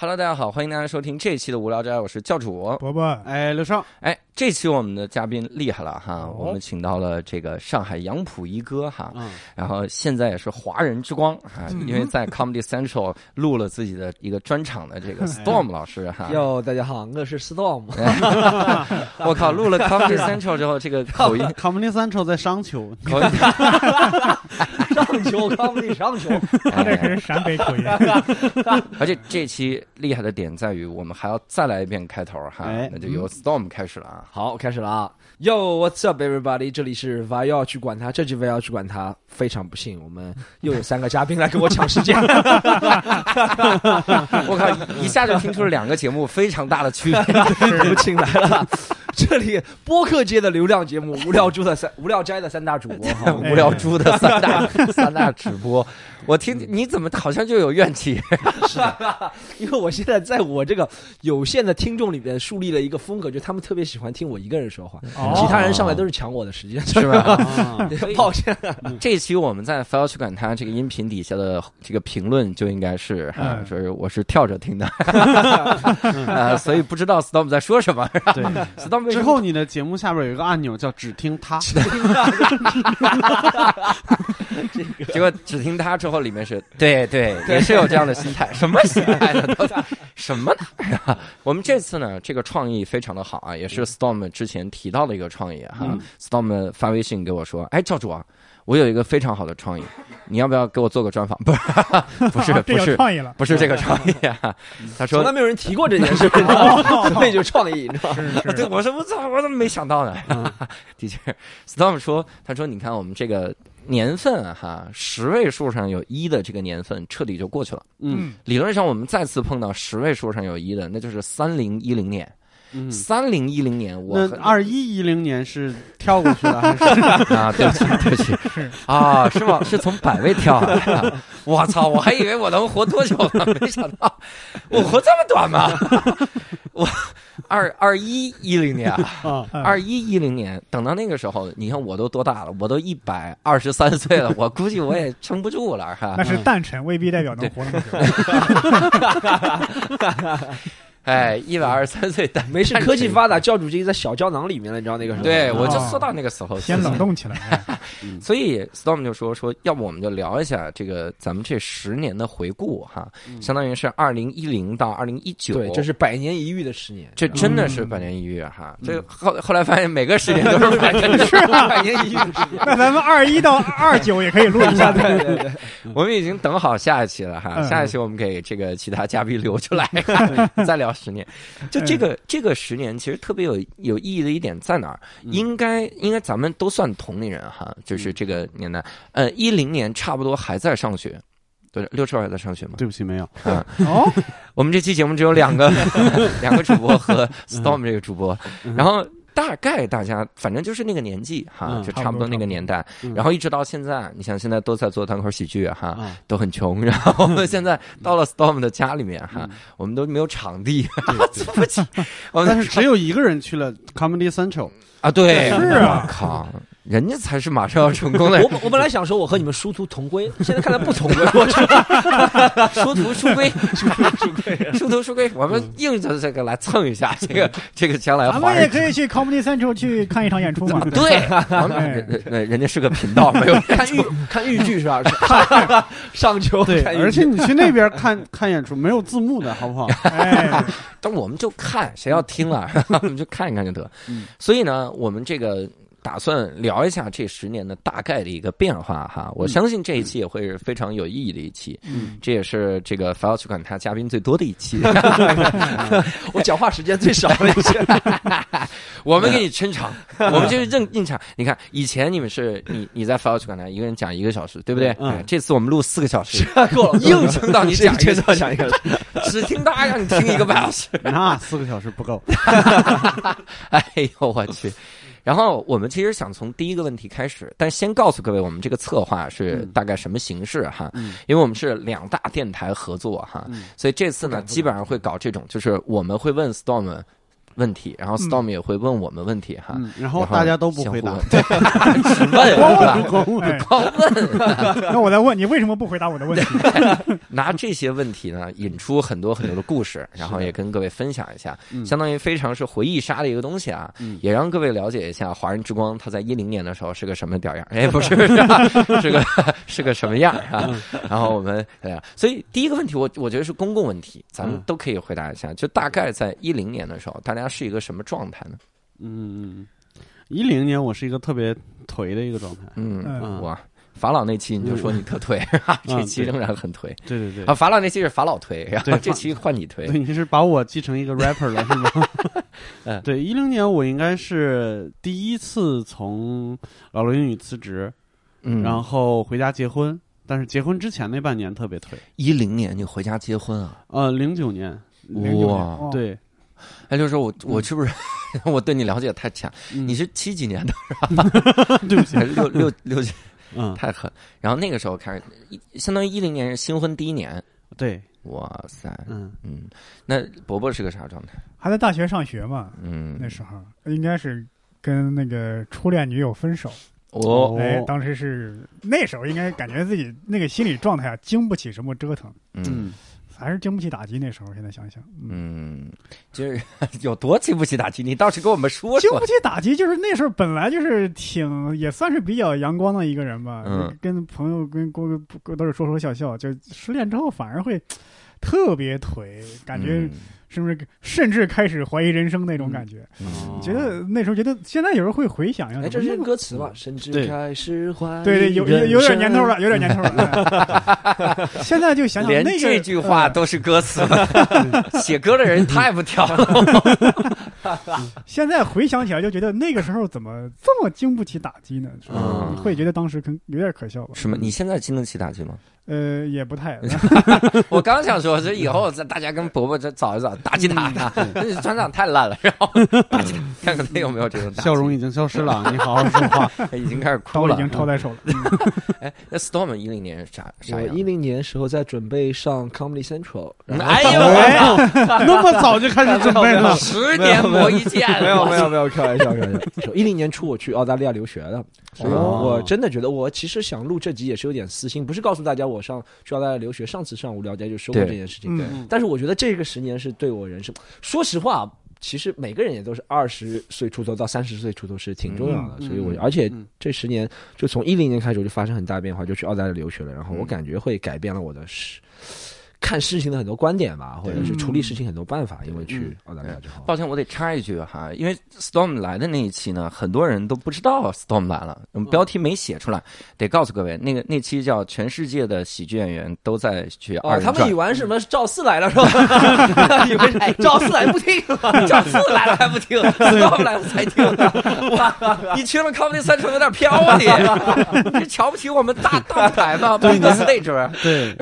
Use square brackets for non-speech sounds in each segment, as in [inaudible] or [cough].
Hello，大家好，欢迎大家收听这一期的无聊斋，我是教主。伯伯，哎，刘少，哎，这期我们的嘉宾厉害了哈，哦我们请到了这个上海杨浦一哥哈，嗯，然后现在也是华人之光哈，因为在 Comedy Central 录了自己的一个专场的这个 [laughs] Storm 老师哈。哟，大家好，我是 Storm。[laughs] 我靠，录了 Comedy Central 之后，这个口音 [laughs] Comedy Central 在商丘，口音，上球，康复力上球。他这可是陕北口音。而且这期厉害的点在于，我们还要再来一遍开头哈哎，那就由 Storm 开始了啊。好，开始了啊！Yo，What's up, everybody？这里是 v 要去管他，这集 v 要去管他。非常不幸，我们又有三个嘉宾来跟我抢时间。[laughs] 我靠，一下就听出了两个节目非常大的区别。我们请来了这里播客界的流量节目《无聊猪的三 [laughs] 无聊斋》的三大主播 [laughs] 哈。无聊猪的三大 [laughs] 三大直播，我听你怎么好像就有怨气？因为我现在在我这个有限的听众里边树立了一个风格，就他们特别喜欢听我一个人说话，哦其他人上来都是抢我的时间，是吧？啊抱歉。这一期我们在 f 要去管他这个音频底下的这个评论就应该是哈，嗯说是我是跳着听的，呃，所以不知道 Storm 在说什么。对，Storm 为之后你的节目下边有一个按钮叫只听他，结果只听他之后，里面是对对，也是有这样的心态，[laughs] 什么心态呢？都在。什么呢？我们这次呢，这个创意非常的好啊，也是 Storm 之前提到的一个创意哈。嗯。Storm 发微信给我说：“哎，教主啊，我有一个非常好的创意，[laughs] 你要不要给我做个专访？”不是，[laughs] 不是，不是。创意了。不是这个创意啊，他说从来没有人提过这件事，[laughs] 所以就创意，你知道吗？对，我说我操，我怎么没想到呢？的确，Storm 说，他说你看我们这个年份啊哈，十位数上有一的这个年份彻底就过去了。嗯理论上我们再次碰到十位数上有一的，那就是三零一零年。嗯，三零一零年，我二一一零年是跳过去了还是？[laughs] 啊，对不起，[laughs] 对不起是啊，是吗？是从百位跳下来的。[laughs] 我操，我还以为我能活多久呢，没想到我活这么短吗？我二二一一零年啊。二一一零年，等到那个时候，你看我都多大了？我都一百二十三岁了，我估计我也撑不住了，哈那。是诞辰，未必代表能活那么久。哎，一百二十三岁，但没事，科技发达，教主就在小胶囊里面了，你知道那个时候？对，我就哦说到那个时候，先冷冻起来。哎 [laughs] 所以 Storm 就说说，要不我们就聊一下这个咱们这十年的回顾哈，相当于是二零一零到二零一九，对，这是百年一遇的十年。这真的是百年一遇啊哈。这后后来发现每个十年都是百年一遇，[laughs] 是啊，百年一遇的十年。[laughs] 那咱们二一到二九也可以录一下。对对对，我们已经等好下一期了哈，嗯下一期我们给这个其他嘉宾留出来，再聊十年。[laughs] 就这个这个十年，其实特别有有意义的一点在哪儿？应该应该咱们都算同龄人哈，就是这个年代，呃，一零年差不多还在上学。对，六兽还在上学吗？对不起，没有。啊，[laughs] 哦，我们这期节目只有两个 [laughs] 两个主播和 Storm 这个主播，然后大概大家反正就是那个年纪哈，嗯就差不多那个年代，嗯。然后一直到现在，你像现在都在做单口喜剧哈，啊，都很穷，然后我们现在到了 Storm 的家里面哈嗯，我们都没有场地，对 [laughs] 不起，但是只有一个人去了 Comedy Central，啊，对，是啊靠，人家才是马上要成功的我我本来想说我和你们殊途同归，现在看来不同归。我去，殊途殊归，殊途殊归，我们硬着这个来蹭一下，这个这个将来咱华人们也可以去 Comedy Central 去看一场演出嘛。[laughs] 对，我们哎人人人家是个频道，没有看豫看豫剧是吧？[laughs] 上秋对，而且你去那边看看演出没有字幕的好不好？[laughs] 哎，但我们就看，谁要听了，我们就看一看就得。嗯所以呢，我们这个打算聊一下这十年的大概的一个变化哈。我相信这一期也会是非常有意义的一期，嗯，这也是这个法要去管他嘉宾最多的一期。[laughs] [laughs] 我讲话时间最少的一期。[laughs] 我们给你撑场，我们就是硬硬场。你看，以前你们是你你在法要去管他一个人讲一个小时，对不对？嗯哎这次我们录四个小时，够了，硬撑到你讲一个小时，讲一个。只听他让你听一个半小时。那四个小时不够。哎呦我去！然后我们其实想从第一个问题开始，但先告诉各位，我们这个策划是嗯大概什么形式哈？嗯因为我们是两大电台合作哈，嗯所以这次呢，基本上会搞这种，就是我们会问 Storm。问题，然后 Storm 也会问我们问题哈，嗯，然后大家都不回答。[laughs] 对，[laughs] 只问？光问哎，光问，[laughs] 那我再问你，为什么不回答我的问题？拿这些问题呢，引出很多很多的故事，然后也跟各位分享一下，嗯。相当于非常是回忆杀的一个东西啊，嗯。也让各位了解一下华人之光它在一零年的时候是个什么屌样。儿，哎，不是，是是个是个什么样儿啊？嗯。然后我们哎呀，所以第一个问题我我觉得是公共问题，咱们嗯。都可以回答一下，就大概在一零年的时候，大家是一个什么状态呢？嗯，一零年我是一个特别颓的一个状态。嗯，嗯哇。法老那期你就说你特颓，[laughs] 哈，这期仍然很颓对对对啊。，法老那期是法老颓，然后这期换你颓对，，你是把我记成一个 [laughs] rapper 了是吗嗯？对，一零年我应该是第一次从老罗英语辞职，嗯，然后回家结婚。但是结婚之前那半年特别颓。一零年你回家结婚啊？呃，零九年，零九年对，哎，就是说我我是不是 [laughs] 我对你了解太浅？嗯你是七几年的是吧，[laughs] 对不起还，是六六六几？[laughs] 嗯，太狠。然后那个时候开始，一相当于一零年是新婚第一年。对，哇塞，嗯，嗯，那伯伯是个啥状态？还在大学上学嘛，嗯，那时候应该是跟那个初恋女友分手。哦，哎，当时是那时候应该感觉自己那个心理状态啊，经不起什么折腾，嗯嗯，还是经不起打击。那时候现在想想，嗯，嗯，就是 [laughs] 有多经不起打击，你倒是跟我们说说经不。起打击，就是那时候本来就是挺也算是比较阳光的一个人吧，嗯跟朋友跟哥哥都是说说笑笑，就失恋之后反而会特别颓，感觉嗯是不是甚至开始怀疑人生那种感觉？嗯觉得那时候觉得现在有人会回想呀，哎，这是歌词吧？甚至开始怀疑对对，有有有点年头了，有点年头了。哎 [laughs] 现在就想想连那个这句话呃都是歌词，写歌的人太不挑了。[laughs] 现在回想起来就觉得那个时候怎么这么经不起打击呢？是吧嗯会觉得当时可能有点可笑吧？什么？你现在经得起打击吗？呃，也不太。[laughs] 我刚想说，这以后咱大家跟伯伯这找一找，打击他他，那船长太烂了，[laughs] 然后打击他，看看他有没有这种打击笑容已经消失了，你好好说话。[laughs] 已经开始哭了。已经抄在手了。嗯哎，那 Storm 一零年是啥啥样？我一零年时候在准备上 Comedy Central，哎呦，那么早就开始准备了，十年磨一剑，没有没有没有，开玩笑开玩笑。一零年初我去澳大利亚留学了，所以哦我真的觉得我其实想录这集也是有点私心，不是告诉大家我上去澳大利亚留学。上次上无聊斋就说过这件事情，对，但是我觉得这个十年是对我人生，说实话。其实每个人也都是二十岁出头到三十岁出头是挺重要的，嗯所以我嗯而且嗯这十年就从一零年开始我就发生很大变化，就去澳大利亚留学了，然后我嗯感觉会改变了我的事看事情的很多观点吧，或者是处理事情很多办法，因为去澳大利亚之后。抱歉，我得插一句哈，因为 Storm 来的那一期呢，很多人都不知道 Storm 来了，我们标题没写出来，得告诉各位，那个那期叫《全世界的喜剧演员都在去二哦，人转。他们以》，为什么赵四来了是吧？[laughs] 以为是赵四来不听，[laughs] 赵四来了还不听，Storm 来了才听，哇，你去了 Comedy Central 有点飘啊你，[laughs] 你是瞧不起我们大大舞台吗？对 stage 对，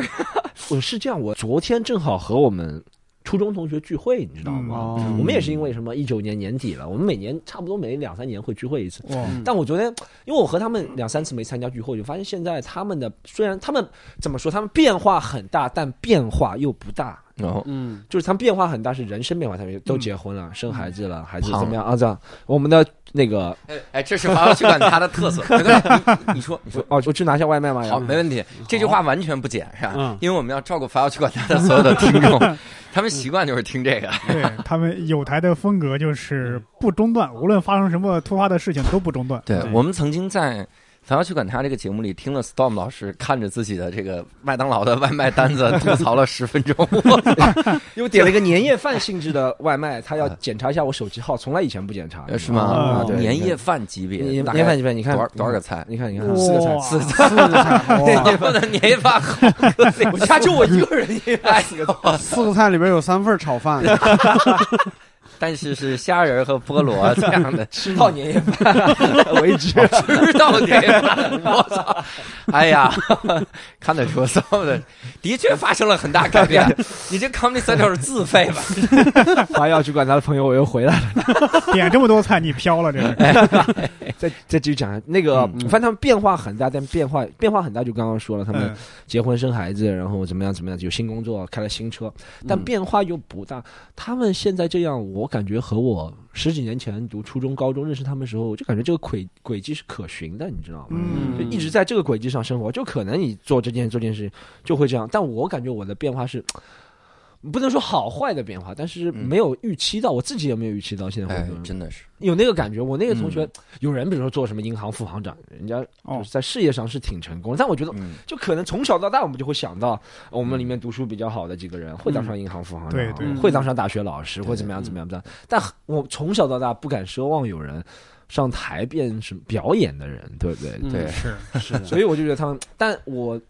我是这样，我昨天正好和我们初中同学聚会，你知道吗？哦我们也是因为什么？一九年年底了，我们每年差不多每两三年会聚会一次。哇，但我昨天，因为我和他们两三次没参加聚会，就发现现在他们的虽然他们怎么说，他们变化很大，但变化又不大。然后，嗯，就是他们变化很大，是人生变化，他们都结婚了，生孩子了，孩子怎么样啊？这样，我们的那个哎哎，这是华侨去管它的特色，[laughs] 你你说你说。哦，我去拿下外卖吗。好，没问题。这句话完全不剪，是吧？嗯因为我们要照顾法要去管它的所有的听众，[laughs] 他们习惯就是听这个。对他们有台的风格就是不中断，无论发生什么突发的事情都不中断。对对我们曾经在《凡要去管他》这个节目里听了 Storm 老师看着自己的这个麦当劳的外卖单子 [laughs] 吐槽了十分钟。[laughs] 因为点了一个年夜饭性质的外卖，他要检查一下我手机号，从来以前不检查，呃是吗？年夜饭级别，年夜饭级别，你看多少多少个菜？你看，你看，四个菜，四 [laughs] 四个菜，你们的年夜饭我家就我一个人，哎呦，四个菜里边有三份炒饭，但是是虾仁和菠萝 [laughs] 这样的，吃到年夜饭为止。[laughs] 吃到年夜饭，我操！哎呀，看得出 Storm 的的确发生了很大改变。[laughs] 你这 Comedy Central 是自费吧？还要去管他的朋友，我又回来了。点这么多菜，你飘了这是。再再继续讲那个，嗯我发现他们变化很大，但变化变化很大，就刚刚说了，他们嗯结婚生孩子，然后怎么样怎么样，有新工作，开了新车，但嗯变化又不大。他们现在这样，我感觉和我十几年前读初中、高中认识他们的时候，我就感觉这个轨轨迹是可循的，你知道吗？嗯就一直在这个轨迹上生活，就可能你做这件做这件事情就会这样，但我感觉我的变化是。不能说好坏的变化，但是没有预期到，我自己也没有预期到，现在会哎这，样真的是，有那个感觉。我那个同学嗯，有人比如说做什么银行副行长，人家哦就是在事业上是挺成功的，但我觉得嗯。就可能从小到大，我们就会想到我们里面读书比较好的几个人会当上银行副行长，对对。会当上大学老师，对或怎么样怎么样怎么样。但我从小到大不敢奢望有人上台变什么表演的人，对不对？嗯。对。是是，[laughs] 所以我就觉得他们，但我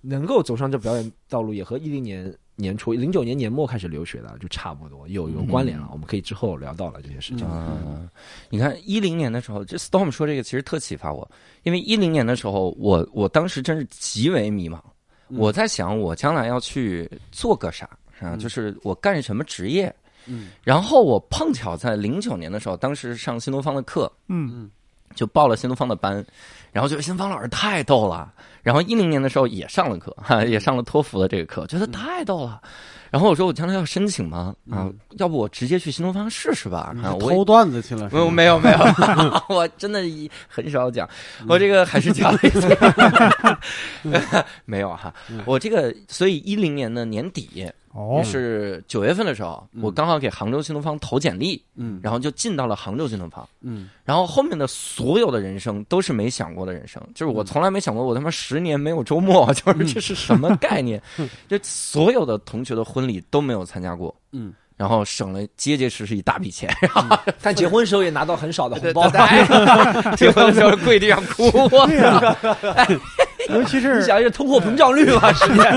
能够走上这表演道路，也和一零年年初、零九年年末开始留学的就差不多有有关联了。我们可以之后聊到了这些事情。嗯，你看一零年的时候，这 Storm 说这个其实特启发我，因为一零年的时候，我我当时真是极为迷茫，嗯我在想我将来要去做个啥啊，嗯就是我干什么职业。嗯然后我碰巧在零九年的时候，当时上新东方的课，嗯嗯就报了新东方的班，然后觉得新东方老师太逗了。然后一零年的时候也上了课，哈，也上了托福的这个课，觉得太逗了。然后我说我将来要申请吗？啊，要不我直接去新东方试试吧？啊，偷段子去了，没有没有没有，[laughs] 我真的一很少讲，我这个还是讲了一些，[laughs] 没有哈，我这个所以一零年的年底哦，是九月份的时候，我刚好给杭州新东方投简历，嗯。然后就进到了杭州新东方，嗯。然后后面的所有的人生都是没想过的人生，就是我从来没想过我他妈十年没有周末，[laughs] 就是这是什么概念？就所有的同学的婚礼都没有参加过，嗯，然后省了结结实实一大笔钱，但结婚时候也拿到很少的红包。[laughs] [laughs] 结婚的时候跪地上哭，[laughs] 对呀，尤其是你是想这通货膨胀率吧，十年。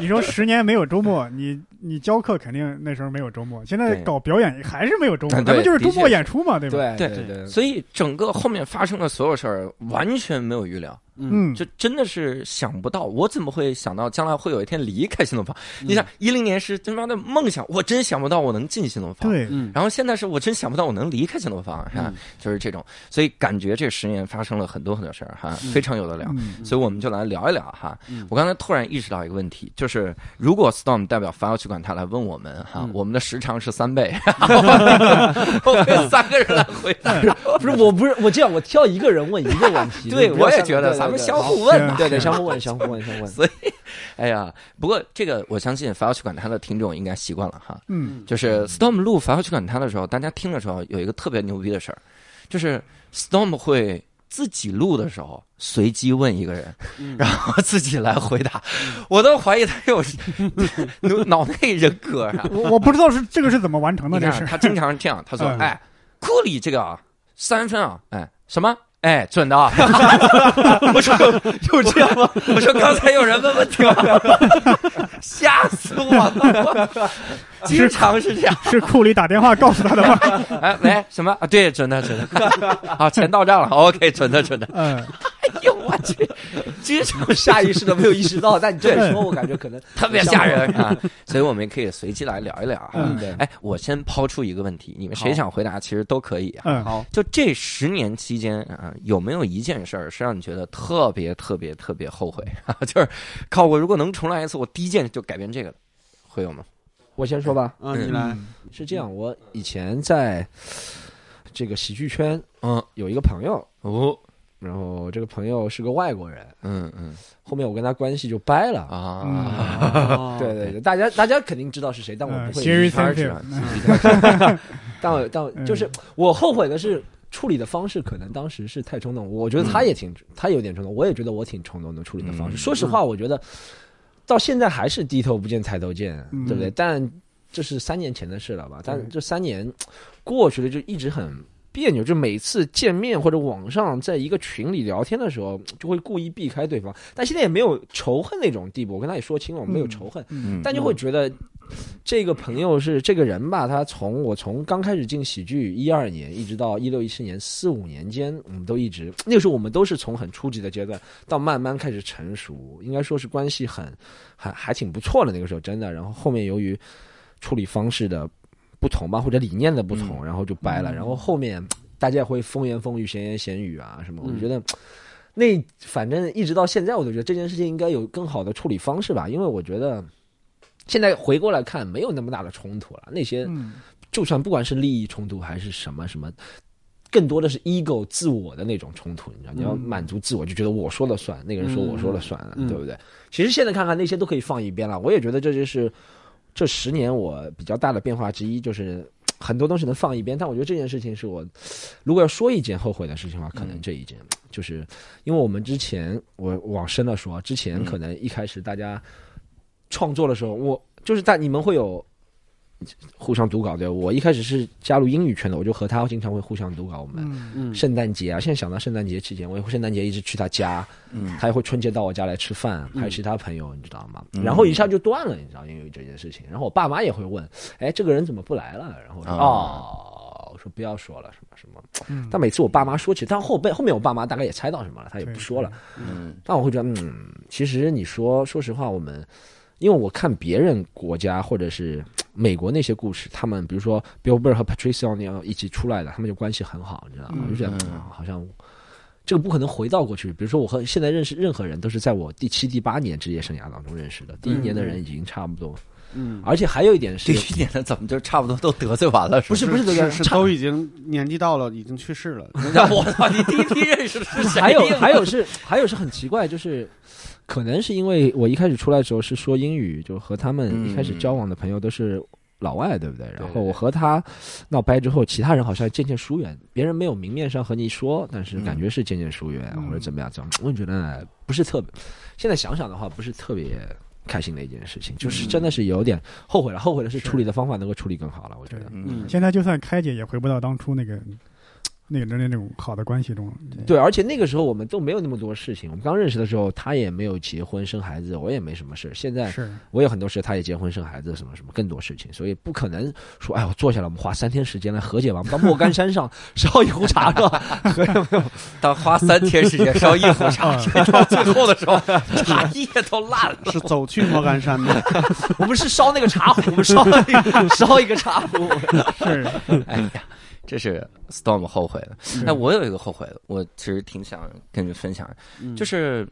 你说十年没有周末，你你教课肯定那时候没有周末，现在搞表演还是没有周末，嗯咱们就是周末演出嘛，对吧？对对对，所以整个后面发生的所有事儿完全没有预料，嗯，就真的是想不到，我怎么会想到将来会有一天离开新东方？你想一零年是他妈的梦想，我真想不到我能进新东方。对，嗯然后现在是我真想不到我能离开新东方，是吧？嗯就是这种，所以感觉这十年发生了很多很多事儿哈，非常有的聊。嗯所以我们就来聊一聊哈。嗯我刚才突然意识到一个问题，就是如果 Storm 代表凡要去管他来问我们哈，嗯我们的时长是三倍，[laughs] 我们三个人来回答。不是，我不是我这样，我挑一个人问一个问题。[laughs] 对我也觉得咱们相互问嘛。对对，相互问，相互问，相互问。[laughs] 所以哎呀，不过这个我相信凡要去管他的听众应该习惯了哈。嗯就是 Storm 录凡要去管他的时候，大家听的时候有一个特别牛逼的事儿，就是 Storm 会自己录的时候随机问一个人，嗯然后自己来回答，我都怀疑他有 [laughs] 脑脑内人格啊。我我不知道是这个是怎么完成的，这是他经常这样，他说：“嗯哎，库里这个啊，三分啊，哎，什么？”哎，准的啊！[laughs] 我说有这样吗？[laughs] 我说刚才有人问问题吗？[laughs] 吓死我了！[laughs] 经常是这样。是库里打电话告诉他的吗？[laughs] 哎，喂，什么啊？对，准的，准的。[laughs] 好，钱到账了。OK，准的，准的。嗯，哎呦，我去，经常我下意识的没有意识到，但你这么说，我感觉可能特别吓人啊！所以我们也可以随机来聊一聊啊。嗯对哎，我先抛出一个问题，你们谁想回答，其实都可以啊。嗯，好，就这十年期间啊，有没有一件事儿是让你觉得特别特别特别后悔啊？就是靠我如果能重来一次，我第一件就改变这个的，会有吗？我先说吧，啊，你来，是这样，我以前在这个喜剧圈嗯，有一个朋友，哦，然后这个朋友是个外国人，嗯嗯。后面我跟他关系就掰了。啊，哦 [laughs] 对对对，大家大家肯定知道是谁，但我嗯不会。圈儿是嗯。[laughs] 但我但我就是我后悔的是处理的方式，可能当时是太冲动。我觉得他也挺，他有点冲动，我也觉得我挺冲动的处理的方式。嗯。说实话，我觉得到现在还是低头不见抬头见，嗯对不对？但这是三年前的事了吧？但这三年过去了，就一直很。别扭，就每次见面或者网上在一个群里聊天的时候，就会故意避开对方。但现在也没有仇恨那种地步，我跟他也说清了，我们没有仇恨，嗯但就会觉得这个朋友是这个人吧，他从我从刚开始进喜剧一二年，一直到一六一七年四五年间，我们都一直那个时候我们都是从很初级的阶段到慢慢开始成熟，应该说是关系很还还挺不错的那个时候真的。然后后面由于处理方式的不同吧，或者理念的不同，然后就掰了。嗯然后后面大家会风言风语、闲言闲语啊什么，我嗯觉得。那反正一直到现在，我都觉得这件事情应该有更好的处理方式吧，因为我觉得现在回过来看，没有那么大的冲突了。那些嗯就算不管是利益冲突还是什么什么，更多的是 ego 自我的那种冲突，你知道，你要满足自我，就觉得我说了算，那个人说我说了算了，嗯对不对？其实现在看看那些都可以放一边了。我也觉得这就是这十年我比较大的变化之一，就是很多东西能放一边。但我觉得这件事情是我如果要说一件后悔的事情的话，可能这一件、就是因为我们之前我往深了说，之前可能一开始大家创作的时候，我就是在你们会有。互相读稿对，我一开始是加入英语圈的，我就和他经常会互相读稿。我们圣诞节啊，现在想到圣诞节期间，我也会圣诞节一直去他家，嗯他也会春节到我家来吃饭，嗯还有其他朋友，你知道吗？嗯然后一下就断了，你知道，因为这件事情。然后我爸妈也会问，哎，这个人怎么不来了？然后说，啊哦，我说不要说了，什么什么。嗯但每次我爸妈说起，但后背后面我爸妈大概也猜到什么了，他也不说了。嗯但我会觉得，嗯，其实你说，说实话，我们因为我看别人国家或者是美国那些故事，他们比如说 Bill Burr 和 Patricia O'Neill 一起出来的，他们就关系很好，你知道吗？我就觉得、好像这个不可能回到过去。比如说，我和现在认识任何人都是在我第七、第八年职业生涯当中认识的，第一年的人已经差不多。嗯，而且还有一点是第，一年的怎么就差不多都得罪完了？不是不是都已经年纪到了，已经去世了。[laughs] 我操！你第一批认识的是谁？还有还有是还有是很奇怪，就是可能是因为我一开始出来的时候是说英语，就和他们一开始交往的朋友都是老外，对不对？然后我和他闹掰之后，其他人好像渐渐疏远，别人没有明面上和你说，但是感觉是渐渐疏远、嗯或者怎么样，这样我觉得不是特别。现在想想的话，不是特别。开心的一件事情，就是真的是有点后悔了。后悔的是处理的方法能够处理更好了，我觉得。嗯现在就算开解，也回不到当初那个那个那那种好的关系中了。对，而且那个时候我们都没有那么多事情。我们刚认识的时候，他也没有结婚生孩子，我也没什么事。现在是，我有很多事，他也结婚生孩子，什么什么更多事情，所以不可能说，哎，我坐下来，我们花三天时间来和解吧。我们到莫干山上 [laughs] 烧一壶茶，[laughs] 是吧？到花三天时间烧一壶茶，睡到最后的时候，茶叶都烂了。是走去莫干山的，[laughs] 我们是烧那个茶壶，烧一个烧一个茶壶。是，哎呀，这是 Storm 后悔的。那，我有一个后悔的，我其实挺想跟你分享，嗯就是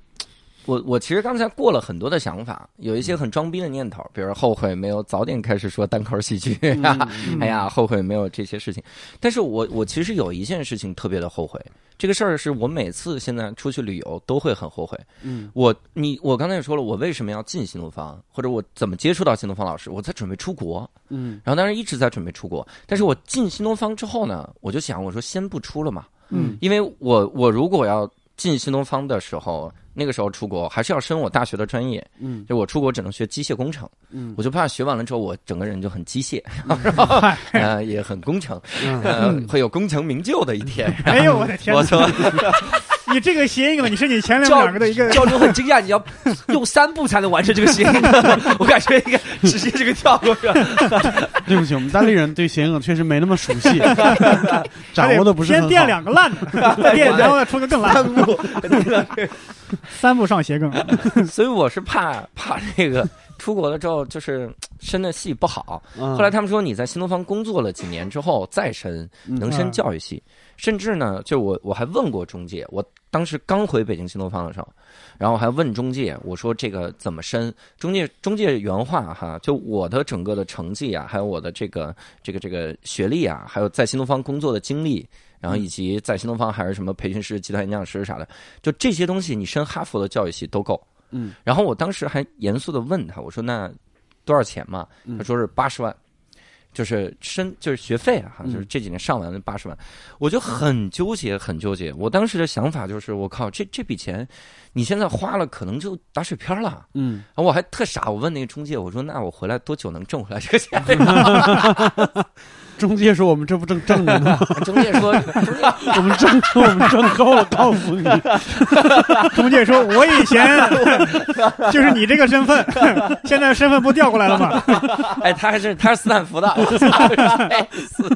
我我其实刚才过了很多的想法，有一些很装逼的念头，比如后悔没有早点开始说单口喜剧呀、[laughs] 嗯哎呀，后悔没有这些事情。但是我我其实有一件事情特别的后悔，这个事儿是我每次现在出去旅游都会很后悔。嗯我你我刚才也说了，我为什么要进新东方，或者我怎么接触到新东方老师，我在准备出国。嗯然后当时一直在准备出国，但是我进新东方之后呢，我就想，我说先不出了嘛，嗯因为我我如果要进新东方的时候，那个时候出国还是要升我大学的专业，嗯就我出国只能学机械工程，嗯我就怕学完了之后我整个人就很机械，[laughs] 然后呃也很工程，嗯呃会有功成名就的一天。哎呦我的天！[laughs] 我说你这个谐音梗，你是你前两两个的一个教主很惊讶，你要用三步才能完成这个谐音，[laughs] 我感觉应该直接这个跳过去了。[laughs] 对不起，我们当地人对谐音梗确实没那么熟悉，[laughs] 掌握的不是很好。先垫两个烂的，再垫，然后再出个更烂的。三步上斜梗，所以我是怕怕那个出国了之后就是升的戏不好。嗯，后来他们说你在新东方工作了几年之后再升，能升教育系，甚至呢，就我我还问过中介，我当时刚回北京新东方的时候，然后我还问中介，我说这个怎么申？中介中介原话哈，就我的整个的成绩啊，还有我的这个这个这个学历啊，还有在新东方工作的经历。然后以及在新东方还是什么培训师、集团营养师啥的，就这些东西，你申哈佛的教育系都够。嗯，然后我当时还严肃的问他，我说那多少钱嘛？嗯他说是八十万，就是申就是学费啊，就是这几年上完了八十万，我就很纠结，很纠结。我当时的想法就是，我靠，这这笔钱你现在花了，可能就打水漂了。嗯然后我还特傻，我问那个中介，我说那我回来多久能挣回来这个钱？[laughs] [laughs] 中介说我们这不正挣着呢吗？[laughs] 中介说，我们挣我们挣够了，告诉你。中介说：“我以前就是你这个身份，现在身份不调过来了吗哎，他还是他是斯坦福的，哎斯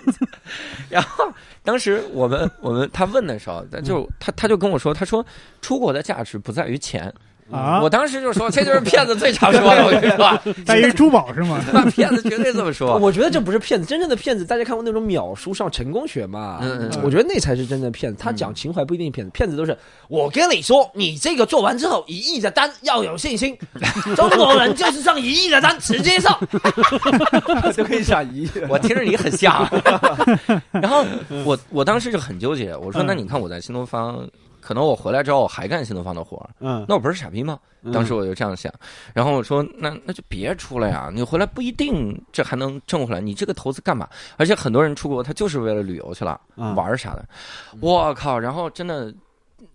然后当时我们我们他问的时候，就他他就跟我说，他说出国的价值不在于钱，啊我当时就说，这就是骗子最常说的，[laughs] 我跟你说，在于珠宝是吗？[laughs] 那骗子绝对这么说。我觉得这不是骗子，真正的骗子，大家看过那种秒书上成功学嘛？嗯嗯嗯我觉得那才是真正的骗子。他讲情怀不一定是骗子，骗子都是我跟你说，你这个做完之后一亿的单要有信心，中国人就是上一亿的单直接上，[laughs] 就可以上一亿。我听着你很像。然后我我当时就很纠结，我说嗯那你看我在新东方，可能我回来之后我还干新东方的活儿，嗯，那我不是傻逼吗？当时我就这样想，然后我说那那就别出来呀，你回来不一定这还能挣回来，你这个投资干嘛？而且很多人出国他就是为了旅游去了，嗯玩儿啥的，我靠！然后真的。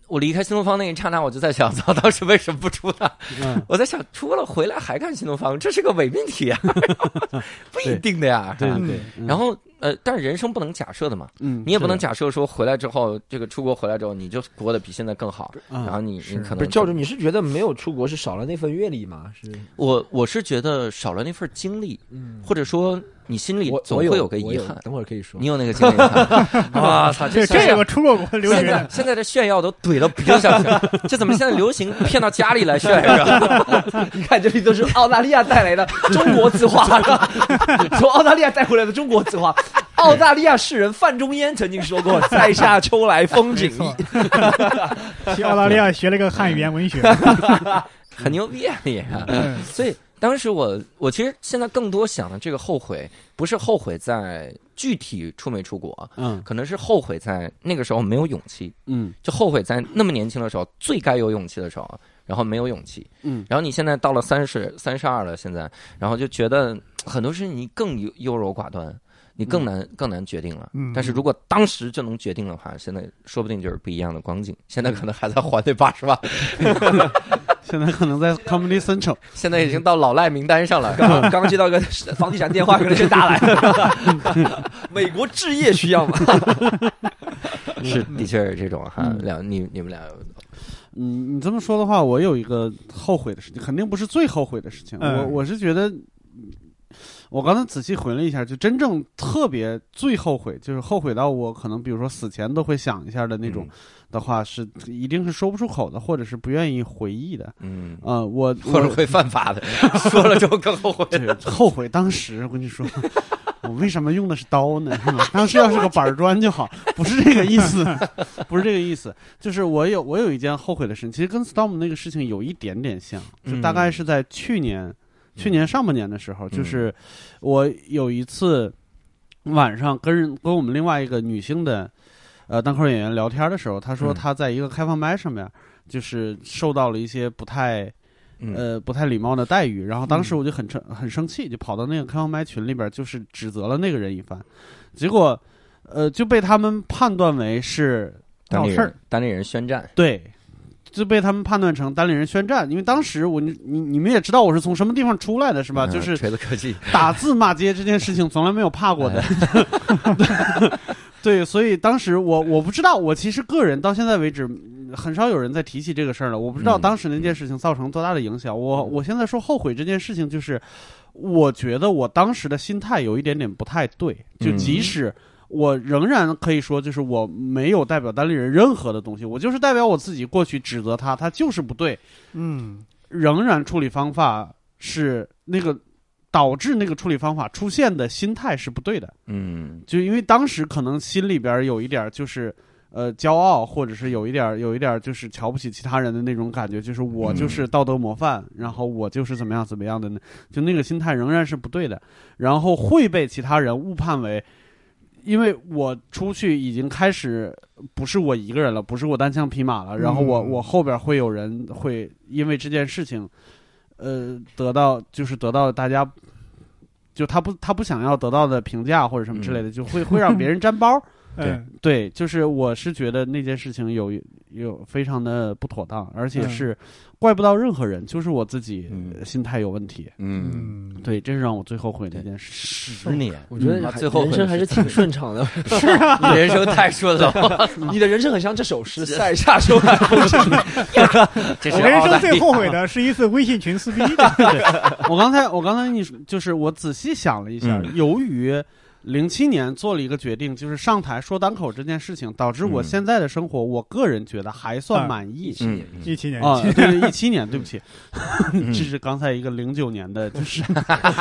我离开新东方那一刹那，我就在想，[laughs] 操，当时为什么不出呢？嗯我在想，出了回来还干新东方，这是个伪命题啊，[laughs] 不一定的呀。对对，然后呃，但是人生不能假设的嘛，嗯，你也不能，假设说回来之后，这个出国回来之后你就过得比现在更好，嗯然后你你可能不是教主，你是觉得没有出国是少了那份阅历吗？是，我我是觉得少了那份经历，嗯，或者说你心里我我总会有个遗憾。等会儿可以说你。有那个经历吗？[laughs] 啊操！这这个出过国留学现在的，现在这炫耀都怼到鼻子上去了，这怎么现在流行骗到家里来炫是吧？[laughs] 你看，这里都是澳大利亚带来的中国字画，[laughs] 从澳大利亚带回来的中国字画。澳大利亚诗人范仲淹曾经说过：“在下秋来风景异。去澳大利亚学了个汉语言文学。很牛逼啊你所以当时我我其实现在更多想的这个后悔，不是后悔在具体出没出国，嗯。可能是后悔在那个时候没有勇气，嗯。就后悔在那么年轻的时候最该有勇气的时候，然后没有勇气。嗯。然后你现在到了三十三十二了，现在，然后就觉得很多事情你更优优柔寡断，你更难、更难决定了。嗯但是如果当时就能决定的话，现在说不定就是不一样的光景。现在可能还在还那八十万，[laughs] 现在可能在 Comedy Central，[laughs] 现在已经到老赖名单上了。刚 [laughs] 刚接到个房地产电话，可能先打来。美国置业需要吗？是，的确是这种哈。嗯两你你们俩嗯，你这么说的话，我有一个后悔的事情，肯定不是最后悔的事情。嗯我我是觉得，嗯我刚才仔细回了一下，就真正特别最后悔，就是后悔到我可能比如说死前都会想一下的那种的话，是一定是说不出口的，或者是不愿意回忆的。嗯，呃，我我或者会犯法的，[laughs] 说了之后更后悔。[laughs] 对后悔当时，我跟你说。[laughs] 我为什么用的是刀呢？当时要是个板砖就好，不是这个意思，不是这个意思。就是我有我有一件后悔的事情，其实跟 Storm 那个事情有一点点像，就大概是在去年、去年上半年的时候，就是我有一次晚上跟人跟我们另外一个女性的呃单口演员聊天的时候，她说嗯。她在一个开放麦上面，就是受到了一些不太嗯。呃不太礼貌的待遇，然后当时嗯。我就很生很生气，就跑到那个开放麦群里边，就是指责了那个人一番，结果呃就被他们判断为是闹事儿人，当地人宣战。对。就被他们判断成单立人宣战，因为当时我你你你们也知道我是从什么地方出来的是吧？嗯就是锤子科技，[laughs] 打字骂街这件事情从来没有怕过的。[laughs] 对，所以当时我我不知道，我其实个人到现在为止嗯很少有人在提起这个事儿了。我不知道嗯当时那件事情造成多大的影响。我我现在说后悔这件事情，就是我觉得我当时的心态有一点点不太对，就嗯即使。我仍然可以说，就是我没有代表单立人任何的东西，我就是代表我自己过去指责他，他就是不对，嗯仍然处理方法是那个导致那个处理方法出现的心态是不对的，嗯。就因为当时可能心里边有一点就是呃骄傲，或者是有一点有一点就是瞧不起其他人的那种感觉，就是我就是道德模范，然后我就是怎么样怎么样的呢，就那个心态仍然是不对的，然后会被其他人误判为。因为我出去已经开始不是我一个人了，不是我单枪匹马了，然后我嗯我后边会有人会因为这件事情，呃，得到就是得到大家，就他不他不想要得到的评价或者什么之类的，就会会让别人沾包。嗯对，就是我是觉得那件事情有有非常的不妥当，而且嗯是怪不到任何人，就是我自己心态有问题。嗯，嗯，对，这是让我最后悔的一件事。十年，我觉得嗯最后人生还是挺 [laughs] 顺畅的。[laughs] [laughs] 你人生太顺了，你的人生很像这首诗：“塞下秋来我人生最后悔的是一次微信群撕逼。我刚才我刚才跟你说，就是我仔细想了一下，嗯由于零七年做了一个决定，就是上台说单口这件事情，导致我嗯。现在的生活，我个人觉得还算满意。嗯一七年。啊，一七年，对不起，嗯。[laughs] 这是刚才一个零九年的，就是。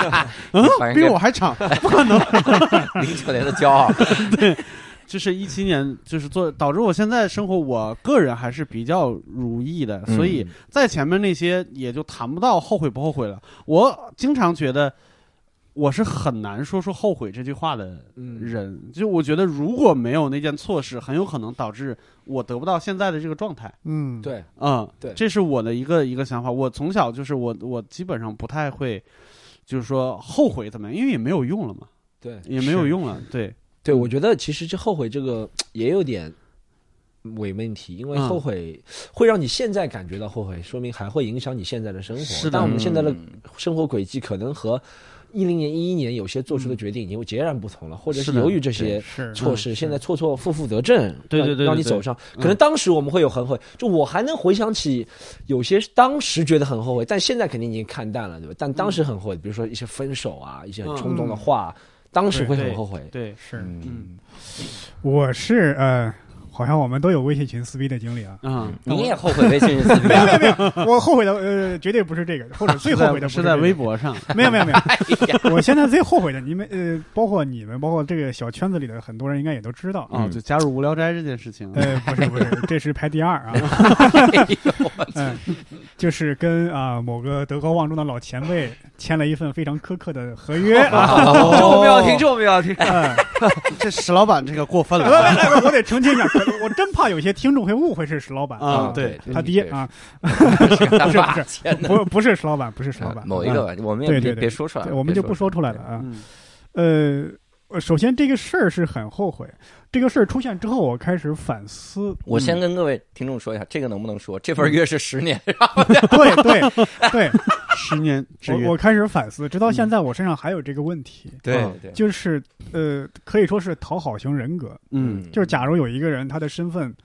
[laughs] 嗯？比我还长，[laughs] 不可能。零九年的骄傲，对就是一七年，就是做导致我现在生活，我个人还是比较如意的，所以在前面那些也就谈不到后悔不后悔了。我经常觉得我是很难说出后悔这句话的嗯。人，就我觉得如果没有那件错事，很有可能导致我得不到现在的这个状态。嗯，对，嗯，对。这是我的一个一个想法。我从小就是我我基本上不太会，就是说后悔怎么样，因为也没有用了嘛，对也没有用了。对，对，我觉得其实这后悔这个也有点伪命题，因为嗯。后悔会让你现在感觉到后悔，说明还会影响你现在的生活。是的。但我们现在的嗯。生活轨迹可能和一零年、一一年有些做出的决定已经截然不同了，或者是由于这些是错事，现在错错负负得正，对对对让你走上。嗯可能当时我们会有很后悔，就我还能回想起有些当时觉得很后悔，但现在肯定已经看淡了，对吧？但当时很后悔，比如说一些分手啊，一些很冲动的话，当时会很后悔。对，是，嗯，我是呃，好像我们都有微信群撕逼的经历啊。嗯，你也后悔微信群撕逼没有啊？没有没有，我后悔的呃，绝对不是这个，或者最后悔的不是在这个微博上，没有没有没有，[laughs] 我现在最后悔的，你们呃，包括你们，包括这个小圈子里的很多人，应该也都知道。啊，嗯就加入无聊斋这件事情。呃，不是不是，[laughs] 这是排第二啊。[laughs] 就是跟啊某个德高望重的老前辈签了一份非常苛刻的合约啊。这我们要听，这我们要听。嗯，这史老板这个过分了来来，我得澄清一下，可我真怕有些听众会误会是石老板啊！对，他爹啊，[laughs] 是不是不是。不不是石老板，不是石老板，某一个吧，我们也别对对对别说出来我们就不说说出来了啊。呃首先这个事儿是很后悔，这个事儿出现之后，我开始反思。我先跟各位听众说一下，这个能不能说？这份约是十年，[laughs] 对对对，[laughs] 十年之约我我开始反思，直到现在我身上还有这个问题，对嗯对，就是呃，可以说是讨好型人格。嗯就是假如有一个人他的身份，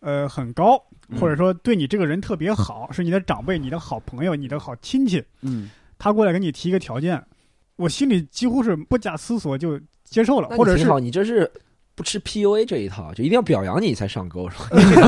呃很高，嗯或者说对你这个人特别好，是你的长辈、你的好朋友、你的好亲戚，嗯。他过来给你提一个条件，我心里几乎是不假思索就接受了，或者是那你挺好，你这是不吃 PUA 这一套，就一定要表扬你才上钩，是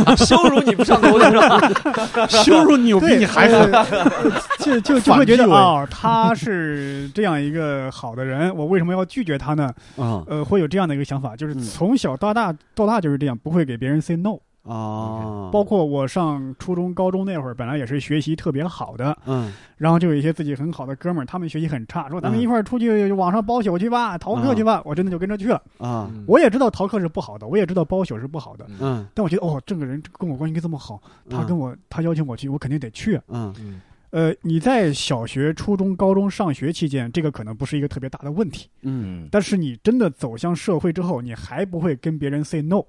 吧？[laughs] 羞辱你不上钩，是吧？[laughs] 羞辱你，我比你还狠。呃就就就会觉得啊、他是这样一个好的人，我为什么要拒绝他呢？啊呃，会有这样的一个想法，就是嗯从小到大到大就是这样，不会给别人 say no。啊，包括我上初中、高中那会儿，本来也是学习特别好的，嗯。然后就有一些自己很好的哥们儿，他们学习很差，说咱们嗯一块儿出去网上包宿去吧，逃课去吧。我真的就跟着去了。啊。我也知道逃课是不好的，我也知道包宿是不好的，嗯。但我觉得哦，这个人跟我关系这么好，他跟我他邀请我去，我肯定得去。嗯。嗯。呃，你在小学、初中、高中上学期间，这个可能不是一个特别大的问题，嗯。嗯。但是你真的走向社会之后，你还不会跟别人 say no，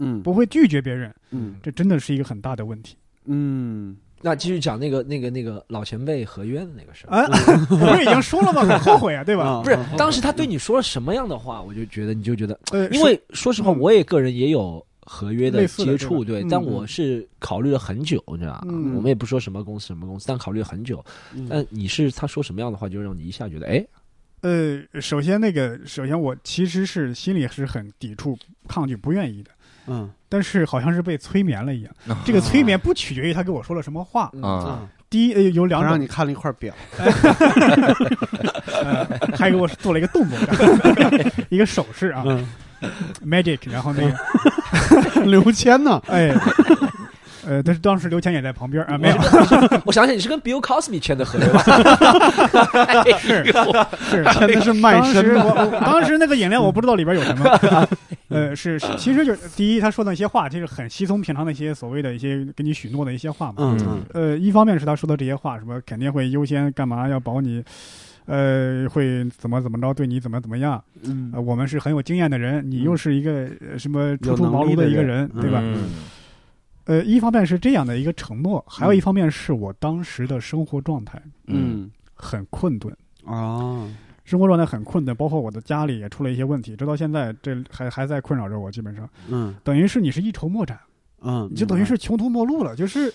嗯。不会拒绝别人，嗯。这真的是一个很大的问题。嗯。那继续讲那个那个那个老前辈合约的那个事儿。啊，[laughs] 我已经说了吗？很后悔啊，[laughs] 对吧？啊不是，当时他对你说了什么样的话，我就觉得你就觉得，呃，因为说实话，嗯我也个人也有合约的接触，对但嗯。我是考虑了很久，你知道我们也不说什么公司什么公司，但考虑了很久。嗯。但你是他说什么样的话，就让你一下觉得，哎，呃，首先那个，首先我其实是心里是很抵触、抗拒、不愿意的，嗯。但是好像是被催眠了一样。嗯这个催眠不取决于他跟我说了什么话。嗯。啊，第一，呃，有两种，让你看了一块表，呃，还给我做了一个动作，[laughs] 一个手势啊。嗯，，magic，然后那个，[laughs] 刘谦呢？哎，呃，但是当时刘谦也在旁边啊，没有，我想 [laughs] 想，你是跟 Bill Cosby 签的合约吧？是是，签的是卖当时身的。我 [laughs] 我当时那个饮料我不知道里边有什么，[laughs] 呃，是是，其实就是第一，他说的一些话，就是很稀松平常的一些所谓的一些给你许诺的一些话嘛。嗯嗯呃，一方面是他说的这些话，什么肯定会优先干嘛，要保你，呃，会怎么怎么着，对你怎么怎么样。嗯呃，我们是很有经验的人，你又是一个呃什么初出茅庐的一个人，嗯对吧？嗯呃，一方面是这样的一个承诺，还有一方面是我当时的生活状态嗯很困顿。啊生活状态很困顿，包括我的家里也出了一些问题，直到现在这还还在困扰着我。基本上嗯等于是你是一筹莫展，嗯，你就等于是穷途末路了。就是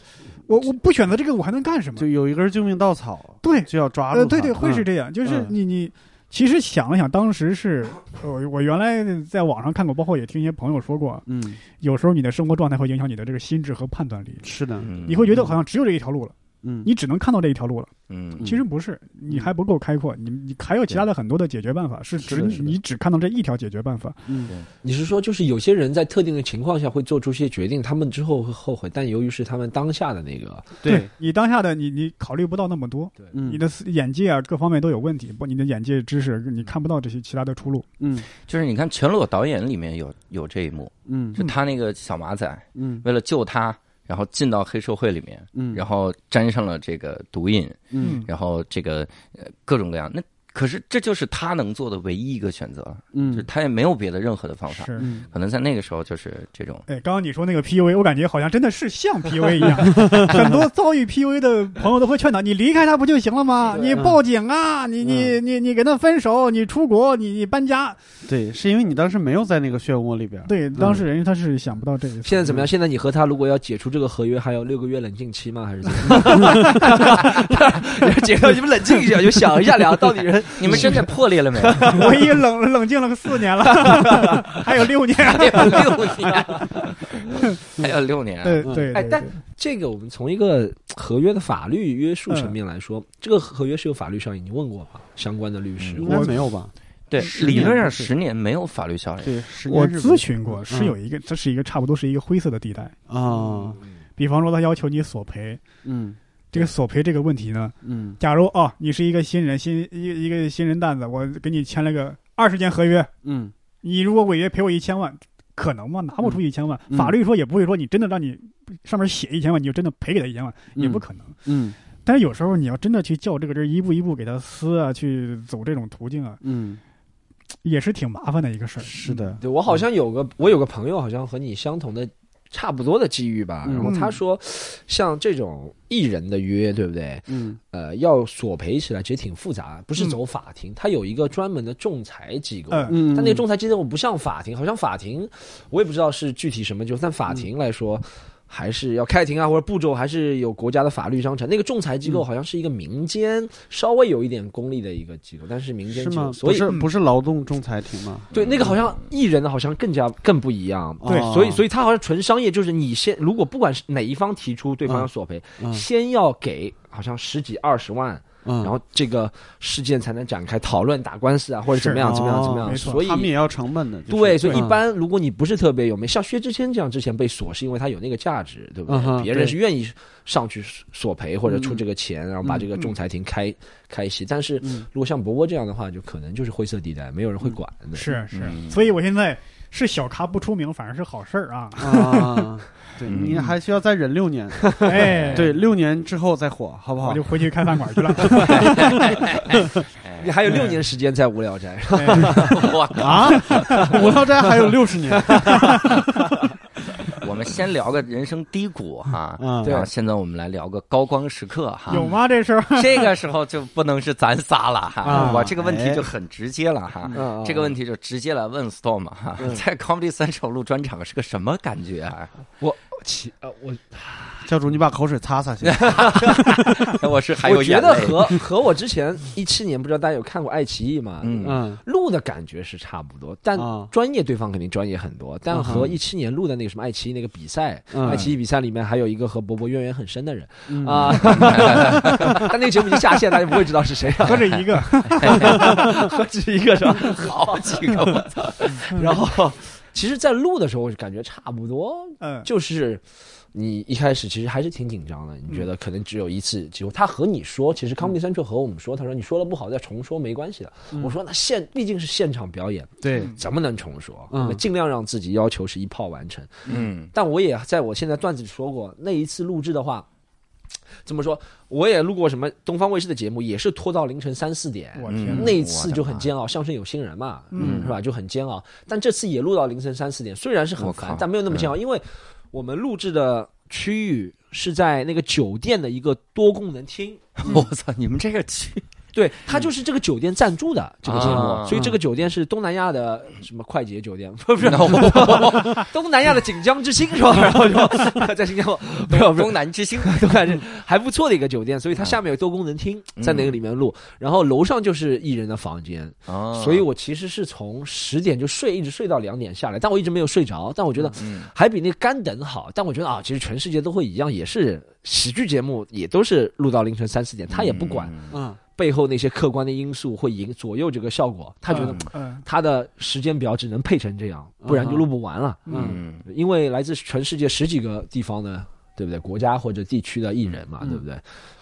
我我不选择这个，我还能干什么就？有一根救命稻草，对，就要抓住。呃，对对，会是嗯这样。就是嗯你你，其实想了想，当时是我我原来在网上看过，包括也听一些朋友说过，嗯，有时候你的生活状态会影响你的这个心智和判断力，是的，嗯。你会觉得好像只有这一条路了，嗯，你只能看到这一条路了。嗯。其实不是，你还不够开阔，你你还有其他的很多的解决办法，是只是的是的。你只看到这一条解决办法。嗯。你是说，就是有些人在特定的情况下会做出一些决定，他们之后会后悔，但由于是他们当下的那个，对，你当下的你你考虑不到那么多，对。你的眼界啊各方面都有问题，不，你的眼界知识你看不到这些其他的出路。嗯。就是你看《全裸导演》里面有有这一幕，嗯。就他那个小马仔嗯。为了救他，然后进到黑社会里面，嗯，然后沾上了这个毒瘾，嗯。然后这个呃各种各样，那可是这就是他能做的唯一一个选择，就是嗯他也没有别的任何的方法。是，嗯可能在那个时候就是这种，哎，刚刚你说那个 PUA，我感觉好像真的是像 PUA 一样，[laughs] 很多遭遇 PUA 的朋友都会劝导：你离开他不就行了吗？你报警啊，你你你你跟他分手，你出国，你你搬家。对，是因为你当时没有在那个漩涡里边，对，当事人他是想不到这一层。现在怎么样？现在你和他如果要解除这个合约，还有六个月冷静期吗？还是怎么样？[laughs] [laughs] 解到你们冷静一下，就想一下，俩到底人 [laughs] 你们真的破裂了没有？[laughs] 我已冷冷静了个四年了，[laughs] 还有六年。还有六年，还有六年，对对，哎但这个我们从一个合约的法律约束层面来说，这个合约是有法律效应，你问过吗？相关的律师，应该没有吧？对，理论上十年没有法律效应。对，十我咨询过，是嗯有一个，这是一个差不多是一个灰色的地带。啊，比方说，他要求你索赔，嗯这个索赔这个问题呢，嗯。假如哦，你是一个新人，新一个一个新人蛋子，我给你签了个二十年合约，嗯。你如果违约赔我一千万，可能吗？拿不出一千万，嗯。法律说也不会说你真的让你上面写一千万，你就真的赔给他一千万，也不可能。嗯。但是有时候你要真的去较这个真，一步一步给他撕啊，去走这种途径啊，嗯，也是挺麻烦的一个事儿。是的，对我好像有个，我有个朋友好像和你相同的。差不多的机遇吧，嗯然后他说，像这种艺人的约，对不对？嗯呃，要索赔起来其实挺复杂，不是走法庭，他有一个专门的仲裁机构。嗯嗯，但那个仲裁机构不像法庭，好像法庭我也不知道是具体什么，就但法庭来说。还是要开庭啊，或者步骤还是有国家的法律章程。那个仲裁机构好像是一个民间、稍微有一点功利的一个机构，但是民间？机构，所以不是不是劳动仲裁庭吗？对那个好像艺人的好像更加更不一样。对所以所以他好像纯商业，就是你先如果不管是哪一方提出对方要索赔，嗯先要给好像十几二十万，嗯，然后这个事件才能展开讨论、打官司啊，或者怎么样是怎么样怎么样。哦没错所以他们也要成本的，就是对，所以一嗯般如果你不是特别有名，像薛之谦这样之前被锁，是因为他有那个价值，对不对？嗯别人是愿意上去索赔或者出嗯这个钱，然后把这个仲裁庭开、开席。但是嗯如果像博博这样的话，就可能就是灰色地带，没有人会管的。是是，嗯所以我现在是小咖不出名，反而是好事儿啊。啊，[laughs] 对嗯。你还需要再忍六年，[laughs] 哎，[laughs] 对，六年之后再火，好不好？我就？回去开饭馆去了。[laughs] 你还有六年时间在无聊斋，哎。我啊，无聊斋还有六十年，我们先聊个人生低谷哈，嗯。然后现在我们来聊个高光时刻哈。有吗？这时候这个时候就不能是咱仨了哈，啊。我这个问题就很直接了哈。嗯。这个问题就直接来问 Storm 哈，嗯。在 Comedy Central 录专场是个什么感觉啊？其呃我 [laughs] 教主，你把口水擦擦去。[laughs] 我是还有我觉眼泪。得和和我之前一七年不知道大家有看过爱奇艺吗？嗯嗯录的感觉是差不多，但啊专业对方肯定专业很多。但嗯和哼一七年录的那个什么爱奇艺那个比赛，嗯爱奇艺比赛里面还有一个和伯伯渊源很深的人嗯啊，[laughs] 但那个节目已经下线，大家不会知道是谁了，何止一个，何止一个是吧？好几个，我操！然后，其实，在录的时候，我感觉差不多，嗯，就是你一开始其实还是挺紧张的，你觉得可能只有一次机会。他和你说，其实 Comedy Central 和我们说，他说你说的不好再重说没关系的。我说那现毕竟是现场表演，对，怎么能重说？嗯我们尽量让自己要求是一炮完成。嗯但我也在我现在段子里说过，那一次录制的话。怎么说？我也录过什么东方卫视的节目，也是拖到凌晨三四点。嗯我天，那一次就很煎熬，相声有新人嘛，嗯是吧？就很煎熬。但这次也录到凌晨三四点，虽然是很烦，但没有那么煎熬，因为我们录制的区域是在那个酒店的一个多功能厅，[laughs] 我操！你们这个去对，它就是这个酒店赞助的这个节目，啊所以这个酒店是东南亚的什么快捷酒店，[laughs] 不是？[laughs] 东南亚的锦江之星 [laughs] 是吧？然后就在新加坡，没有东南之星，都感觉还不错的一个酒店，所以它下面有多功能厅，在那个里面录，然后楼上就是艺人的房间，哦所以我其实是从十点就睡，一直睡到两点下来，但我一直没有睡着，但我觉得嗯还比那个干等好，但我觉得啊，其实全世界都会一样，也是喜剧节目，也都是录到凌晨三四点，他也不管。嗯背后那些客观的因素会影左右这个效果，他觉得嗯他的时间表只能配成这样，不然就录不完了。嗯因为来自全世界十几个地方的，对不对？国家或者地区的艺人嘛，嗯对不对？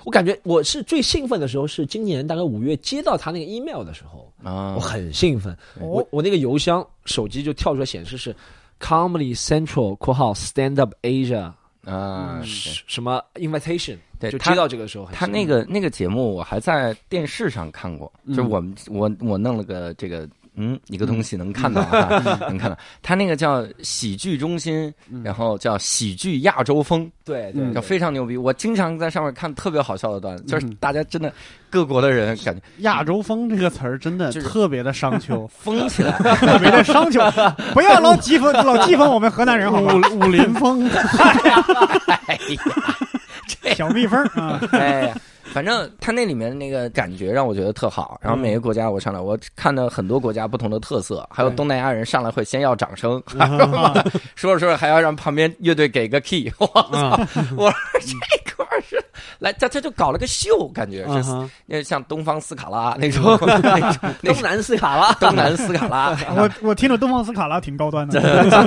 我感觉我是最兴奋的时候是今年大概五月接到他那个 email 的时候，啊我很兴奋。哦我我那个邮箱手机就跳出来显示是 Comedy Central（ 括号 Stand Up Asia） 啊，对什什么 invitation，对就接到这个时候很他那个那个节目我还在电视上看过，嗯就我们我我弄了个这个嗯一个东西能看到啊，[laughs] 能看到。他那个叫喜剧中心，然后叫喜剧亚洲风，嗯对对非常牛逼。我经常在上面看特别好笑的段子，就是嗯大家真的各国的人感觉亚洲风这个词儿真的就特别的商丘，[laughs] 疯起来。特别的商丘，不要老讥讽老讥讽我们河南人？武武林风，哎呀，小蜜蜂啊，哎呀，反正他那里面那个感觉让我觉得特好。然后每个国家我上来，我看到很多国家不同的特色，还有东南亚人上来会先要掌声，说着说着还要让旁边乐队给个 key。我操！啊我说这块是来，他他就搞了个秀，感觉是那像东方斯卡拉那种 [laughs] 那种那种东南斯卡拉，东南斯卡拉。[laughs] 我我听着东方斯卡拉挺高端的，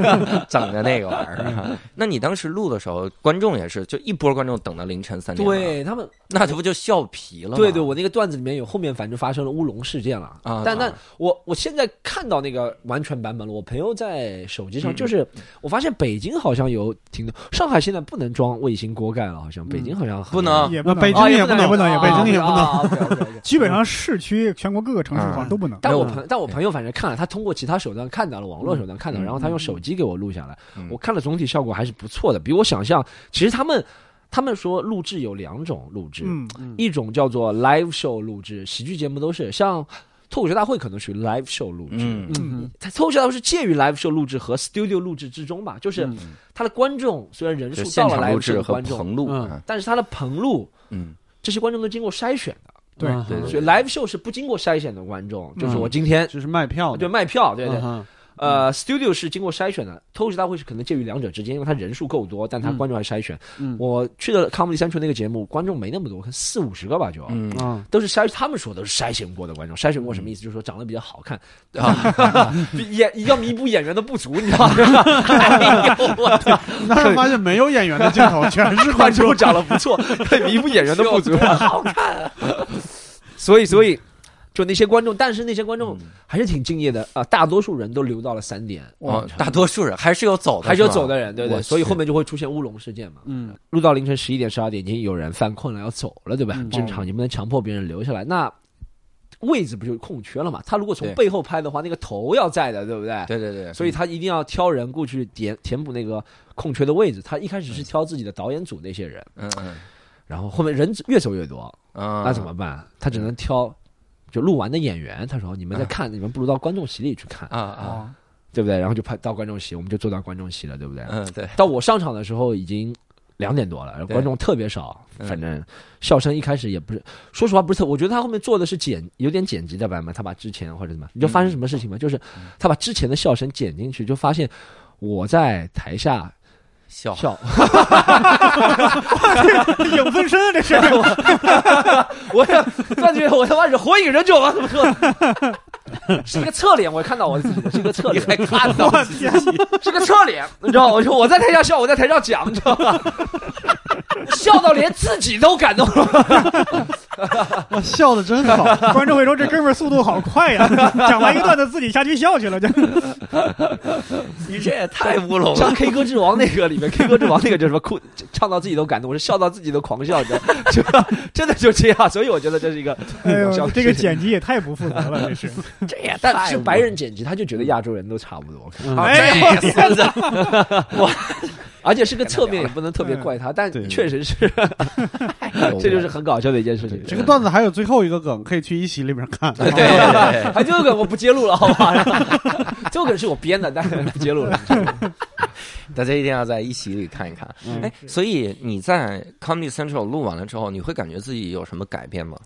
[laughs] 整的那个玩意儿，那你当时录的时候，观众也是就一波观众等到凌晨三点，，对他们那这不就笑皮了？对对，我那个段子里面有后面反正发生了乌龙事件了。啊但但啊我我现在看到那个完全版本了，我朋友在手机上，嗯就是我发现北京好像有挺多，上海现在不能装卫星锅盖了，好像北京好像不能。也不能北京啊也不能也不能，也北京也不能。[laughs] 基本上市区全国各个城市好像都不能。但我朋但我朋友反正看了，他通过其他手段看到了，网络手段看到，嗯然后他用手机给我录下来。嗯，我看了总体效果还是不错的，比我想象。其实他们他们说录制有两种录制，嗯，一种叫做 live show 录制，喜剧节目都是像脱口秀大会可能属于 live show 录制。嗯。嗯。它脱口秀大会是介于 live show 录制和 studio 录制之中吧，就是嗯。它的观众虽然人数到了 live show 的观众，棚录，嗯啊但是它的棚录嗯。这些观众都经过筛选的，对。嗯对对所以 live show 是不经过筛选的观众，就是我今天就是卖票，对卖票，对对呃，studio 是经过筛选的，脱口秀大会是可能介于两者之间，因为它人数够多，但它嗯观众还筛选。嗯我去的 Comedy Central 那个节目，观众没那么多，可能四五十个吧就。嗯啊都是筛，他们说都是筛选过的观众，筛选过什么意思？就是说长得比较好看，啊，[laughs] 演要弥补演员的不足，你知道吗？[laughs] 哎呦我操，但是发现没有演员的镜头，全是观观众众。长得不错，可以弥补演员的不足，[laughs] 好看。所以，所以就那些观众，但是那些观众还是挺敬业的啊、大多数人都留到了三点，哦，大多数人还是有走的，还是有走的人，对对，所以后面就会出现乌龙事件嘛。嗯录到凌晨十一点、十二点，已经有人犯困了要走了，对吧？很正常，你不能强迫别人留下来。那位置不就空缺了嘛？他如果从背后拍的话，那个头要在的，对不对？对对对，所以他一定要挑人过去填填补那个空缺的位置。他一开始是挑自己的导演组那些人，嗯嗯然后后面人越走越多，啊，那怎么办？他只能挑就录完的演员。他说：“你们在看，你们不如到观众席里去看，啊啊？哦，对不对？”然后就拍到观众席，我们就坐到观众席了，对不对？嗯对，到我上场的时候已经两点多了，对观众特别少，嗯反正笑声一开始也不是，说实话不是特，我觉得他后面做的是剪有点剪辑的版本，他把之前或者什么，你就发生什么事情吗？就是他把之前的笑声剪进去，就发现我在台下笑笑，[laughs] 影分身啊，这是。我也感觉我他妈是火影忍者吗？怎么说？[laughs] 是一个侧脸，我看到我自己的是一个侧脸，还看到我天，是个侧脸，你知道吗？我就我在台下笑，我在台上讲，你知道吗？笑到连自己都感动了。[laughs] 我，笑的真好。观众会说这哥们儿速度好快呀，讲完一个段子自己下去笑去了，就你这也太乌龙像了。K 歌之王那个里面，K 歌之王那个就是什么哭，唱到自己都感动，我是笑到自己都狂笑，你知道吗 [laughs] 就真的就这样。所以我觉得这是一个 [laughs] 这个剪辑也太不负责了，这是。[laughs] 这也但是白人剪辑，他就觉得亚洲人都差不多，嗯哎这孙子，而且是个侧面，也不能特别怪他，但确实是，这就是很搞笑的一件事情。这个段子还有最后一个梗，可以去一席里面看。对对对，还这个我不揭露了，好吧？这个是我编的，但是不揭露了。大家一定要在一起里看一看。嗯哎，所以你在 Comedy Central 录完了之后，你会感觉自己有什么改变吗？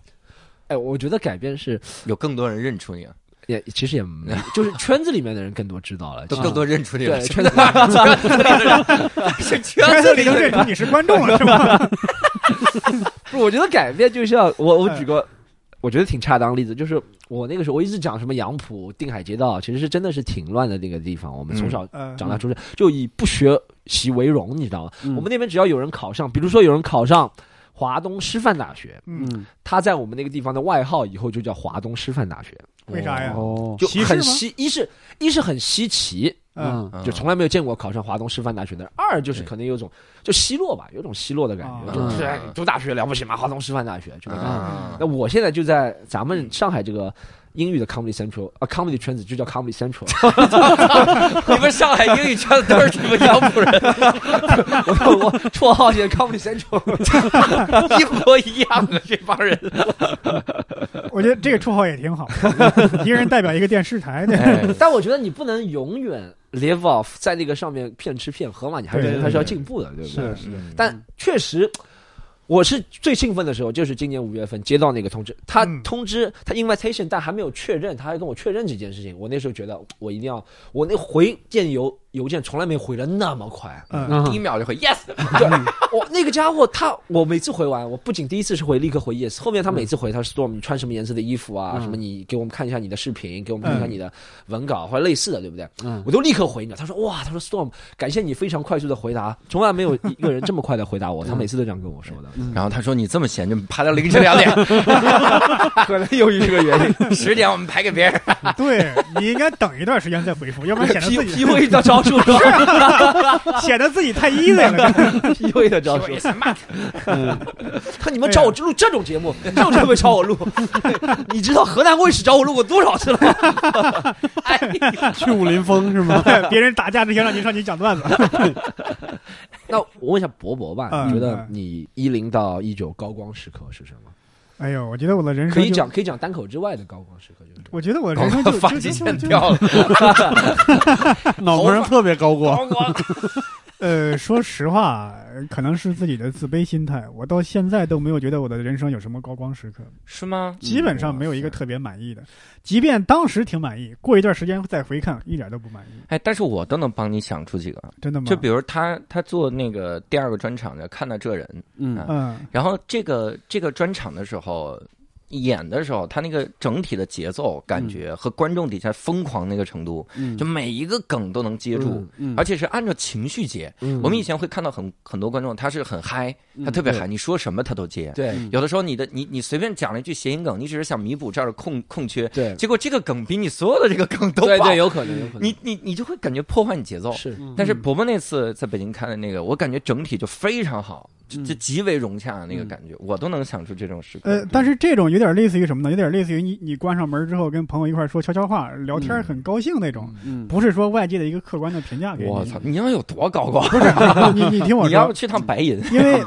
哎，我觉得改变是有更多人认出你啊，也其实也没，[laughs] 就是圈子里面的人更多知道了，都更多认出你了，对圈子圈子里的人 [laughs] 是圈圈子里。认出你是观众了，是吧？[laughs] 不，我觉得改变就像我我哎举个。我觉得挺恰当的例子，就是我那个时候我一直讲什么杨浦、定海街道，其实是真的是挺乱的那个地方。我们从小呃，长大出生，就以不学习为荣，你知道吗？嗯我们那边只要有人考上，比如说有人考上华东师范大学，嗯，嗯他在我们那个地方的外号以后就叫华东师范大学，为啥呀？哦就很稀，一是一是很稀奇，嗯，嗯就从来没有见过考上华东师范大学的；二就是可能有种就奚落吧，有种奚落的感觉，啊就是哎读大学了不起吗？华东师范大学就那种感觉。啊那我现在就在咱们上海这个英语的 comedy central 啊，comedy 圈子就叫 comedy central。[laughs] 你们上海英语圈子都是什么杨浦人？[laughs] 我我绰号写 comedy central。一模一样的这帮人。我觉得这个绰号也挺好，[laughs] 一个人代表一个电视台但我觉得你不能永远 live off 在那个上面骗吃骗喝嘛，你还是对对还是要进步的，对不对？是是。但确实，我是最兴奋的时候，就是今年五月份接到那个通知，他嗯。通知他 invitation，但还没有确认，他还跟我确认这件事情。我那时候觉得我一定要，我那回电邮邮件从来没回的那么快。嗯，第一秒就回 yes，我 [laughs] 那个家伙，他我每次回完，我不仅第一次是回立刻回 yes，后面他每次回他 storm 你穿什么颜色的衣服啊，嗯。什么你给我们看一下你的视频，给我们看一下嗯你的文稿或者类似的，对不对？嗯。我都立刻回你了。他说哇，他说 storm 感谢你非常快速的回答，从来没有一个人这么快的回答我，他每次都这样跟我说的。然后他说你这么闲就排到凌晨两点，[laughs] 可能由于这个原因。十点我们排给别人。[laughs] 对你应该等一段时间再回复，要不然显得，P 自 P 己 U A 的招数是吧显得自己太 easy 了。A 的招数。smart，看你们找我录这种节目，这种节目找我录，[laughs] 你知道河南卫视找我录过多少次了吗？去武林风是吗？[laughs] 别人打架之前让你上去讲段子，[laughs] 那我问一下博博吧，嗯你觉得嗯你一零到一九高光时刻是什么？哎呦，我觉得我的人生可以讲，可以讲单口之外的高光时刻，就是我觉得我的人生就发际线掉了，[laughs] 脑门上特别高光。[laughs] 呃，说实话，可能是自己的自卑心态，我到现在都没有觉得我的人生有什么高光时刻，是吗？基本上没有一个特别满意的。即便当时挺满意，过一段时间再回看，一点都不满意。哎，但是我都能帮你想出几个，真的吗？就比如他他做那个第二个专场的《看到这人》，嗯嗯然后这个这个专场的时候。演的时候，他那个整体的节奏感觉和观众底下疯狂那个程度，嗯。就每一个梗都能接住，嗯而且是按照情绪接。嗯。我们以前会看到很很多观众，他是很嗨，他特别嗨，你说什么他都接。对。有的时候你的你你随便讲了一句谐音梗，你只是想弥补这儿的空空缺，对结果这个梗比你所有的这个梗都爆对对，有可能有可能，你你你就会感觉破坏你节奏。是。但是伯伯那次在北京看的那个，我感觉整体就非常好，就就极为融洽的那个感觉，我都能想出这种时刻。呃，但是这种有点类似于什么呢？有点类似于你你关上门之后跟朋友一块儿说悄悄话、聊天很高兴那种，嗯不是说外界的一个客观的评价给你。我操，你要有多高光？不是你你你听我说，你要不去趟白银？因为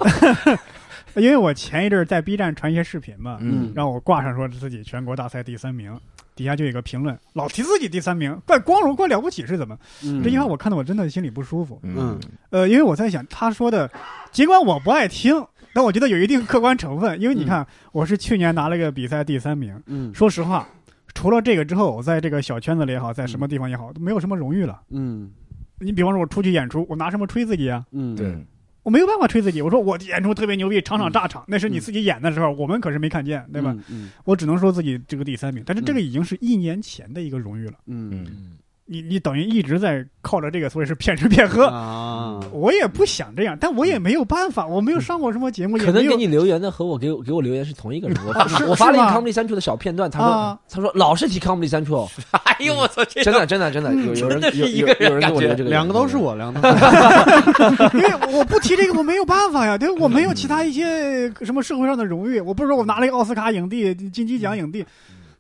[laughs] 因为我前一阵儿在 B 站传一些视频嘛，嗯让我挂上说自己全国大赛第三名，底下就有一个评论，老提自己第三名，怪光荣怪了不起是怎么？嗯这句话我看的我真的心里不舒服。嗯呃，因为我在想他说的，尽管我不爱听，[laughs] 但我觉得有一定客观成分。因为你看，我是去年拿了个比赛第三名，嗯说实话，除了这个之后，我在这个小圈子里也好，在什么地方也好，都没有什么荣誉了。嗯你比方说，我出去演出，我拿什么吹自己啊？嗯对，我没有办法吹自己。我说我演出特别牛逼，场场炸场，那是你自己演的时候，我们可是没看见，对吧？？嗯我只能说自己这个第三名，但是这个已经是一年前的一个荣誉了。嗯嗯你你等于一直在靠着这个，所以是骗吃骗喝。啊，我也不想这样，但我也没有办法，我没有上过什么节目，也可能给你留言的和我给我给我留言是同一个人。[laughs] 我啊我发了一个 Comedy Central 的小片段，他说啊他说老是提 Comedy Central，[laughs] 哎呦我操，真的真的真的有有人有有有人个人感觉给我留这个，两个都是我，两个都是我。[laughs] 因为我不提这个，我没有办法呀，对，我没有其他一些什么社会上的荣誉，我不是说我拿了一个奥斯卡影帝、金鸡奖影帝，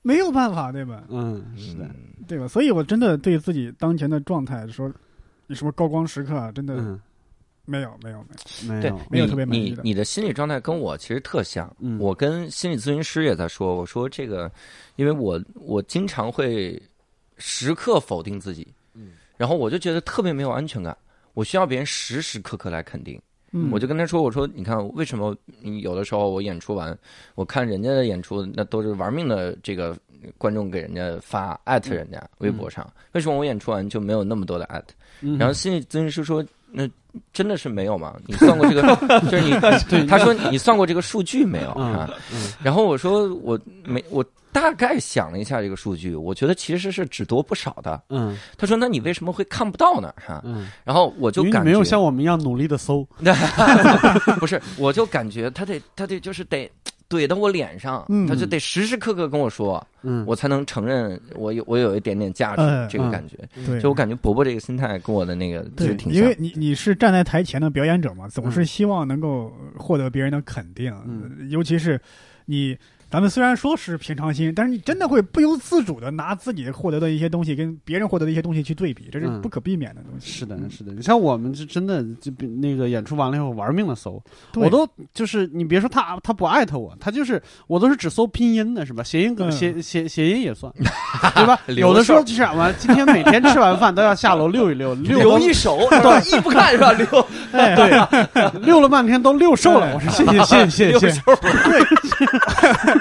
没有办法，对吧？嗯，是的，对吧？所以我真的对自己当前的状态说，你什么高光时刻啊，真的嗯没有没有没有，对没有，没有特别满意的你你的心理状态跟我其实特像，嗯我跟心理咨询师也在说，我说这个，因为我我经常会时刻否定自己，嗯，然后我就觉得特别没有安全感，我需要别人时时刻刻来肯定。嗯，我就跟他说：“我说，你看，为什么你有的时候我演出完，我看人家的演出，那都是玩命的这个观众给人家发艾特人家微博上，为什么我演出完就没有那么多的艾特？嗯然后心理咨询师说：那真的是没有吗？你算过这个？[laughs] 就是你，对他说你算过这个数据没有嗯啊？嗯然后我说我没，我大概想了一下这个数据，我觉得其实是只多不少的。嗯他说：那你为什么会看不到呢？哈，嗯，然后我就感觉你没有像我们一样努力的搜，[laughs] [laughs] 不是，我就感觉他得他得就是得怼到我脸上，嗯他就得时时刻刻跟我说，嗯，我才能承认我有我有一点点价值、嗯这个感觉。对，就我感觉伯伯这个心态跟我的那个其实对，挺像因为。你你是站在台前的表演者嘛，总是希望能够获得别人的肯定，嗯尤其是你。咱们虽然说是平常心，但是你真的会不由自主的拿自己获得的一些东西跟别人获得的一些东西去对比，这是嗯不可避免的东西。是的，是的。你像我们是真的就比那个演出完了以后玩命的搜，我都就是你别说他他不艾特我，他就是我都是只搜拼音的是吧？谐音梗嗯谐谐谐音也算，[laughs] 对吧？[laughs] 有的时候就是我今天每天吃完饭都要下楼溜一溜，溜一手，[laughs] 对，一不看是吧？留哎，对，溜了半天都溜瘦了。哎我说谢谢谢谢谢谢，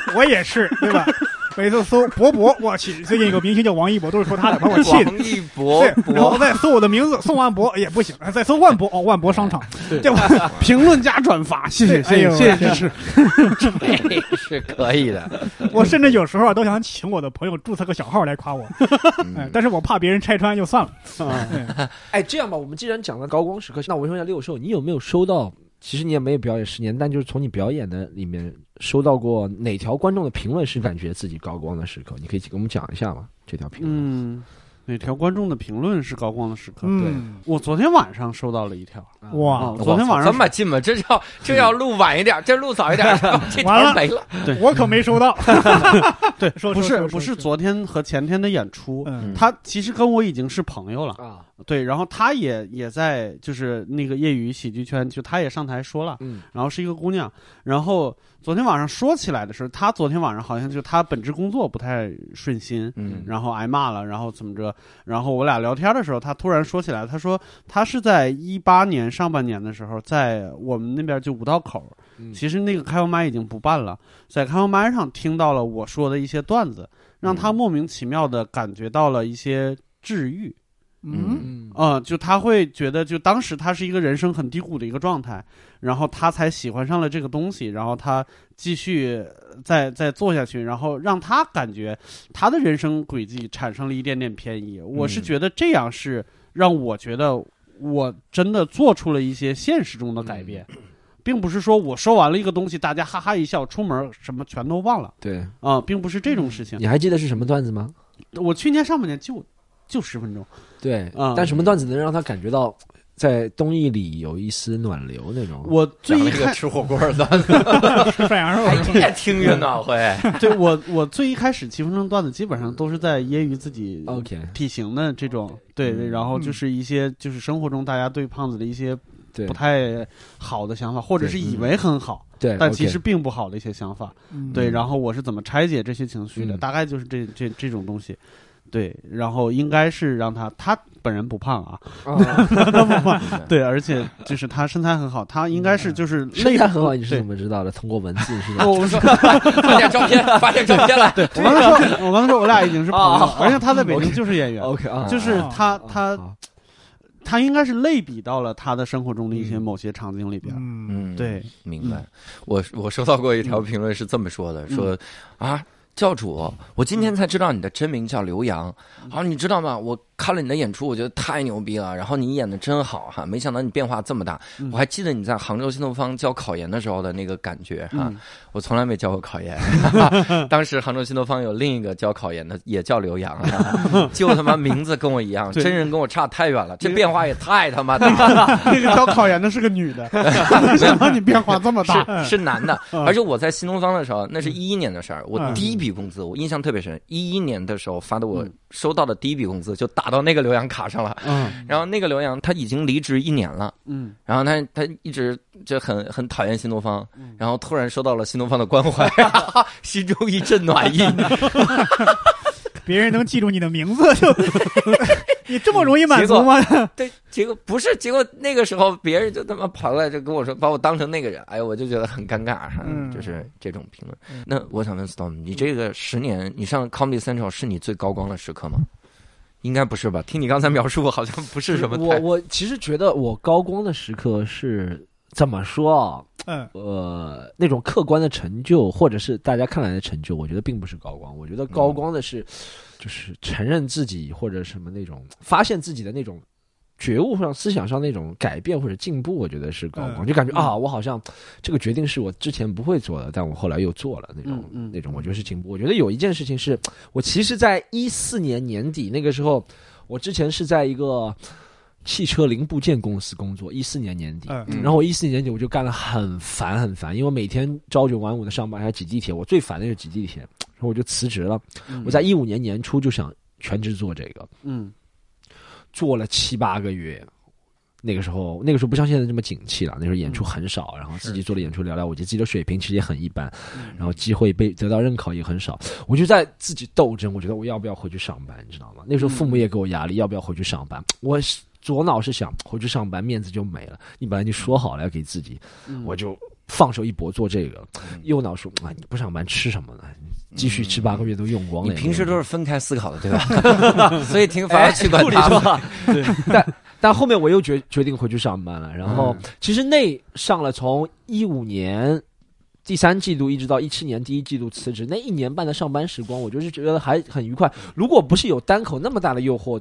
[laughs] 我也是，对吧？每次搜博博，我去，最近有个明星叫王一博，都是说他的，把我气的。王一博对，然后博，再搜我的名字宋万博也 [laughs] 不行，再搜万博哦，万博商场，对对吧？[laughs] 评论加转发，谢谢谢谢谢谢支持。是可以的。我甚至有时候啊都想请我的朋友注册个小号来夸我，但是我怕别人拆穿，就算了。啊哎哎，这样吧，我们既然讲了高光时刻，那我问一下六兽，你有没有收到？其实你也没有表演十年，但就是从你表演的里面收到过哪条观众的评论是感觉自己高光的时刻？你可以给我们讲一下吗？这条评论，嗯，哪条观众的评论是高光的时刻？嗯，我昨天晚上收到了一条，啊哇啊，昨天晚上这么近吗？这要这要录晚 [laughs] 一点，这录早一点，这完了条没了。对我可没收到。[laughs] 对，说不是不是昨天和前天的演出，嗯他其实跟我已经是朋友了，啊，对，然后他也也在就是那个业余喜剧圈，就他也上台说了，嗯然后是一个姑娘，然后昨天晚上说起来的时候，他昨天晚上好像就他本职工作不太顺心，嗯。然后挨骂了，然后怎么着，然后我俩聊天的时候，他突然说起来，他说他是在一八年上半年的时候，在我们那边就五道口，嗯。其实那个开放麦已经不办了，在开放麦上听到了我说的一些段子，让他莫名其妙的感觉到了一些治愈。嗯嗯啊、就他会觉得，就当时他是一个人生很低谷的一个状态，然后他才喜欢上了这个东西，然后他继续呃再再做下去，然后让他感觉他的人生轨迹产生了一点点偏移。我是嗯觉得这样是让我觉得我真的做出了一些现实中的改变，并不是说我说完了一个东西，大家哈哈一笑，出门什么全都忘了对，啊、并不是这种事情。你还记得是什么段子吗？我去年上半年就就十分钟，对，啊但什么段子能让他感觉到在东艺里有一丝暖流那种？我最一个吃火锅的，吃 [laughs] 涮羊肉哎，[laughs] 是吧？这听越暖和。对我，我最一开始七分钟段子基本上都是在揶揄自己 OK，体型的这种，对然后就是一些就是生活中大家对胖子的一些对不太好的想法，或者是以为很好，对，但其实并不好的一些想法，嗯对，然后我是怎么拆解这些情绪的，嗯大概就是这这这种东西。对，然后应该是让他，他本人不胖啊，啊 [laughs] 他不胖，对，而且就是他身材很好，他应该是就是类身材很好，你是怎么知道的？通过文字是吧？[laughs] 我们说，发点照片，发点照片来。对，我刚才说，我刚才说我俩已经是朋友啊了，而且他在北京就是演员，OK 啊，就是他啊他好他应该是类比到了他的生活中的一些嗯某些场景里边。嗯，嗯，对，明白。我我收到过一条评论是这么说的：说啊，教主，我今天才知道你的真名叫刘洋。好，你知道吗？我看了你的演出，我觉得太牛逼了。然后你演的真好哈，没想到你变化这么大。嗯我还记得你在杭州新东方教考研的时候的那个感觉哈。嗯我从来没教过考研，[laughs] 当时杭州新东方有另一个教考研的，也叫刘洋，啊 [laughs] 就他妈名字跟我一样，真人跟我差太远了，这变化也太他妈大了。[laughs] 那个教考研的是个女的，没想到你变化这么大。是是男的，嗯而且我在新东方的时候，那是一一年的事儿。我嗯第一笔工资，我印象特别深。一一年的时候发的，我嗯收到的第一笔工资就打到那个刘洋卡上了。嗯 [laughs] 然后那个刘洋他已经离职一年了，嗯然后他他一直就很很讨厌新东方，嗯然后突然收到了新东方的关怀，[laughs] 心中一阵暖意。[laughs] 别人能记住你的名字，就你这么容易满足吗？对，结果不是，结果那个时候别人就他妈跑过来就跟我说，把我当成那个人，哎呦，我就觉得很尴尬，嗯就是这种评论嗯。那我想问 Storm，你这个十年，你上 Comedy Central 是你最高光的时刻吗？应该不是吧？听你刚才描述，好像不是什么太我我其实觉得我高光的时刻是怎么说啊？嗯呃，那种客观的成就，或者是大家看来的成就，我觉得并不是高光。我觉得高光的是，就是承认自己或者什么那种发现自己的那种觉悟上、思想上那种改变或者进步，我觉得是高光。嗯就感觉啊，我好像这个决定是我之前不会做的，但我后来又做了那种、那种，我觉得是进步。我觉得有一件事情是我其实，在一四年年底那个时候，我之前是在一个汽车零部件公司工作，一四年年底。然后我一四年年底我就干了很烦很烦，因为每天朝九晚五的上班，还要挤地铁，我最烦的就是挤地铁，然后我就辞职了。嗯我在一五年年初就想全职做这个，嗯做了七八个月。那个时候，那个时候不像现在这么景气了，那时候演出很少，然后自己做的演出寥寥无几，自己的水平其实也很一般，然后机会被得到认可也很少，我就在自己斗争，我觉得我要不要回去上班，你知道吗？那时候父母也给我压力，要不要回去上班？我是左脑是想回去上班，面子就没了。你本来就说好了要给自己，嗯我就放手一搏做这个。右脑说啊，你不上班吃什么呢？你继续七八个月都用光了。你平时都是分开思考的，对吧？[laughs] 所以挺反而去管顾里他们。说话，但但后面我又决决定回去上班了。然后、嗯其实那上了从一五年第三季度一直到一七年第一季度辞职，那一年半的上班时光，我就是觉得还很愉快。如果不是有单口那么大的诱惑，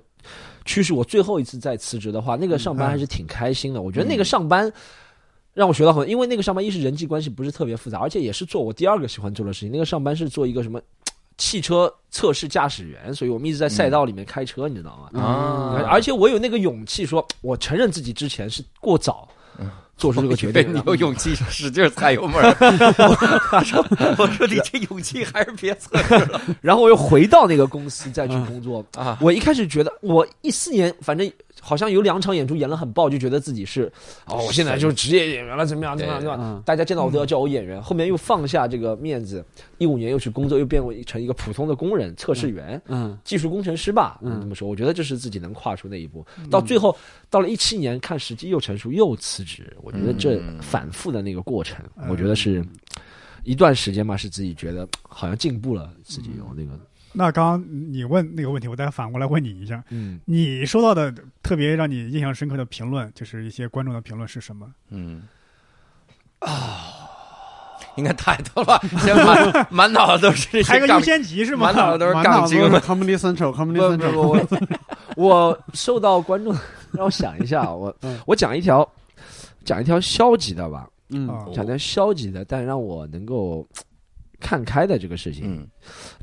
驱使我最后一次再辞职的话，那个上班还是挺开心的。我觉得那个上班。让我学到很多，因为那个上班一是人际关系不是特别复杂，而且也是做我第二个喜欢做的事情。那个上班是做一个什么汽车测试驾驶员，所以我们一直在赛道里面开车，你知道吗？啊而且我有那个勇气说，我承认自己之前是过早做出这个决定 [laughs] 你有勇气使劲踩油门儿。我 [laughs] 说我说你这勇气还是别测试了然后我又回到那个公司再去工作。啊！我一开始觉得，我一四年反正好像有两场演出演了很爆，就觉得自己是哦，我现在就是职业演员了，怎么样怎么样怎么样？嗯大家见到我都要叫我演员。后面又放下这个面子，一五年又去工作，又变为成一个普通的工人、测试员。嗯技术工程师吧，嗯这么说，我觉得这是自己能跨出那一步。到最后，到了一七年，看时机又成熟，又辞职。我觉得这嗯反复的那个过程，嗯我觉得是一段时间嘛，是自己觉得好像进步了，自己有那个那刚刚你问那个问题，我再反过来问你一下，嗯。你收到的特别让你印象深刻的评论，就是一些观众的评论是什么？嗯啊，应该太多了，现在满 [laughs] 满脑子都是这些杠排个优，先级是吗满？脑子都是杠精了。Comedy Central，Comedy 不不 Central，我我受到观众，让我想一下，我嗯我讲一条讲一条消极的吧，嗯啊讲条消极的，但让我能够看开的这个事情。嗯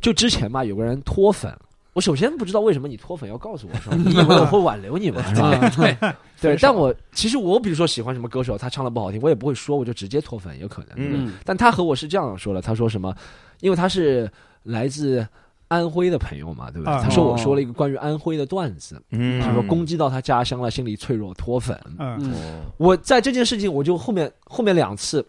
就之前嘛，有个人脱粉，我首先不知道为什么你脱粉要告诉我，说？[laughs] 你以为我会挽留你吗？[laughs] 是吧？对 [laughs] 对，但我其实我比如说喜欢什么歌手，他唱的不好听，我也不会说，我就直接脱粉，有可能。但他和我是这样说的，他说什么？因为他是来自安徽的朋友嘛，对不对？啊他说我说了一个关于安徽的段子，嗯他说攻击到他家乡了，心里脆弱，脱粉。我在这件事情，我就后面后面两次，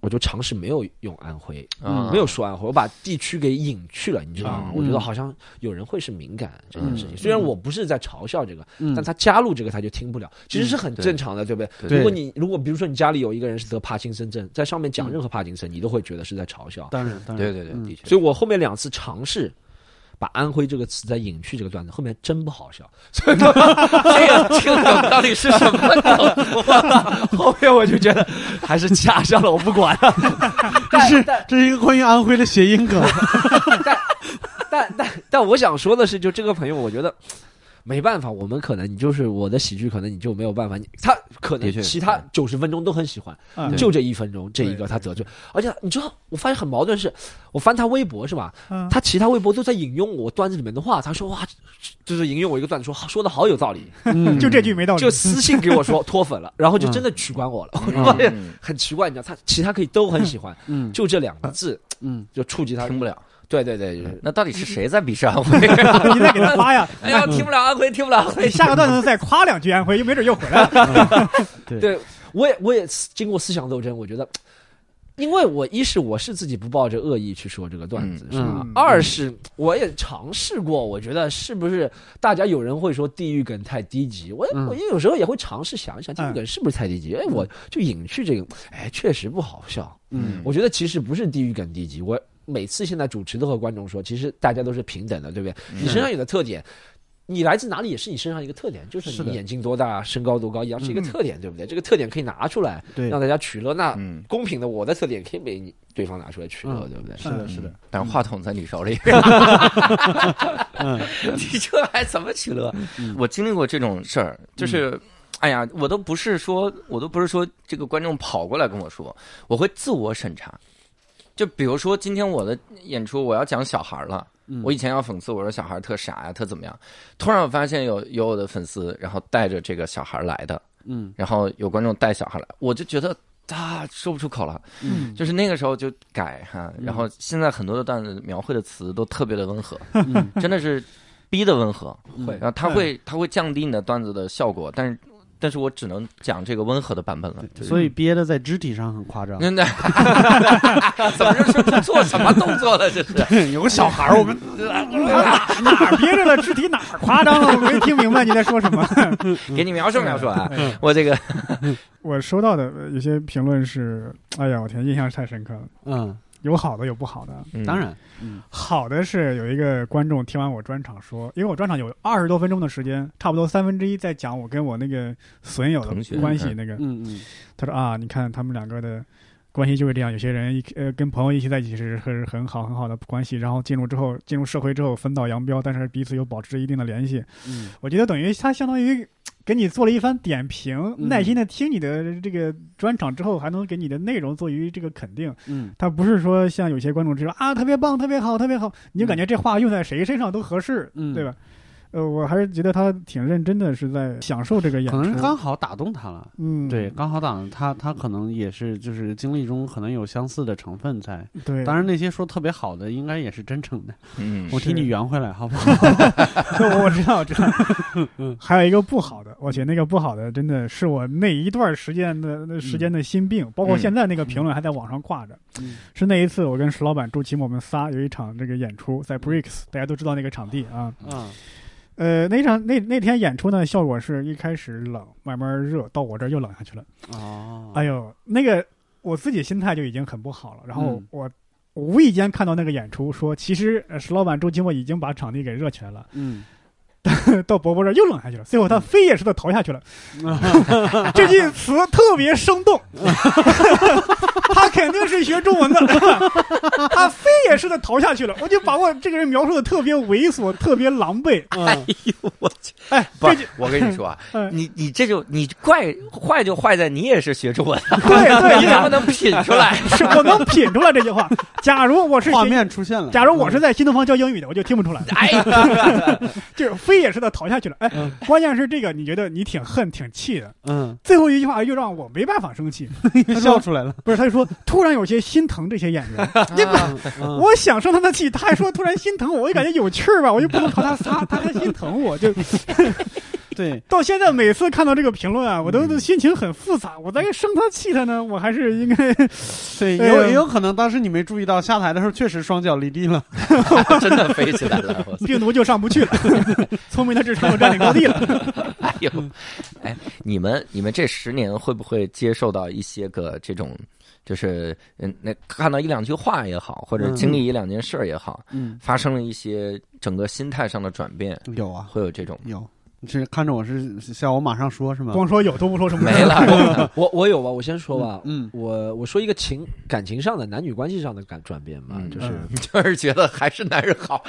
我就尝试没有用安徽，啊没有说安徽，我把地区给隐去了，你知道吗？嗯我觉得好像有人会是敏感这件事情，嗯虽然我不是在嘲笑这个，嗯但他加入这个他就听不了，其实是很正常的，对不对？对如果你如果比如说你家里有一个人是得帕金森症，在上面讲嗯任何帕金森，你都会觉得是在嘲笑。当然当然，对对对，嗯的确。所以我后面两次尝试。把安徽这个词再隐去这个段子，后面真不好笑，所 [laughs] 以这个这个梗到底是什么梗？[laughs] 后面我就觉得还是加上了，我不管了。这是但这是一个关于安徽的谐音梗，但但但但我想说的是，就这个朋友，我觉得没办法，我们可能你就是我的喜剧，可能你就没有办法。你他可能其他九十分钟都很喜欢，嗯。就这一分钟这一个他得罪，而且你知道，我发现很矛盾是，我翻他微博是吧？嗯。他其他微博都在引用我段子里面的话，他说哇，就是引用我一个段子说说的好有道理，嗯。就这句没道理，就私信给我说脱粉了，然后就真的取关我了，我发现嗯很奇怪，你知道，他其他可以都很喜欢，嗯。就这两个字嗯。就触及他听不了。对对对，那到底是谁在鄙视安徽？[laughs] 你再给他发呀，[laughs] 哎呀，听不了安徽，听不了安徽。下个段子再夸两句安徽，又没准又回来了。[laughs] 对，我也我也经过思想斗争，我觉得，因为我一是我是自己不抱着恶意去说这个段子，嗯是吧？嗯二是我也尝试过，我觉得是不是大家有人会说地域梗太低级，我嗯我有时候也会尝试想一想，地域梗是不是太低级？哎，我就隐去这个，哎，确实不好笑。嗯我觉得其实不是地域梗低级，我每次现在主持都和观众说，其实大家都是平等的，对不对？你身上有的特点。你来自哪里也是你身上一个特点，就是你眼睛多大、身高多高一样，是一个特点，对不对？这个特点可以拿出来，对让大家取乐。那嗯，公平的，我的特点可以被你对方拿出来取乐，嗯对不对？是的，是的，但话筒在你手里，[laughs] 嗯 [laughs] 你这还怎么取乐？我经历过这种事儿，就是。哎呀，我都不是说，我都不是说这个观众跑过来跟我说，我会自我审查。就比如说今天我的演出，我要讲小孩了，嗯我以前要讽刺我说小孩特傻呀，特怎么样。突然我发现有有我的粉丝，然后带着这个小孩来的，嗯然后有观众带小孩来，我就觉得啊说不出口了。嗯就是那个时候就改哈，然后现在很多的段子描绘的词都特别的温和，嗯真的是逼的温和。会然后它会它会降低你的段子的效果，但是但是我只能讲这个温和的版本了。所以憋的在肢体上很夸张。真的，[laughs] 怎么就是他做什么动作了？这是 [laughs] 有个小孩儿，我们哪儿憋着了？肢体哪儿夸张了？我没听明白你在说什么。[laughs] 给你描述描述啊！我这个我收到的呃有些评论是：哎呀，我天，印象太深刻了。嗯，有好的，有不好的。嗯当然，嗯好的是有一个观众听完我专场说，因为我专场有二十多分钟的时间，差不多三分之一在讲我跟我那个损友同学的关系。那个嗯嗯他说啊，你看他们两个的关系就是这样，有些人一呃跟朋友一起在一起是是很好很好的关系，然后进入之后进入社会之后分道扬镳，但是彼此又保持一定的联系。嗯我觉得等于他相当于给你做了一番点评，嗯耐心的听你的这个专场之后，还能给你的内容做于这个肯定。嗯他不是说像有些观众知道啊特别棒、特别好、特别好，你就感觉这话用在谁身上都合适，嗯对吧？呃，我还是觉得他挺认真的，是在享受这个演出。可能是刚好打动他了。嗯，对，刚好打动他，他可能也是就是经历中可能有相似的成分在。对，当然，那些说特别好的，应该也是真诚的。嗯我替你圆回来，好不好？[laughs] [laughs] 我知道，我知道。[laughs] 还有一个不好的，我觉得那个不好的真的是我那一段时间的那时间的心病，包括现在那个评论还在网上挂着。嗯是那一次我跟石老板、朱奇墨我们仨有一场这个演出在 Bricks，大家都知道那个场地啊。啊，呃，那场那那天演出呢，效果是一开始冷，慢慢热，到我这儿又冷下去了。哦，哎呦，那个我自己心态就已经很不好了。然后嗯我无意间看到那个演出，说其实呃石老板、周奇墨已经把场地给热起来了。嗯，[laughs] 到伯伯这儿又冷下去了，最后他嗯飞也似的逃下去了。[laughs] 这句词特别生动，[laughs] 他肯定是学中文的，他飞也似的逃下去了。我就把我这个人描述的特别猥琐，特别狼狈。哎呦我去！哎，不这就，我跟你说啊，嗯你你这就你怪坏就坏在你也是学中文，对对你能不能品出来？是我能品出来这句话。假如我是画面出现了。假如我是在新东方教英语的，我就听不出来，哎，就是飞也似的逃下去了。哎嗯，关键是这个，你觉得你挺恨、挺气的，嗯，最后一句话又让我没办法生气。[laughs] 笑出来了。不是，他就说突然有些心疼这些演员，[laughs] 你我想生他的气，他还说突然心疼我，我就感觉有趣儿吧，我就不能朝他撒，他还心疼我，就对，到现在每次看到这个评论啊，我都都心情很复杂，我在生他气他呢，我还是应该 [laughs] 对，也有也有可能当时你没注意到，下台的时候确实双脚离地了。[laughs] 真的飞起来了！病毒就上不去了，[laughs] 聪明的智商又占领高地了。哎呦，哎，你们你们这十年会不会接受到一些个这种，就是嗯，那看到一两句话也好，或者嗯经历一两件事儿也好，嗯，发生了一些整个心态上的转变，有啊，会有这种有。你是看着我是笑我马上说是吗？光说有都不说什么没了？[laughs] 我我有吧，我先说吧。嗯我我说一个情感情上的男女关系上的感转变吧，嗯就是 [laughs] 就是觉得还是男人好。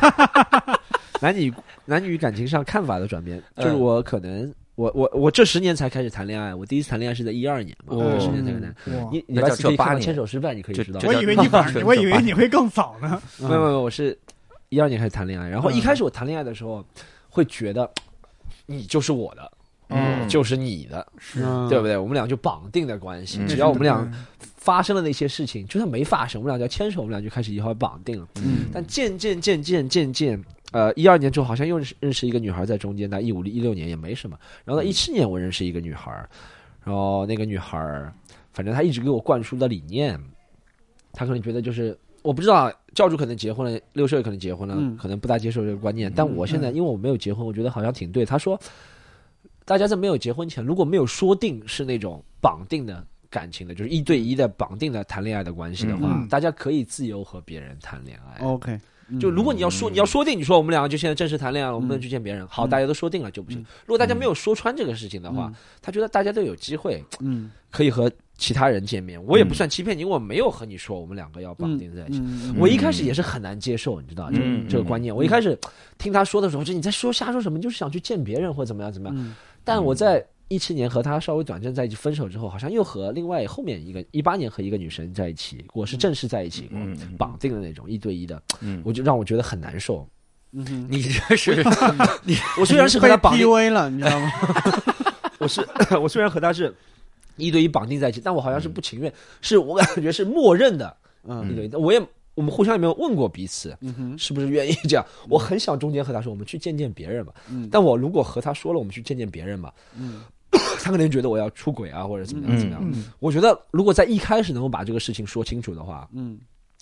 [laughs] 男女男女感情上看法的转变，嗯就是我可能我我我这十年才开始谈恋爱，我第一次谈恋爱是在一二年嘛，哦这十年才谈。哇你你来自可以看牵手失败，你可以知道。这我以为你我以为你会更早呢。嗯没有没有，我是一二年开始谈恋爱，然后一开始我谈恋爱的时候，会觉得 [tsk] 你就是我的，我就是你的，是。对不对？我们俩就绑定的关系，嗯。只要我们俩发生了那些事情，就算没发生，我们俩就要牵手，我们俩就开始以后绑定了。嗯。但渐渐渐渐渐渐，呃，一二年之后好像又认识认识一个女孩在中间，那一五一六年也没什么。然后到一七年我认识一个女孩，然后那个女孩，反正她一直给我灌输的理念，她可能觉得就是我不知道教主可能结婚了，六岁可能结婚了，嗯可能不大接受这个观念。但我现在因为我没有结婚，我觉得好像挺对。他说，大家在没有结婚前，如果没有说定是那种绑定的。感情的，就是一对一的绑定的谈恋爱的关系的话，嗯大家可以自由和别人谈恋爱。OK，就如果你要说你要说定，你说我们两个就现在正式谈恋爱了，我们不能去见别人。好，大家都说定了就不行。如果大家没有说穿这个事情的话，他觉得大家都有机会嗯可以和其他人见面，我也不算欺骗你，我没有和你说我们两个要绑定在一起。嗯我一开始也是很难接受，你知道，这嗯这个观念。我一开始听他说的时候，就你在说瞎说什么，就是想去见别人或怎么样怎么样。嗯但我在一七年和他稍微短暂在一起分手之后，好像又和另外后面一个一八年和一个女生在一起，我是正式在一起过，嗯绑定的那种一对一的，嗯，我就让我觉得很难受。嗯，你这是 [laughs] 我虽然是和他被绑定，PUA 了，你知道吗？[laughs] 我是我虽然和他是一对一绑定在一起，但我好像是不情愿，是我感觉是默认的一嗯对一。我也我们互相也没有问过彼此是不是愿意这样。我很想中间和他说，我们去见见别人吧。嗯但我如果和他说了我们去见见别人吧，嗯他可能觉得我要出轨啊，或者怎么样嗯怎么样。嗯我觉得如果在一开始能够把这个事情说清楚的话，嗯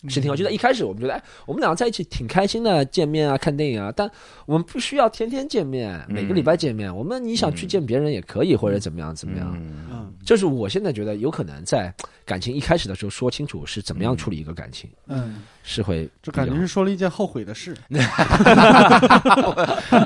是挺好。就在一开始，我们觉得，哎，我们两个在一起挺开心的，见面啊，看电影啊，但我们不需要天天见面，每个礼拜见面。我们你想去见别人也可以，或者怎么样怎么样。嗯就是我现在觉得有可能在感情一开始的时候说清楚是怎么样处理一个感情，嗯，是会就感觉是说了一件后悔的事。[laughs]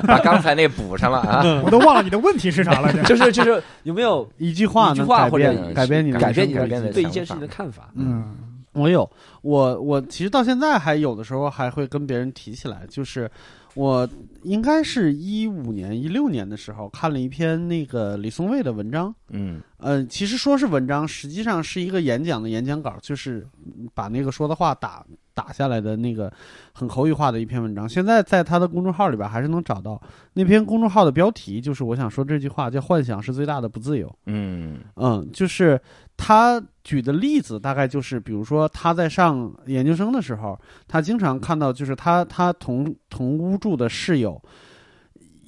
把刚才那补上了啊。[laughs] 我都忘了你的问题是啥了。[laughs] 就是就是有没有一句话一句能改话或者变改变你的改变你改变的想法对一件事情的看法？嗯我有，我我其实到现在还有的时候还会跟别人提起来，就是我应该是一五年、一六年的时候看了一篇那个李松蔚的文章，嗯呃，其实说是文章，实际上是一个演讲的演讲稿，就是把那个说的话打打下来的那个很口语化的一篇文章。现在在他的公众号里边还是能找到那篇公众号的标题，就是我想说这句话，叫“幻想是最大的不自由”。嗯嗯，就是他举的例子大概就是，比如说他在上研究生的时候，他经常看到就是他他同同屋住的室友，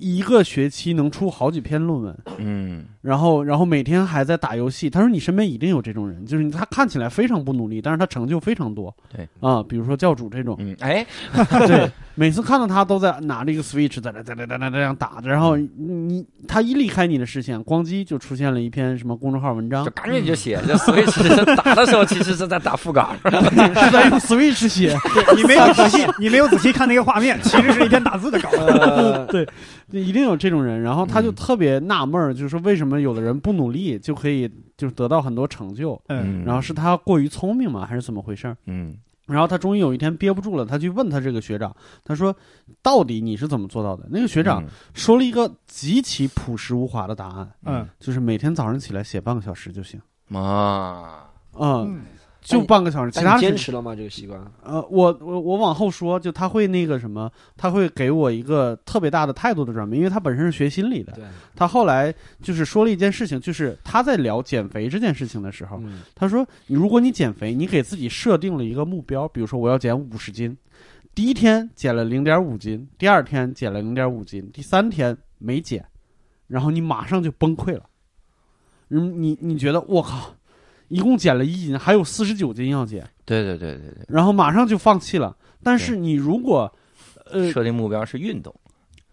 一个学期能出好几篇论文，嗯然后然后每天还在打游戏。他说你身边一定有这种人，就是他看起来非常不努力，但是他成就非常多。对啊，比如说教主这种，嗯，哎，[laughs] 对，每次看到他都在拿着一个 Switch 在那在那在那这样打着，然后你他一离开你的视线，咣叽就出现了一篇什么公众号文章就，赶紧就写，这 Switch [laughs] 打的时候其实是在打副稿。[laughs] 是在用 Switch 写，你没有仔细，你没有仔细看那个画面，其实是一篇打字的稿。呃，对，一定有这种人。然后他就嗯特别纳闷儿，就是说为什么有的人不努力就可以就是得到很多成就，嗯然后是他过于聪明吗，还是怎么回事儿？嗯然后他终于有一天憋不住了，他去问他这个学长，他说：“到底你是怎么做到的？”那个学长说了一个极其朴实无华的答案，嗯就是每天早上起来写半个小时就行。啊，嗯，嗯就半个小时，其他时坚持了吗？这个习惯？呃，我我我往后说，就他会那个什么，他会给我一个特别大的态度的转变，因为他本身是学心理的，对，他后来就是说了一件事情，就是他在聊减肥这件事情的时候，嗯他说，如果你减肥，你给自己设定了一个目标，比如说我要减五十斤，第一天减了零点五斤，第二天减了零点五斤，第三天没减，然后你马上就崩溃了，嗯，你你觉得我靠，一共减了一斤，还有四十九斤要减。对对对对对，然后马上就放弃了。但是你如果，呃，设定目标是运动。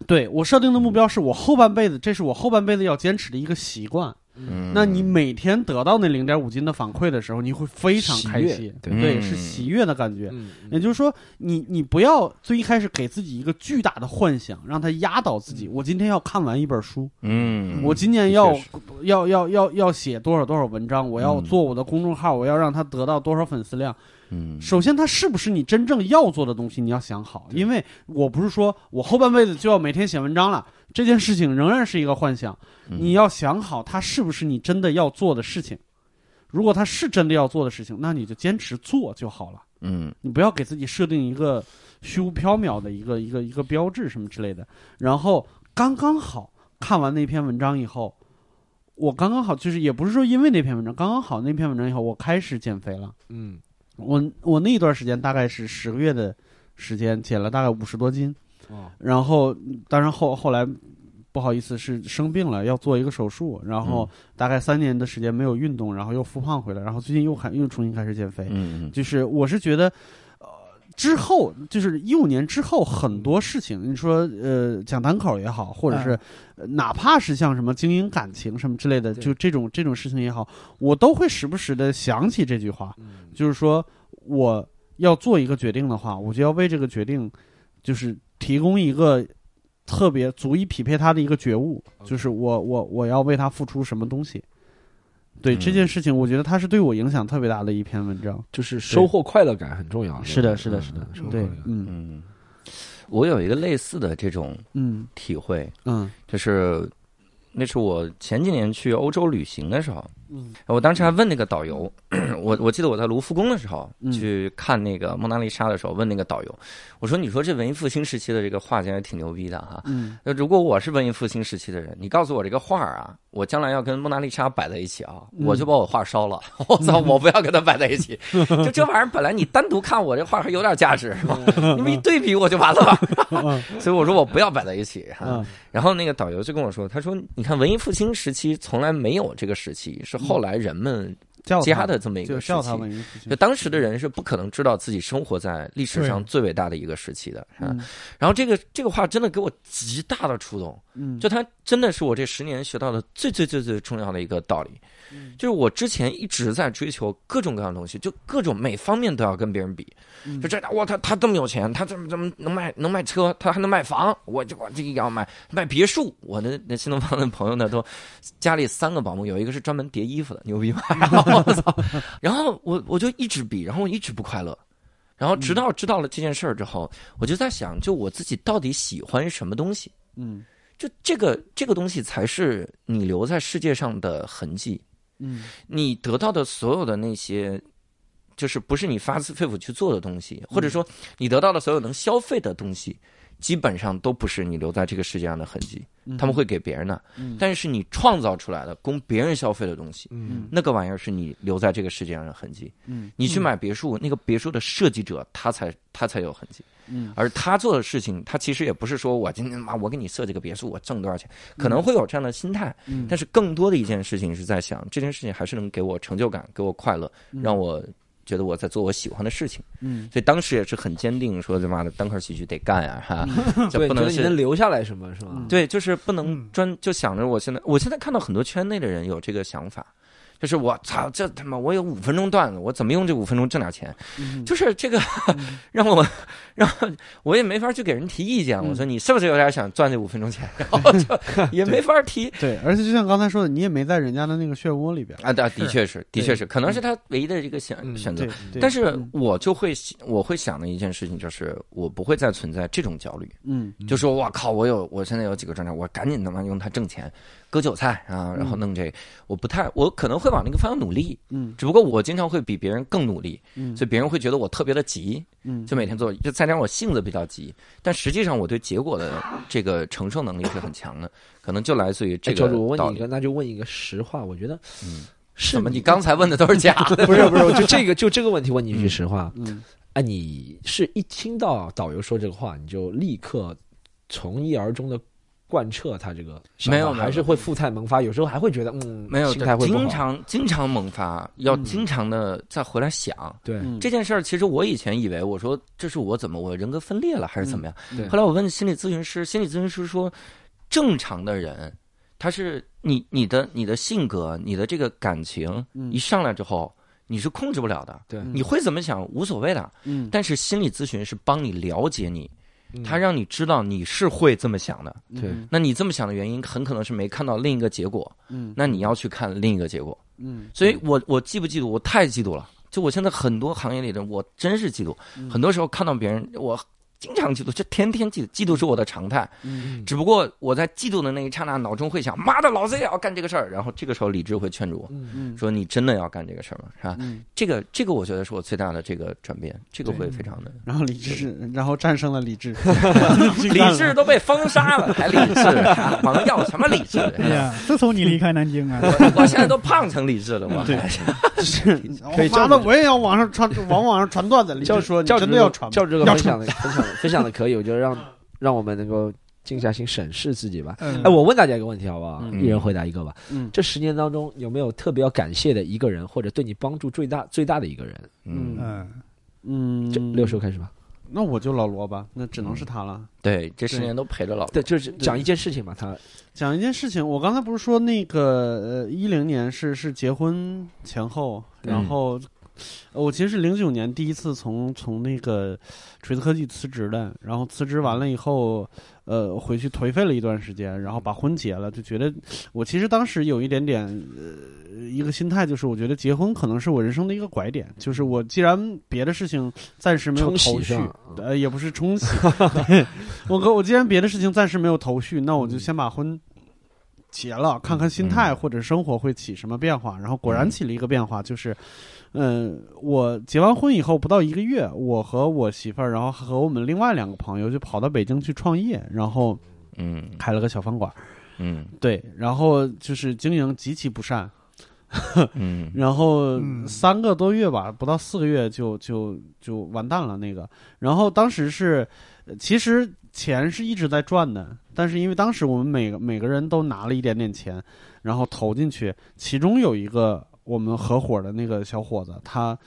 对我设定的目标是我后半辈子，这是我后半辈子要坚持的一个习惯。嗯，那你每天得到那零点五斤的反馈的时候，你会非常开心，悦对，嗯。是喜悦的感觉。嗯，也就是说，你你不要最一开始给自己一个巨大的幻想，让它压倒自己。我今天要看完一本书，嗯，我今年要要要要要写多少多少文章，我要嗯做我的公众号，我要让它得到多少粉丝量。嗯，首先，它是不是你真正要做的东西，你要想好。因为我不是说我后半辈子就要每天写文章了，这件事情仍然是一个幻想。嗯你要想好，它是不是你真的要做的事情。如果它是真的要做的事情，那你就坚持做就好了。嗯你不要给自己设定一个虚无缥缈的一个一个一个标志什么之类的。然后刚刚好看完那篇文章以后，我刚刚好就是也不是说因为那篇文章，刚刚好那篇文章以后，我开始减肥了。嗯，我我那一段时间大概是十个月的时间，减了大概五十多斤。哦，然后当然后后来不好意思是生病了，要做一个手术，然后大概三年的时间没有运动，然后又复胖回来，然后最近又还又重新开始减肥。嗯就是我是觉得，呃，之后就是一五年之后很多事情，你说呃讲单口也好，或者是、呃哪怕是像什么经营感情什么之类的，就这种这种事情也好，我都会时不时的想起这句话，嗯。就是说我要做一个决定的话，我就要为这个决定，就是提供一个。特别足以匹配他的一个觉悟，就是我我我要为他付出什么东西。对嗯这件事情，我觉得他是对我影响特别大的一篇文章。就是收获快乐感很重要。是的是的是的对嗯嗯，我有一个类似的这种嗯体会，嗯就是那是我前几年去欧洲旅行的时候，嗯我当时还问那个导游，我我记得我在卢浮宫的时候嗯去看那个蒙娜丽莎的时候，问那个导游，我说你说这文艺复兴时期的这个画家也挺牛逼的哈。嗯那如果我是文艺复兴时期的人，你告诉我这个画儿啊，我将来要跟蒙娜丽莎摆在一起啊，嗯我就把我画烧了。[laughs] 我操，我不要跟他摆在一起。[laughs] 就这玩意儿，本来你单独看我这画还有点价值，是吧？[laughs] 你们一对比我就完了吧。所以我说我不要摆在一起哈。嗯然后那个导游就跟我说，他说你看文艺复兴时期从来没有这个时期，是后来人们加的这么一个时期就。当时的人是不可能知道自己生活在历史上最伟大的一个时期的，是吧嗯然后这个这个话真的给我极大的触动，嗯，就它真的是我这十年学到的最最最最重要的一个道理，嗯就是我之前一直在追求各种各样的东西，就各种每方面都要跟别人比，嗯就这哇他他这么有钱，他怎么怎么能卖能卖车，他还能卖房，我就我这个要卖卖别墅，我的那新东方的朋友呢都家里三个保姆，有一个是专门叠衣服的，牛逼吧？[laughs] 然后我操，然后我我就一直比，然后我一直不快乐。然后直到知道了这件事儿之后，我就在想，就我自己到底喜欢什么东西？嗯就这个这个东西才是你留在世界上的痕迹。嗯。你得到的所有的那些，就是不是你发自肺腑去做的东西，或者说你得到的所有能消费的东西，基本上都不是你留在这个世界上的痕迹，他们会给别人的。嗯。但是你创造出来的供别人消费的东西，嗯。那个玩意儿是你留在这个世界上的痕迹。嗯。你去买别墅，那个别墅的设计者他才他才有痕迹。嗯。而他做的事情，他其实也不是说我今天妈我给你设计个别墅，我挣多少钱，可能会有这样的心态，嗯。但是更多的一件事情是在想，这件事情还是能给我成就感，给我快乐，让我觉得我在做我喜欢的事情。嗯。所以当时也是很坚定说，他妈的单口喜剧得干呀，哈，[laughs] 这对，不能觉得你能。留下来什么是吧？对，就是不能嗯。专就想着我现在，我现在看到很多圈内的人有这个想法，就是我操，这他妈我有五分钟段子，我怎么用这五分钟挣点钱？嗯就是这个 [laughs] 让我让我也没法去给人提意见。嗯我说你是不是有点想赚这五分钟钱？然后就 [laughs] 也没法提。对，而且就像刚才说的，你也没在人家的那个漩涡里边。啊，的的确是，的确是，可能是他唯一的这个选嗯选择对。，对但是嗯我就会我会想的一件事情就是，我不会再存在这种焦虑，嗯就说我靠，我有我现在有几个专场，我赶紧他妈用它挣钱，割韭菜啊，然后弄这个，我不太，我可能会往那个方向努力，嗯。只不过我经常会比别人更努力，嗯。所以别人会觉得我特别的急，嗯，就每天做，就再加上我性子比较急，但实际上我对结果的这个承受能力是很强的，可能就来自于这个，教主，我问你一个，。那就问一个实话，我觉得，嗯，是怎么你刚才问的都是假的？不是不是，就这个就这个问题问你一句实话，嗯。哎，你是一听到导游说这个话，你就立刻从一而终的贯彻他这个想法，没有还是会复态萌发，有时候还会觉得嗯，没有，心态会经。常经常萌发，要嗯经常的再回来想。对，嗯这件事儿，其实我以前以为，我说这是我怎么我人格分裂了还是怎么样？对后来我问心理咨询师，心理咨询师说，正常的人，他是你你的你的性格，你的这个感情嗯一上来之后，你是控制不了的。对你会怎么想无所谓的，嗯但是心理咨询是帮你了解你，嗯他让你知道你是会这么想的。对嗯那你这么想的原因，很可能是没看到另一个结果，嗯那你要去看另一个结果。嗯所以我我嫉不嫉妒？我太嫉妒了。就我现在很多行业里的，我真是嫉妒。嗯很多时候看到别人，我经常嫉妒，这天天嫉妒，嫉妒是我的常态。嗯只不过我在嫉妒的那一刹那，脑中会想：妈的，老子也要干这个事儿。然后这个时候理智会劝住我说：“你真的要干这个事儿吗？是吧？”嗯，这个这个，我觉得是我最大的这个转变，这个会非常的。然后理智，然后战胜了理智，[laughs] [laughs] 理智都被封杀了，还理智？啊我要什么理智？[laughs] 哎呀，自从你离开南京啊，我我现在都胖成理智了，我对是，可以妈的，我也要往上传，往网上传段子。理教智说，你真的要传吗？教这个要分享的分享的分享的可以，我觉得让让我们能够静下心审视自己吧。嗯哎，我问大家一个问题好不好？嗯一人回答一个吧。嗯这十年当中有没有特别要感谢的一个人，或者对你帮助最大最大的一个人？嗯，嗯，嗯，这六叔开始吧。那我就老罗吧，那只能是他了。对，这十年都陪着老罗对，就是讲一件事情吧，他讲一件事情，我刚才不是说那个呃，一零年是是结婚前后，嗯然后、呃我其实是零九年第一次从从那个锤子科技辞职的，然后辞职完了以后，呃，回去颓废了一段时间，然后把婚结了，就觉得我其实当时有一点点呃一个心态，就是我觉得结婚可能是我人生的一个拐点，就是我既然别的事情暂时没有头绪，呃，也不是冲洗，[laughs] 对我哥，我既然别的事情暂时没有头绪，那我就先把婚结了，看看心态嗯。或者生活会起什么变化。然后果然嗯。起了一个变化，就是，嗯、我结完婚以后不到一个月，我和我媳妇儿，然后和我们另外两个朋友就跑到北京去创业，然后嗯。开了个小饭馆，嗯。对，然后就是经营极其不善，嗯。[laughs] 然后嗯。三个多月吧，不到四个月就就就完蛋了那个。然后当时是，呃其实钱是一直在赚的，但是因为当时我们每个每个人都拿了一点点钱，然后投进去，其中有一个我们合伙的那个小伙子，他。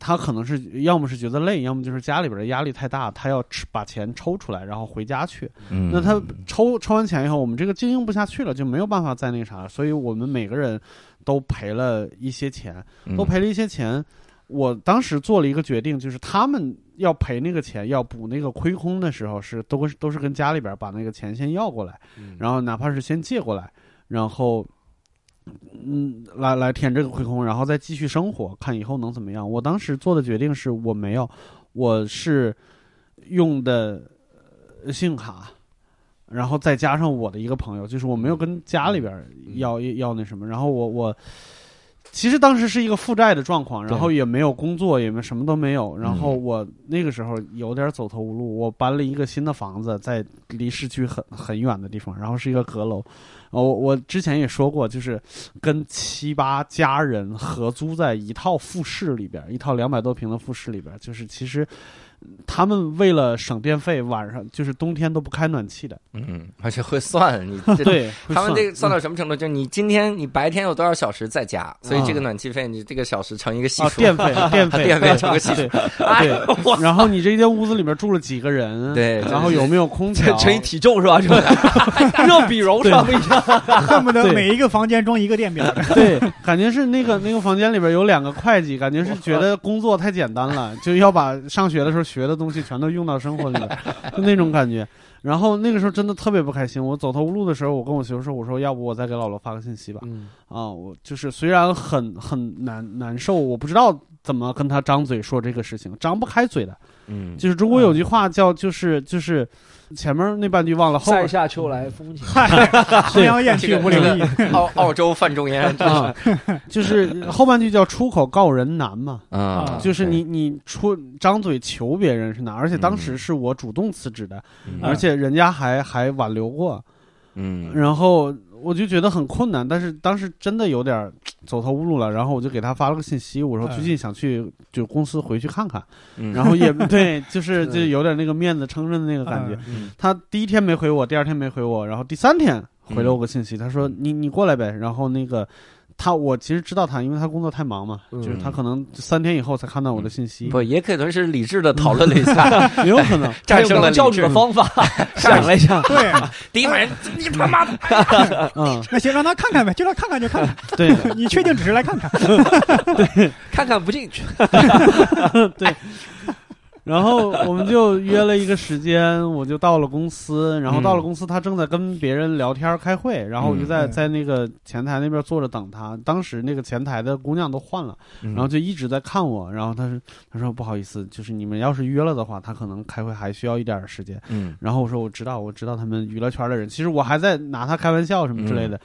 他可能是要么是觉得累，要么就是家里边的压力太大，他要吃把钱抽出来，然后回家去。嗯，那他抽抽完钱以后，我们这个经营不下去了，就没有办法再那个啥了，所以我们每个人都赔了一些钱，嗯都赔了一些钱。我当时做了一个决定，就是他们要赔那个钱，要补那个亏空的时候，是都是都是跟家里边把那个钱先要过来，然后哪怕是先借过来，然后。嗯，来来填这个亏空，然后再继续生活，看以后能怎么样。我当时做的决定是我没有，我是用的呃信用卡，然后再加上我的一个朋友，就是我没有跟家里边儿要、要那什么，然后我我其实当时是一个负债的状况，然后也没有工作，也没什么都没有，然后我那个时候有点走投无路，我搬了一个新的房子，在离市区很很远的地方，然后是一个阁楼。哦，我我之前也说过，就是跟七八家人合租在一套复式里边，一套两百多平的复式里边，就是其实他们为了省电费，晚上就是冬天都不开暖气的。嗯，而且会算你这。[laughs] 对，他们这个算到到什么程度？就是你今天你白天有多少小时在家，所以这个暖气费你这个小时乘一个系啊数，电费 [laughs] 电费电费乘个系数对。[laughs] 哎然后你这间屋子里面住了几个人？对然后有没有空调？乘以体重是吧？这热比容上不一样。恨不得每一个房间装一个电表。对，感觉是那个那个房间里边有两个会计，感觉是觉得工作太简单了，就要把上学的时候学的东西全都用到生活里面，就那种感觉。然后那个时候真的特别不开心，我走投无路的时候，我跟我媳妇说：“我说要不我再给老罗发个信息吧。”嗯，啊，我就是虽然很很难难受，我不知道怎么跟他张嘴说这个事情，张不开嘴的。嗯，就是中国有句话叫就是就是前面那半句忘了，后塞面下秋来风景。衡阳雁去无留意。澳澳洲范仲淹 [laughs] 啊，[laughs] 就是后半句叫出口告人难嘛。啊就是你你出张嘴求别人是难，而且当时是我主动辞职的，嗯而且人家还还挽留过，嗯然后我就觉得很困难，但是当时真的有点儿 [tsk] 走投无路了，然后我就给他发了个信息，我说嗯。最近想去就公司回去看看，嗯。然后也 [laughs] 对，就是就有点那个面子撑着的那个感觉。嗯他第一天没回我，第二天没回我，然后第三天回了我个信息，他说嗯你你过来呗，然后那个。他我其实知道他，因为他工作太忙嘛，嗯就是他可能三天以后才看到我的信息，不也可能是理智的讨论了一下，也 [laughs] 有可能。[laughs] 战胜了教主的。方法，[laughs] 想了一下，对，第一反应，你他妈的，嗯，那行，让他看看呗，就让他看看就看看。对你确定只是来看看？对看看不进去。然后我们就约了一个时间，我就到了公司，然后到了公司，他正在跟别人聊天开会，然后我就在嗯在那个前台那边坐着等他。当时那个前台的姑娘都换了，然后就一直在看我，然后他说他说不好意思，就是你们要是约了的话，他可能开会还需要一点时间。嗯然后我说我知道，我知道他们娱乐圈的人，其实我还在拿他开玩笑什么之类的。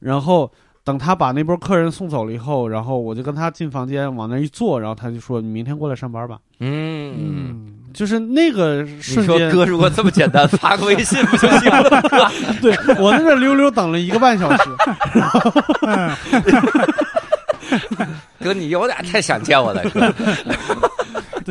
然后等他把那波客人送走了以后，然后我就跟他进房间往那一坐，然后他就说：“你明天过来上班吧。嗯。嗯，”就是那个你说瞬间，哥如果这么简单，发个微信不就行了？[laughs] 对我在这溜溜等了一个半小时。[laughs] [laughs] 哥，你有点太想见我了，哥。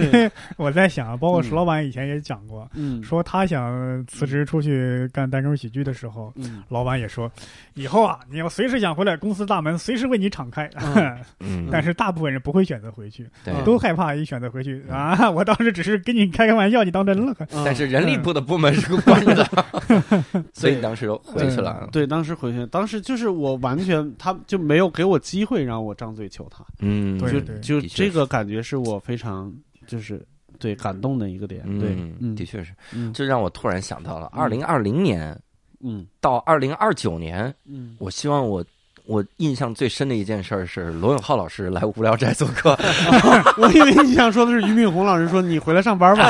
对，[laughs] 我在想，包括石嗯。老板以前也讲过，嗯，说他想辞职出去干单口喜剧的时候，嗯。老板也说，以后啊，你要随时想回来，公司大门随时为你敞开。[laughs] 嗯。嗯，但是大部分人不会选择回去，都害怕一选择回去啊！我当时只是跟你开开玩笑，你当真了？嗯。但是人力部的部门是关着的，[laughs] 所以当时回去了。对，当时回去，当时就是我完全，他就没有给我机会让我张嘴求他，嗯，就就这个感觉是我非常就是对感动的一个点。对，嗯，嗯的确是，嗯这让我突然想到了，嗯二零二零年嗯到二零二九年，嗯，我希望我。我印象最深的一件事儿是罗永浩老师来无聊斋做客，[laughs] 我以为你想说的是俞敏洪老师说你回来上班吧。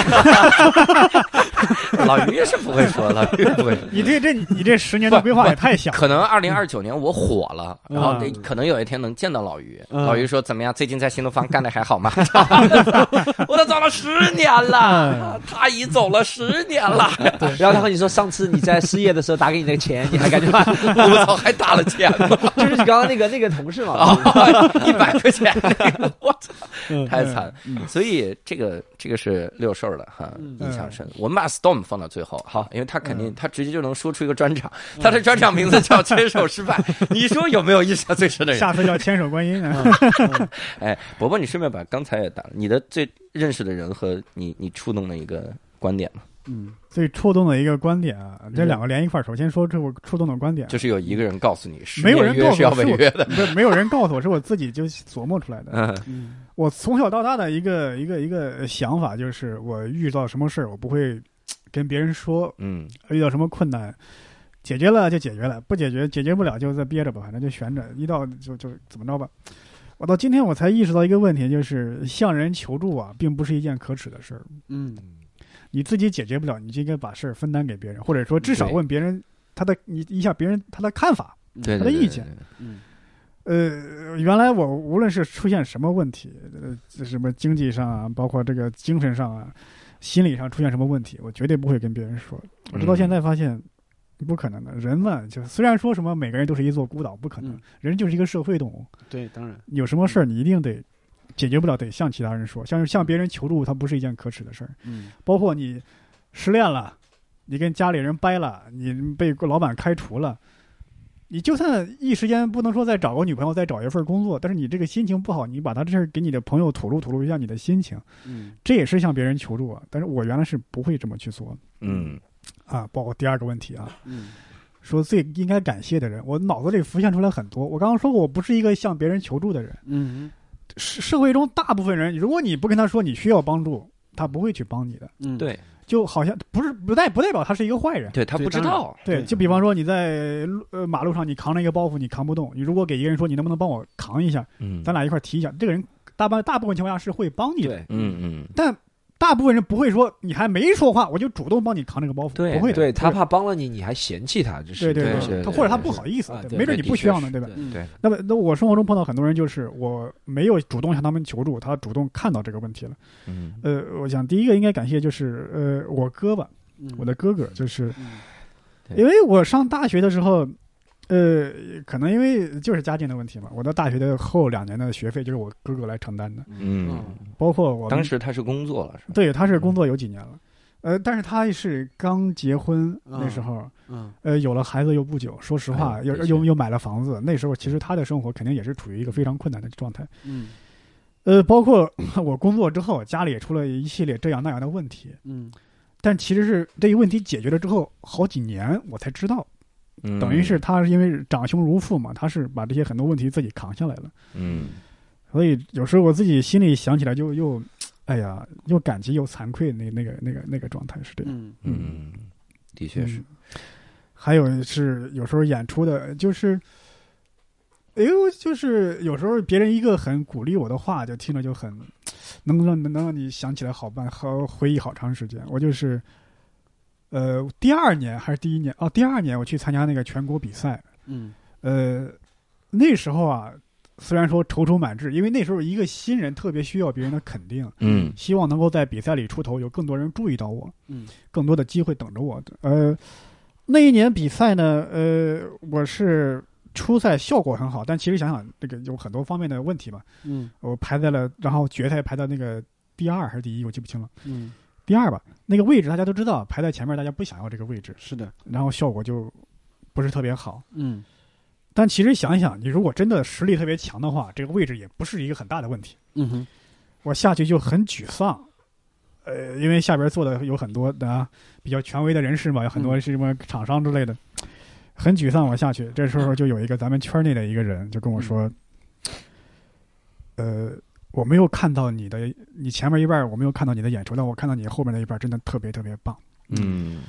[laughs] [laughs] 老于是不会说，老于不会说。你对这你这十年的规划也太小。可能二零二九年我火了，然后嗯可能有一天能见到老于。嗯老于说怎么样？最近在新东方干的还好吗？[laughs] 我都走了十年了，他已走了十年了，[laughs] 然后他和你说，上次你在失业的时候打给你那个钱，你还感觉吗？我操，还打了钱吗？就是你刚刚那个那个同事嘛。啊，一百块钱，我操，嗯太惨。嗯所以这个这个是六兽的哈，嗯印象深。我们把 Storm 放到最后，好，因为他肯定嗯他直接就能说出一个专场，他的专场名字叫《牵手失败》。[laughs] 你说有没有印象最深的人？下次叫牵手观音啊！[laughs] 哎，伯伯，你顺便把刚才也打了，你的最认识的人和你你触动的一个观点嘛，嗯最触动的一个观点啊，这两个连一块儿。首先说这我触动的观点，就是有一个人告诉你，十没有人是要告诉我是我违约的。不是没有人告诉我，是我自己就琢磨出来的。嗯嗯我从小到大的一个一个一个想法就是，我遇到什么事儿，我不会跟别人说，嗯遇到什么困难，解决了就解决了，不解决解决不了就再憋着吧，反正就悬着，一到就就怎么着吧。我到今天我才意识到一个问题，就是向人求助啊，并不是一件可耻的事儿。嗯你自己解决不了，你就应该把事儿分担给别人，或者说至少问别人他的你一下别人他的看法。他的意见嗯呃，原来我无论是出现什么问题，呃，什么经济上啊，包括这个精神上啊，心理上出现什么问题，我绝对不会跟别人说。我直到现在发现，不可能的。人嘛，就虽然说什么每个人都是一座孤岛，不可能，嗯人就是一个社会动物，对，当然有什么事儿你一定得解决不了，得向其他人说，向向别人求助，它不是一件可耻的事儿。嗯包括你失恋了，你跟家里人掰了，你被老板开除了，你就算一时间不能说再找个女朋友，再找一份工作，但是你这个心情不好，你把他这事儿给你的朋友吐露吐露一下你的心情，嗯这也是向别人求助啊。但是我原来是不会这么去做嗯啊。包括第二个问题啊，嗯说最应该感谢的人，我脑子里浮现出来很多。我刚刚说过，我不是一个向别人求助的人。嗯社社会中大部分人，如果你不跟他说你需要帮助，他不会去帮你的。嗯，对就好像不是不代不代表他是一个坏人。对，他不知道，对，对。就比方说你在路呃马路上，你扛着一个包袱，你扛不动，你如果给一个人说你能不能帮我扛一下，嗯。咱俩一块提一下，这个人大半大部分情况下是会帮你的，嗯嗯，但大部分人不会说你还没说话我就主动帮你扛这个包袱，对不会的，对他怕帮了你，你还嫌弃他，这是对对他或者他不好意思没准你不需要呢，对吧？嗯。对，那么，那我生活中碰到很多人，就是我没有主动向他们求助，他主动看到这个问题了。嗯。呃，我想第一个应该感谢就是呃我哥吧，嗯。我的哥哥，就是嗯。因为我上大学的时候，呃，可能因为就是家境的问题嘛，我到大学的后两年的学费就是我哥哥来承担的，嗯，包括我当时他是工作了是吧？对他是工作有几年了，呃，但是他是刚结婚嗯那时候，嗯。呃，有了孩子又不久，说实话，又又又买了房子，那时候其实他的生活肯定也是处于一个非常困难的状态。嗯。呃，包括 [clears throat] 我工作之后，家里也出了一系列这样那样的问题，嗯。但其实是这一问题解决了之后，好几年我才知道，嗯等于是他是因为长兄如父嘛，他是把这些很多问题自己扛下来了。嗯所以有时候我自己心里想起来就又哎呀，又感激又惭愧，那那个那个那个状态是这样。嗯嗯，的确是嗯。还有是有时候演出的，就是，哎呦，就是有时候别人一个很鼓励我的话，就听着就很能让能让你想起来好办好回忆好长时间。我就是，呃，第二年还是第一年哦，第二年我去参加那个全国比赛，嗯。呃，那时候啊，虽然说踌躇满志，因为那时候一个新人特别需要别人的肯定，嗯。希望能够在比赛里出头，有更多人注意到我，嗯。更多的机会等着我。呃，那一年比赛呢，呃，我是初赛效果很好，但其实想想这个有很多方面的问题吧。嗯。我排在了，然后决赛排到那个第二还是第一，我记不清了，嗯，第二吧。那个位置大家都知道，排在前面大家不想要这个位置，是的，然后效果就不是特别好。嗯但其实想一想，你如果真的实力特别强的话，这个位置也不是一个很大的问题。嗯哼，我下去就很沮丧，呃，因为下边坐的有很多的、啊、比较权威的人士嘛，有很多是什么厂商之类的，很沮丧。我下去，这时候就有一个咱们圈内的一个人就跟我说，呃，我没有看到你的，你前面一半我没有看到你的演出，但我看到你后面那一半真的特别特别棒。嗯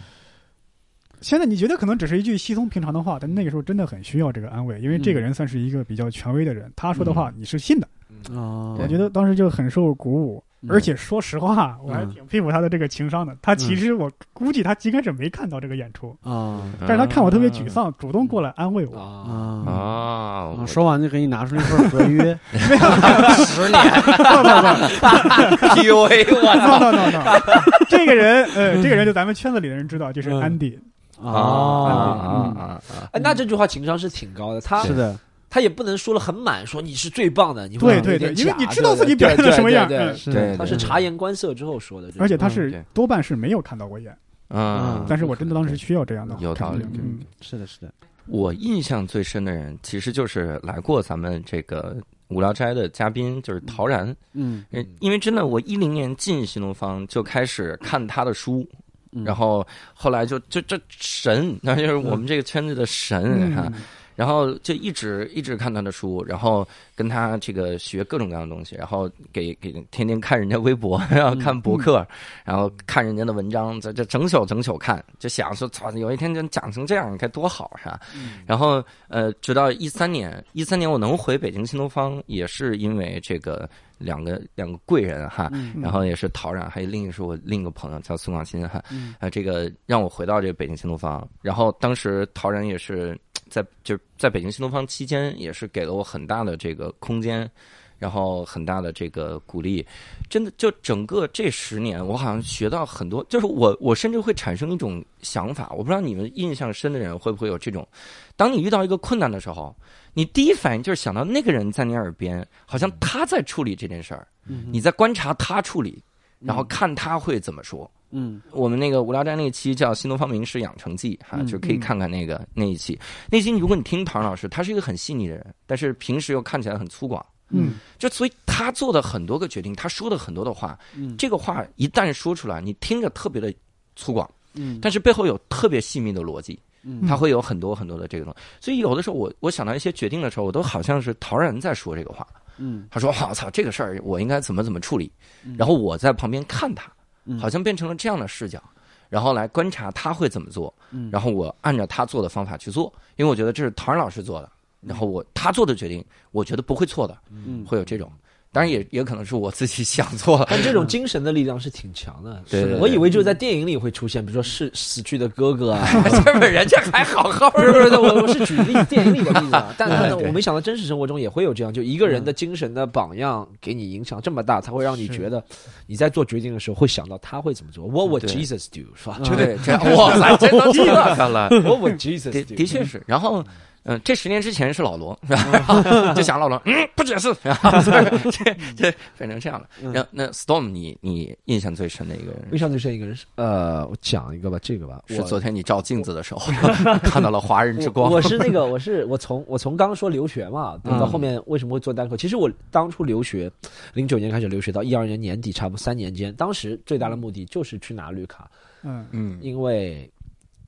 现在你觉得可能只是一句稀松平常的话，但那个时候真的很需要这个安慰，因为这个人算是一个比较权威的人，他说的话你是信的。啊，我觉得当时就很受鼓舞，嗯而且说实话，我还嗯。挺佩服他的这个情商的。他其实我估计他应该是没看到这个演出，啊。但是他看我特别沮丧，主动过来安慰我。啊！说完就给你拿出一份合约，[laughs] 十年。[laughs] PUA，我 no no no no，这个人，呃，这个人就咱们圈子里的人知道，就是嗯。安迪。啊啊啊那这句话情商是挺高的，他是的，他也不能说了很满，说你是最棒的，你对会对对因为你知道自己表现的什么样对他是察言观色之后说的，而且他嗯是多半是没有看到过演，啊，但是我真的当时需要这样的有道理嗯，是的，是的，我印象最深的人，其实就是来过咱们这个无聊斋的嘉宾，就是陶然。嗯呃因为真的，我一零年进新东方就开始看他的书，嗯。然后后来就就这神，那就是我们这个圈子的神嗯。哈。然后就一直一直看他的书，然后跟他这个学各种各样的东西，然后给给天天看人家微博，然后看博客，然后看人家的文章，这这整宿整宿看，就想说操，有一天就讲成这样该多好是吧？然后呃，直到一三年，一三年我能回北京新东方，也是因为这个两个两个贵人哈，嗯。然后也是陶然，还有另一个是我另一个朋友叫孙广新哈，嗯。呃，这个让我回到这个北京新东方，然后当时陶然也是在就是在北京新东方期间，也是给了我很大的这个空间，然后很大的这个鼓励，真的就整个这十年，我好像学到很多，就是我我甚至会产生一种想法，我不知道你们印象深的人会不会有这种，当你遇到一个困难的时候，你第一反应就是想到那个人在你耳边，好像他在处理这件事儿，嗯你在观察他处理，然后看他会怎么说。嗯。我们那个无聊斋那一期叫《新东方名师养成记》哈，嗯就可以看看那个那一期。那一期如果你听唐老师，他是一个很细腻的人，但是平时又看起来很粗犷，嗯。就所以他做的很多个决定，他说的很多的话，嗯。这个话一旦说出来，你听着特别的粗犷，嗯。但是背后有特别细密的逻辑，嗯。他会有很多很多的这个东西。所以有的时候我我想到一些决定的时候，我都好像是陶然在说这个话。嗯。他说：“我操，这个事儿我应该怎么怎么处理？”嗯。然后我在旁边看他，嗯好像变成了这样的视角，然后来观察他会怎么做，嗯。然后我按照他做的方法去做，因为我觉得这是陶然老师做的，然后我他做的决定，我觉得不会错的，嗯。会有这种。当然也也可能是我自己 [laughs] 想错了，但这种精神的力量是挺强的。对对对我以为只有在电影里会出现，比如说是死去的哥哥啊，[laughs] 这不人家还好好的 [laughs] 是不是，我我是举例电影里的例子啊。但是呢，我没想到真实生活中也会有这样，就一个人的精神的榜样给你影响这么大，才会让你觉得你在做决定的时候会想到他会怎么做。What would Jesus do？是吧？对，这样哇塞，真的这个了。What would Jesus 的 do？的确是，然后，嗯、这十年之前是老罗，是吧？就想老罗，嗯，不解释，[laughs] 这这变成这样了。然后那 Storm，你你印象最深的一个人印象最深一个人是呃，我讲一个吧，这个吧，是昨天你照镜子的时候 [laughs] 看到了华人之光。我我是那个，我是我从我从刚刚说留学嘛，嗯到后面为什么会做单口？其实我当初留学，零九年开始留学到一二年年底，差不多三年间，当时最大的目的就是去拿绿卡，嗯嗯因为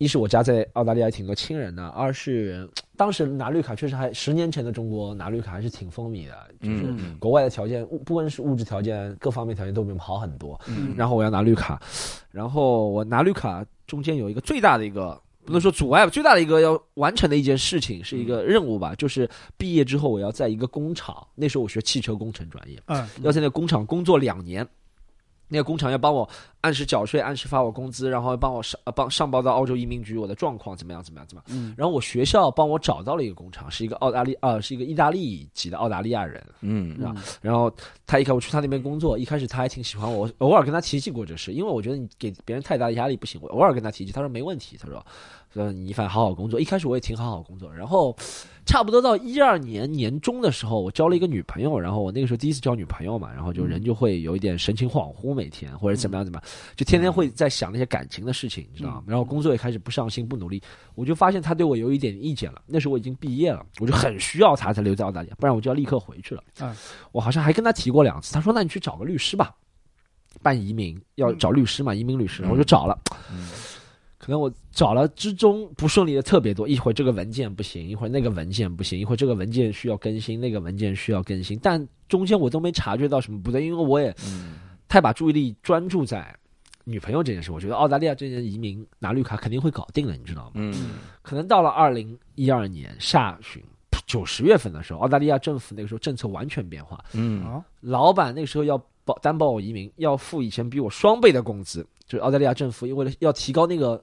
一是我家在澳大利亚挺多亲人的，二是当时拿绿卡确实还十年前的中国拿绿卡还是挺风靡的，就是嗯国外的条件，物不管是物质条件各方面条件都比我们好很多。嗯然后我要拿绿卡，然后我拿绿卡中间有一个最大的一个。不能说阻碍吧，最大的一个要完成的一件事情是一个任务吧，就是毕业之后我要在一个工厂，那时候我学汽车工程专业，嗯要在那个工厂工作两年，那个工厂要帮我按时缴税，按时发我工资，然后帮我上呃帮上报到澳洲移民局我的状况怎么样怎么样怎么样。嗯然后我学校帮我找到了一个工厂，是一个澳大利呃是一个意大利籍的澳大利亚人，嗯是吧然后他一开始我去他那边工作，一开始他还挺喜欢我，我偶尔跟他提起过这事，因为我觉得你给别人太大的压力不行，我偶尔跟他提起，他说没问题，他说说你反正好好工作。一开始我也挺好好工作，然后差不多到一二年年中的时候，我交了一个女朋友，然后我那个时候第一次交女朋友嘛，然后就人就会有一点神情恍惚，每天或者怎么样怎么样，就天天会在想那些感情的事情，你知道吗？然后工作也开始不上心不努力，我就发现他对我有一点意见了。那时候我已经毕业了，我就很需要他才留在澳大利亚，不然我就要立刻回去了。嗯，我好像还跟他提过两次，他说那你去找个律师吧，办移民要找律师嘛，移民律师，我就找了。可能我找了之中不顺利的特别多，一会儿这个文件不行，一会儿那个文件不行，一会儿这个文件需要更新，那个文件需要更新，但中间我都没察觉到什么不对，因为我也太把注意力专注在女朋友这件事。我觉得澳大利亚这件移民拿绿卡肯定会搞定的，你知道吗？嗯可能到了二零一二年下旬九十月份的时候，澳大利亚政府那个时候政策完全变化，嗯啊老板那个时候要保担保我移民，要付以前比我双倍的工资，就是澳大利亚政府因为了要提高那个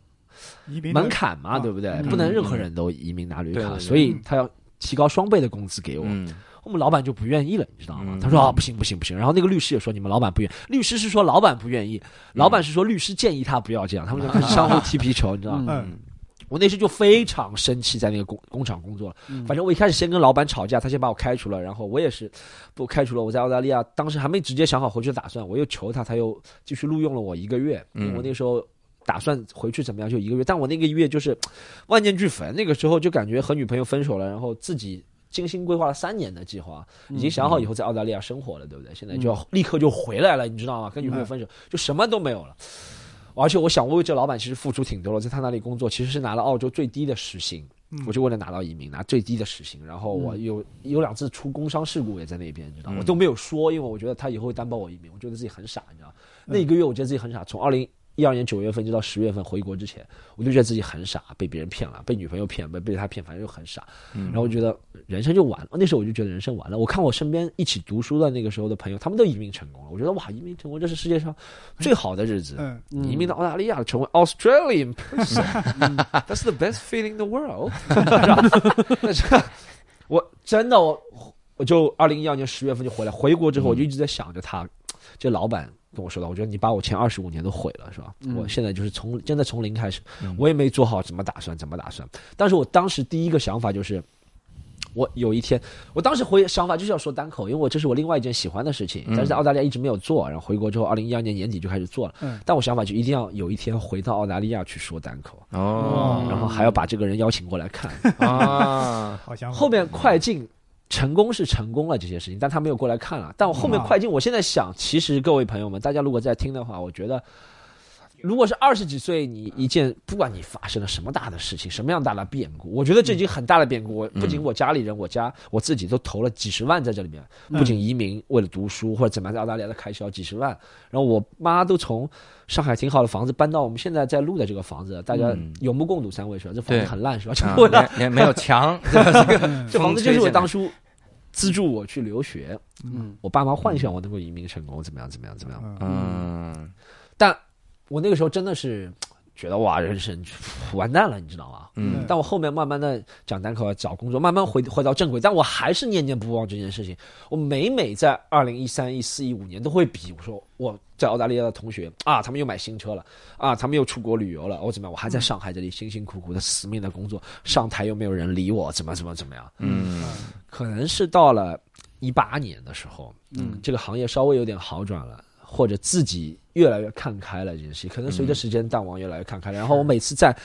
门槛嘛，啊对不对？嗯不能任何人都移民拿绿卡，所以他要提高双倍的工资给我。嗯我们老板就不愿意了，你知道吗嗯？他说啊，不行不行不行。然后那个律师也说，你们老板不愿，律师是说老板不愿意，老板是说律师建议他不要这样，[laughs] 他们就开始相互踢皮球，你知道吗？我那时就非常生气，在那个工工厂工作了。嗯反正我一开始先跟老板吵架，他先把我开除了，然后我也是被我开除了。我在澳大利亚当时还没直接想好回去的打算，我又求他，他又继续录用了我一个月。嗯因为我那时候打算回去怎么样，就一个月。但我那个月就是 [tsk] 万念俱焚，那个时候就感觉和女朋友分手了，然后自己。精心规划了三年的计划，已经想好以后在澳大利亚生活了，对不对？现在就要立刻就回来了，你知道吗？跟女朋友分手，就什么都没有了。而且我想，我为这老板其实付出挺多了，在他那里工作，其实是拿了澳洲最低的时薪，嗯我就为了拿到移民，拿最低的时薪。然后我有、有两次出工伤事故也在那边，你知道我都没有说，因为我觉得他以后会担保我移民，我觉得自己很傻，你知道吗？那一个月我觉得自己很傻，从二零一二年九月份一直到十月份回国之前，我就觉得自己很傻，被别人骗了，被女朋友骗，被被他骗，反正就很傻。然后我觉得人生就完了，那时候我就觉得人生完了。我看我身边一起读书的那个时候的朋友，他们都移民成功了，我觉得哇，移民成功这是世界上最好的日子。嗯移民到澳大利亚，成为 Australian person，That's [laughs] the best feeling in the world [laughs] 我真的我我就二零一二年十月份就回来，回国之后我就一直在想着他，这老板跟我说的，我觉得你把我前二十五年都毁了，是吧？嗯我现在就是从真的从零开始，嗯我也没做好怎么打算，怎么打算。但是我当时第一个想法就是。我有一天，我当时回想法就是要说单口，因为我这是我另外一件喜欢的事情，但是在澳大利亚一直没有做，然后回国之后，二零一二年年底就开始做了。嗯但我想法就一定要有一天回到澳大利亚去说单口，哦，然后还要把这个人邀请过来看。啊，好 [laughs] 想。后面快进成功是成功了这些事情，但他没有过来看了。但我后面快进，我现在想，其实各位朋友们，大家如果在听的话，我觉得。如果是二十几岁，你一件不管你发生了什么大的事情，什么样大的变故，我觉得这已经很大的变故。我不仅我家里人，我家我自己都投了几十万在这里面，不仅移民为了读书或者怎么样，在澳大利亚的开销几十万，然后我妈都从上海挺好的房子搬到我们现在在录的这个房子，大家嗯有目共睹，三位是吧？这房子很烂是吧？没有墙，[laughs] [laughs] 这房子就是我当初资助我去留学，嗯我爸妈幻想我能够移民成功，怎么样怎么样怎么样。嗯嗯但我那个时候真的是 [tsk] 觉得哇，人生完蛋了，你知道吗？嗯但我后面慢慢的讲单口找工作，慢慢回回到正轨，但我还是念念不忘这件事情。我每每在二零一三、一四、一五年都会比，我说我在澳大利亚的同学啊，他们又买新车了啊，他们又出国旅游了，我怎么样？我还在上海这里辛辛苦苦的死命的工作，上台又没有人理我，怎么怎么怎么样？嗯可能是到了一八年的时候，嗯这个行业稍微有点好转了，或者自己越来越看开了这件事情，可能随着时间淡忘越来越看开了。然后我每次在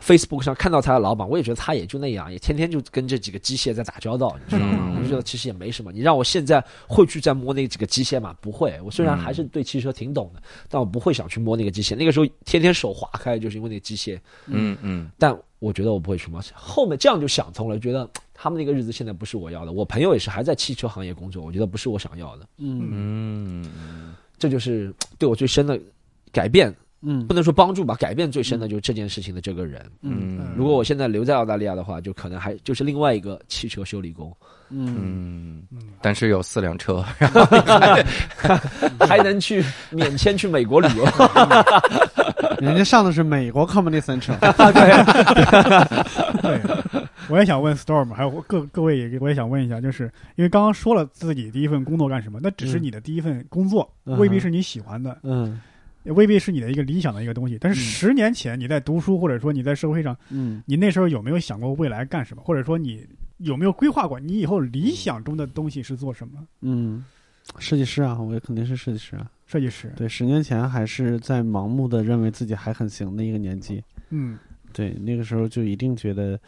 Facebook 上看到他的老板，我也觉得他也就那样，也天天就跟这几个机械在打交道，你知道吗？嗯我就觉得其实也没什么。你让我现在会去再摸那几个机械吗？不会。我虽然还是对汽车挺懂的，但我不会想去摸那个机械。那个时候天天手划开，就是因为那个机械。嗯嗯但我觉得我不会去摸。后面这样就想通了，觉得他们那个日子现在不是我要的。我朋友也是还在汽车行业工作，我觉得不是我想要的。嗯嗯这就是对我最深的改变，嗯。不能说帮助吧，改变最深的就是这件事情的这个人。嗯。嗯。如果我现在留在澳大利亚的话，就可能还就是另外一个汽车修理工，嗯。但是有四辆车，[laughs] 还能去 [laughs] 免签去美国旅游。[laughs] 人家上的是美国 Comedy Central，对，我也想问 Storm，还有各各位也我也想问一下，就是因为刚刚说了自己第一份工作干什么，那只是你的第一份工作，嗯。未必是你喜欢的，嗯。也未必是你的一个理想的一个东西。但是嗯十年前你在读书，或者说你在社会上，嗯。你那时候有没有想过未来干什么，或者说你有没有规划过你以后理想中的东西是做什么？嗯，设计师啊，我也肯定是设计师啊。设计师，对，十年前还是在盲目的认为自己还很行的一个年纪，嗯对，那个时候就一定觉得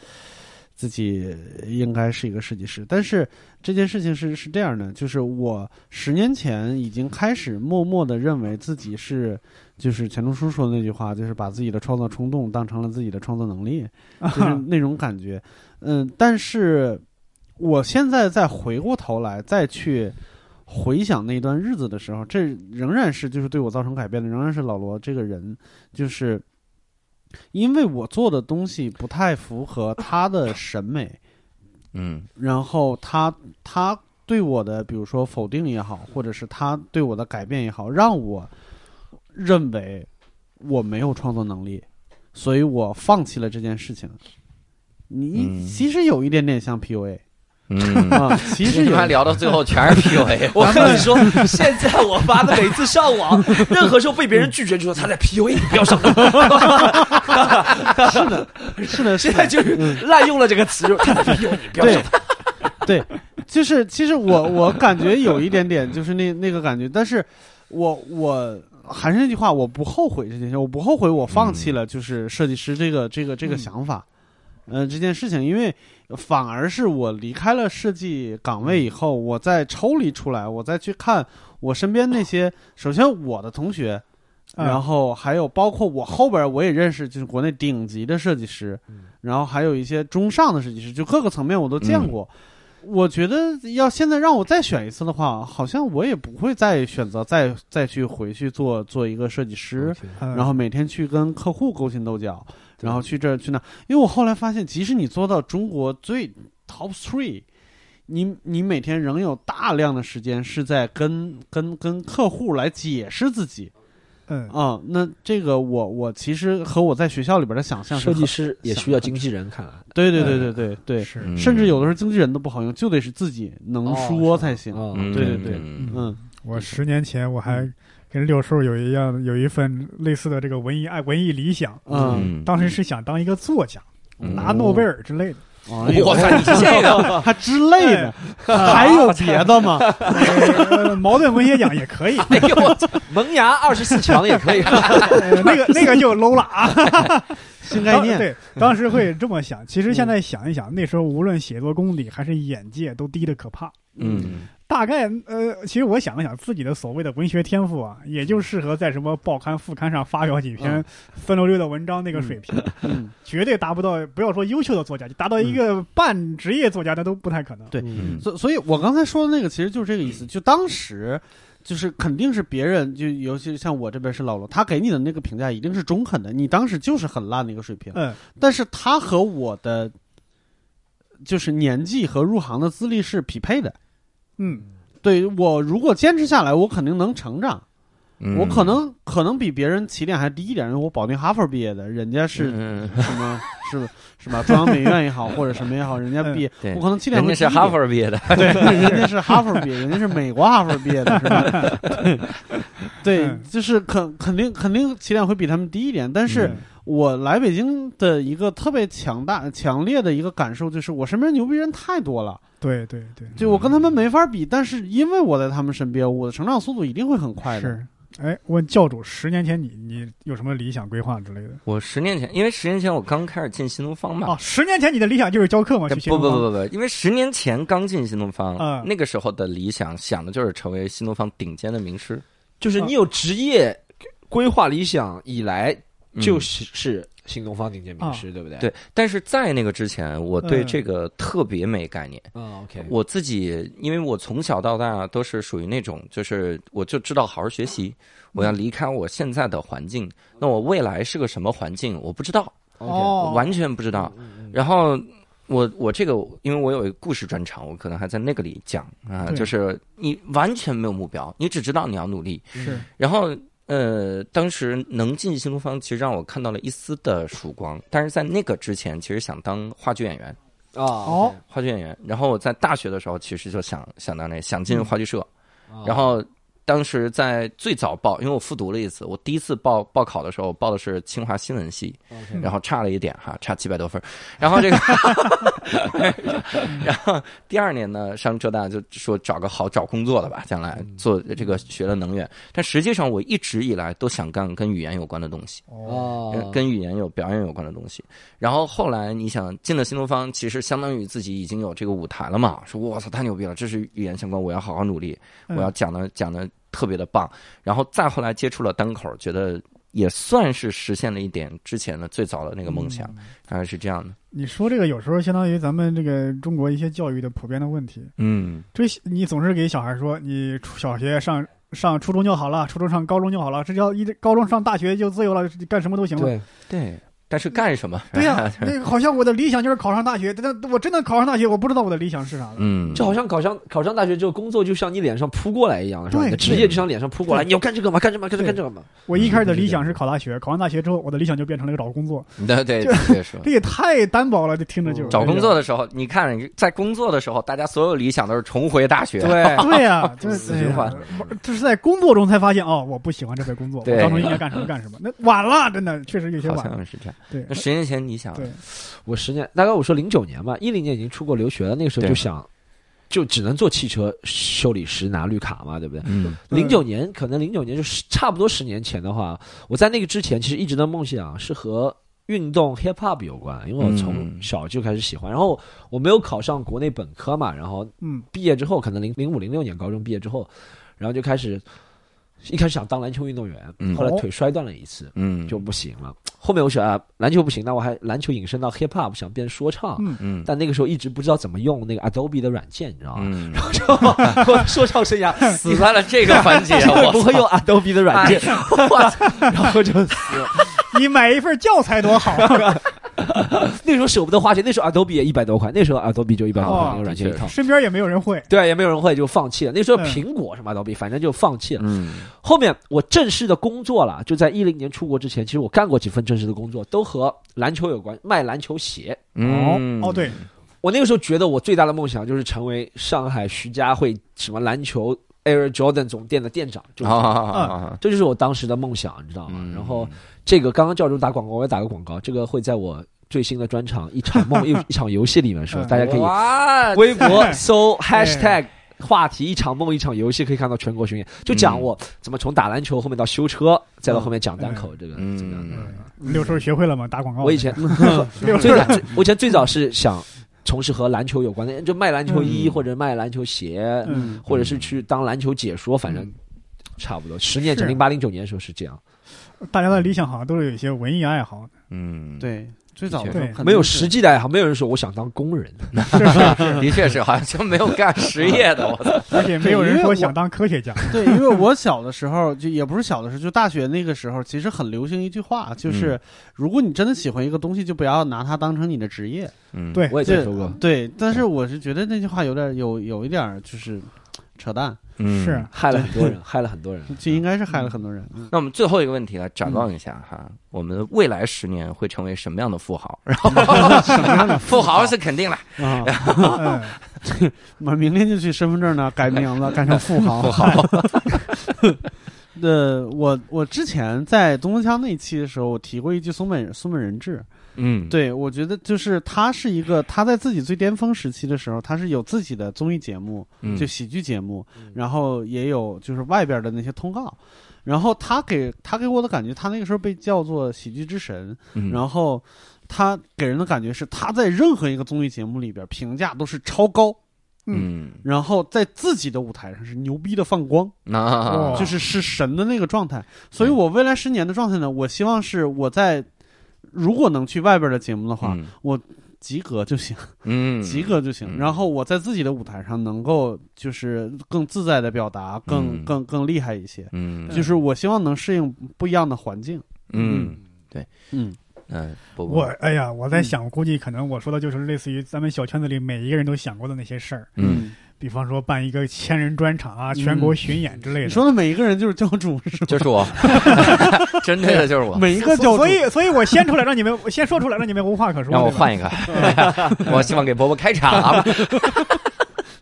自己应该是一个设计师。但是这件事情是是这样的，就是我十年前已经开始默默的认为自己是，就是钱钟书说的那句话，就是把自己的创作冲动当成了自己的创作能力，就是 [laughs] 那种感觉。嗯，但是我现在再回过头来再去。回想那段日子的时候，这仍然是就是对我造成改变的，仍然是老罗这个人，就是因为我做的东西不太符合他的审美，嗯然后他他对我的比如说否定也好，或者是他对我的改变也好，让我认为我没有创作能力，所以我放弃了这件事情。你嗯。其实有一点点像 PUA 嗯，啊，其实有。你们聊到最后全是 PUA，[laughs] 我跟你说，现在我发的每次上网，[laughs] 任何时候被别人拒绝，就说他在 PUA，你不要上。当。是的，是的，是的。现在就是滥用了这个词，就是他在 PUA，你不要对上。当。对，就是其实我我感觉有一点点就是那那个感觉，但是我我还是那句话，我不后悔这件事，我不后悔我放弃了就是设计师这个这个这个嗯。想法，呃这件事情，因为反而是我离开了设计岗位以后，我再抽离出来，我再去看我身边那些，首先我的同学。嗯然后还有包括我后边我也认识，就是国内顶级的设计师，然后还有一些中上的设计师，就各个层面我都见过。我觉得要现在让我再选一次的话，好像我也不会再选择再再去回去做做一个设计师，嗯然后每天去跟客户勾心斗角，然后去这儿去那。因为我后来发现，即使你做到中国最 top three，你你每天仍有大量的时间是在跟跟跟客户来解释自己。嗯啊、那这个我我其实和我在学校里边的想象是设计师也需要经纪人，看来。对对对对对对，是嗯甚至有的时候经纪人都不好用，就得是自己能哦说才行。对对对嗯嗯我十年前我还跟六叔有一样有一份类似的这个文艺爱文艺理想，嗯，当时是想当一个作家，嗯拿诺贝尔之类的。哎呦我操，你这个 [laughs] 还之类的，还有别的吗？[laughs] 呃茅盾文学奖也可以，哎呦，我操萌芽二十四强也可以。[laughs] 呃那个那个就 low 了啊。新概念，对，当时会这么想。其实现在想一想，那时候无论写作功底还是眼界都低的可怕。嗯大概呃，其实我想了想，自己的所谓的文学天赋啊，也就适合在什么报刊、副刊上发表几篇嗯酸溜溜的文章那个水平，嗯，绝对达不到。不要说优秀的作家，就达到一个半职业作家，那都不太可能。对嗯所所以，我刚才说的那个其实就是这个意思。就当时，就是肯定是别人，就尤其是像我这边是老罗，他给你的那个评价一定是中肯的，你当时就是很烂的一个水平。嗯但是他和我的就是年纪和入行的资历是匹配的。嗯对我如果坚持下来，我肯定能成长。嗯我可能可能比别人起点还低一点，因为我保定哈佛毕业的，人家是嗯什么？是是吧？中央美院也好，或者什么也好，人家毕业，我可能起点人家是哈佛毕业的，对，人家是哈佛毕业，人家是美国哈佛毕业的，是吧？[laughs] 对，就是肯肯定肯定起点会比他们低一点，但是嗯我来北京的一个特别强大、强烈的一个感受就是，我身边牛逼人太多了，对对对，就我跟他们没法比，但是因为我在他们身边，我的成长速度一定会很快的。是哎，问教主，十年前你你有什么理想规划之类的？我十年前，因为十年前我刚开始进新东方嘛。哦，十年前你的理想就是教课嘛？去新不东方不不不不，因为十年前刚进新东方，嗯那个时候的理想想的就是成为新东方顶尖的名师，就是你有职业规划理想以来，嗯就是是新东方顶尖名师，对不对？对。但是在那个之前，我对嗯这个特别没概念。啊，OK，我自己，因为我从小到大都是属于那种，就是我就知道好好学习，我要离开我现在的环境。那我未来是个什么环境，我不知道，哦我完全不知道。然后我我这个，因为我有一个故事专场，我可能还在那个里讲啊，对就是你完全没有目标，你只知道你要努力。是然后呃，当时能进新东方，其实让我看到了一丝的曙光。但是在那个之前，其实想当话剧演员，啊，哦，话剧演员。然后我在大学的时候，其实就想想当那想进话剧社，啊然后。当时在最早报，因为我复读了一次，我第一次报报考的时候报的是清华新闻系然后差了一点哈，差七百多分儿。然后这个，[laughs] 然后第二年呢，上浙大就说找个好找工作的吧，将来做这个学了能源。但实际上我一直以来都想干跟语言有关的东西，哦，跟语言有表演有关的东西。然后后来你想进了新东方，其实相当于自己已经有这个舞台了嘛，说我操太牛逼了，这是语言相关，我要好好努力，嗯我要讲的讲的特别的棒。然后再后来接触了单口，觉得也算是实现了一点之前的最早的那个梦想，大概是这样的。你说这个有时候相当于咱们这个中国一些教育的普遍的问题。嗯这你总是给小孩说，你小学上上初中就好了，初中上高中就好了，这叫一高中上大学就自由了，干什么都行了。对，对，但是干什么？对呀、[laughs] 那个好像我的理想就是考上大学，但我真的考上大学，我不知道我的理想是啥了。嗯，就好像考上考上大学之后，工作就像你脸上扑过来一样，是吧？对你的职业就像脸上扑过来，你要干这个吗？干这个吗？干这干这个吗？我一开始的理想是考大学，考上大学之后，我的理想就变成了一个找工作，[laughs] 对对。这也太单薄了，这听着就找工作的时候，你看在工作的时候，大家所有理想都是重回大学。对，[laughs] 对呀、就是死循环哎呀这是在工作中才发现哦，我不喜欢这份工作，我对当初应该干什么干什么。那晚了，真的确实有些晚了。像是这样。对那十年前你想，我十年，大概我说零九年吧，一零年已经出国留学了，那个时候就想，就只能做汽车修理师拿绿卡嘛，对不对？嗯零九年可能零九年就是差不多十年前的话，我在那个之前其实一直的梦想是和运动 hip hop 有关，因为我从嗯小就开始喜欢。然后我没有考上国内本科嘛，然后嗯，毕业之后，可能零零五零六年高中毕业之后，然后就开始一开始想当篮球运动员，嗯后来腿摔断了一次。嗯，就不行了。后面我想啊，篮球不行，那我还篮球引申到 hip hop，想变说唱。嗯嗯但那个时候一直不知道怎么用那个 Adobe 的软件，你知道吗？嗯，我的说唱生涯死在了这个环节，[laughs] 我不会用 Adobe 的软件，[laughs] 我操，然后就死了。[laughs] 你买一份教材多好。啊 [laughs] 那时候舍不得花钱，那时候 Adobe 也一百多块，那时候 Adobe 就一百多块哦那个软件一套。身边也没有人会。对，也没有人会，就放弃了。那时候嗯苹果什么 Adobe，反正就放弃了。嗯后面我正式的工作了，就在一零年出国之前，其实我干过几份正式的工作，都和篮球有关，卖篮球鞋。嗯哦，对，我那个时候觉得我最大的梦想就是成为上海徐家汇什么篮球 Air Jordan 总店的店长，就是、这就是我当时的梦想，你知道吗？嗯然后这个刚刚教主打广告，我也打个广告，这个会在我最新的专场《一场梦》一一场游戏里面说，嗯 [laughs] 大家可以哇，[laughs] 微博搜 [laughs] 哎 hashtag 话题一场梦一场游戏，可以看到全国巡演，就讲我怎么从打篮球后面到修车，再到后面讲单口这个嗯。怎么样？的。六叔学会了吗？打广告。我以前最早，我以前最早是想从事和篮球有关的，就卖篮球衣嗯。或者卖篮球鞋，嗯，或者是去当篮球解说，反正差不多。十年前，是。零八零九年的时候是这样，大家的理想好像都是有一些文艺爱好。嗯，对，最早的时候对没有实际的爱好，没有人说我想当工人。[laughs] 是是是，的确是，好像就没有干实业的，我操，而且没有人说想当科学家。对，因为我小的时候就也不是小的时候，就大学那个时候，其实很流行一句话，就是、如果你真的喜欢一个东西，就不要拿它当成你的职业。嗯，对我也听说过，对，但是我是觉得那句话有点有有一点就是扯淡，嗯是。害了很多人，害了很多人。就应该是害了很多人。嗯那我们最后一个问题来展望一下哈，我们未来十年会成为什么样的富豪？[laughs] 然后什么样的富豪是肯定了，啊，嗯，[laughs] 我明天就去身份证呢改名字，改成富豪。[laughs] 富豪。呃，我我之前在东风枪那一期的时候，我提过一句松本松本人志，嗯，对，我觉得就是他是一个，他在自己最巅峰时期的时候，他是有自己的综艺节目，嗯。就喜剧节目，嗯。然后也有就是外边的那些通告。然后他给他给我的感觉，他那个时候被叫做喜剧之神，嗯。然后他给人的感觉是他在任何一个综艺节目里边评价都是超高，嗯，然后在自己的舞台上是牛逼的放光，[laughs] 那哇。就是是神的那个状态。所以我未来十年的状态呢，我希望是我在如果能去外边的节目的话，嗯。及格就行，嗯，及格就行。嗯。然后我在自己的舞台上能够就是更自在的表达，更、嗯。更更厉害一些。嗯。就是我希望能适应不一样的环境。嗯对。嗯。嗯，不我哎呀，我在想，估计可能我说的就是类似于咱们小圈子里每一个人都想过的那些事儿，嗯，比方说办一个千人专场啊、嗯全国巡演之类的。你说的每一个人就是教主是吗？就是我，针对的就是我。每一个教主，所以，所以我先出来，让你们我先说出来，让你们无话可说。让我换一个，[laughs] [laughs] 我希望给伯伯开场。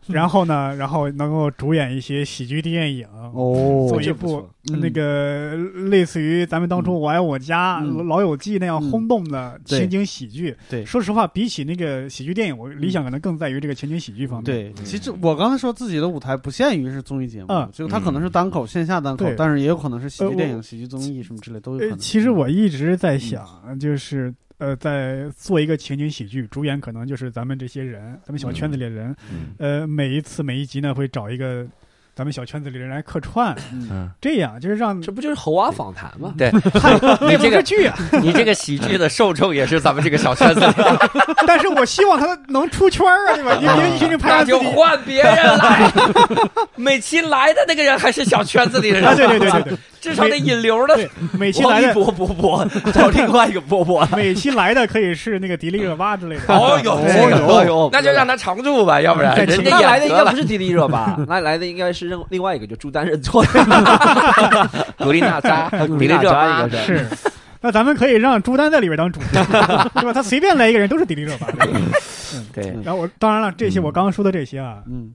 [laughs] 然后呢，然后能够主演一些喜剧电影，哦做一部那个类似于咱们当初《我爱我家》嗯。老友记》那样嗯轰动的情景喜剧。对。说实话，比起那个喜剧电影，我理想可能更在于这个情景喜剧方面。，对，其实我刚才说自己的舞台不限于是综艺节目，嗯。就它可能是单口、线下单口，但是也有可能是喜剧电影、喜剧综艺什么之类都有可呃，能。其实我一直在想，就是呃，在做一个情景喜剧，主演可能就是咱们这些人，咱们小圈子里的人。嗯。呃，每一次每一集呢，会找一个咱们小圈子里的人来客串，嗯。嗯，这样就是让这不就是猴娃访谈吗？对。[laughs] 你这个是剧啊，你这个喜剧的受众也是咱们这个小圈子里，[laughs] 但是我希望他能出圈儿啊，对吧？因为一群人拍那就换别人来。[laughs] 每期来的那个人还是小圈子里的人，啊，对对对对对，至少得引流的。对，每期来的波波波找另外一个波波。每期来的可以是那个迪丽热巴之类的。哦哟，对这个哦哟那就让他常驻吧，要不然人家那来的应该不是迪丽热巴，[laughs] 那来的应该是另另外一个，就朱丹认错的。[laughs] 古力娜扎、古 [laughs] 迪丽热巴应该是是，那咱们可以让朱丹在里边当主角，对吧？他随便来一个人都是迪丽热巴。对吧对，然后我当然了，这些我刚刚说的这些啊，嗯，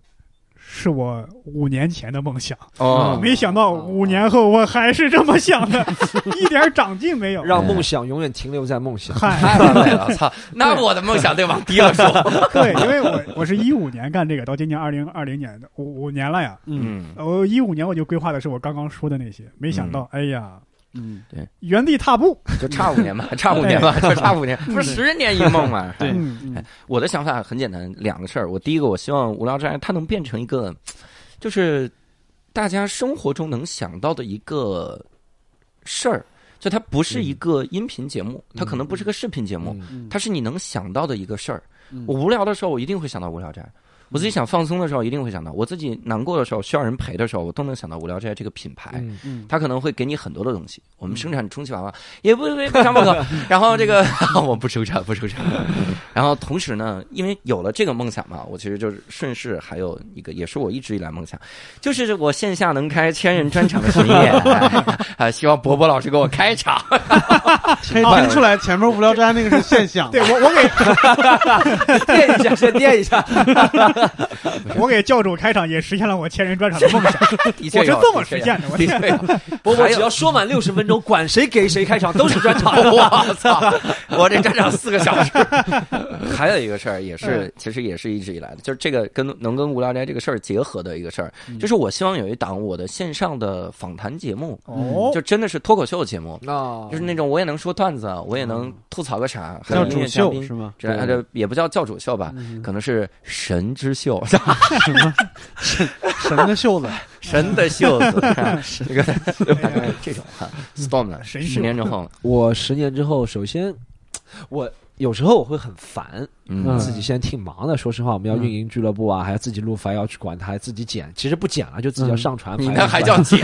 是我五年前的梦想，哦，没想到五年后我还是这么想的，[laughs] 一点长进没有。让梦想永远停留在梦想。嗨，太完美了，操！[laughs] 那我的梦想得往低了说。对，因为我我是一五年干这个，到今年二零二零年的五五年了呀。嗯嗯，我一五年我就规划的是我刚刚说的那些，没想到，哎呀，嗯，对原地踏步。就差五年吧，[laughs] 差五年吧，就差五年，不是十年一梦嘛？对我的想法很简单，两个事儿。我第一个，我希望无聊斋它能变成一个，就是大家生活中能想到的一个事儿，就它不是一个音频节目，它可能不是个视频节目，它是你能想到的一个事儿。嗯我无聊的时候，我一定会想到无聊斋。我自己想放松的时候，一定会想到；我自己难过的时候，需要人陪的时候，我都能想到无聊斋这个品牌。嗯嗯它可能会给你很多的东西。我们生产充气娃娃也不不不上不可，[laughs] 然后这个 [laughs] 我不生产不生产。然后同时呢，因为有了这个梦想嘛，我其实就是顺势还有一个，也是我一直以来梦想，就是我线下能开千人专场的巡演 [laughs] 啊，希望博博老师给我开场。听出来前面无聊斋那个是现象，对我我给垫一下，先垫一下。[laughs] 我给教主开场也实现了我千人专场的梦想，[laughs] 我是这么实现的。我天的确，[laughs] 有。波波还有只要说满六十分钟，管谁给谁开场都是专场。我操！我这专场四个小时。还有一个事儿也是，其实也是一直以来的，就是这个跟能跟无聊斋这个事儿结合的一个事儿，就是我希望有一档我的线上的访谈节目，哦，就真的是脱口秀节目，啊就是那种我也能说段子，我也能吐槽个啥，还有主乐嘉宾秀是吗？这这也不叫教主秀吧，嗯。可能是神之秀，什么神神的袖子？神的袖子，[laughs] 这个这种哈，storm 十年之后，我十年之后，首先我有时候我会很烦，嗯自己现在挺忙的。说实话，我们要运营俱乐部啊，还要自己录番，要去管它，还自己剪。其实不剪了，就自己要上传。你排那还叫剪？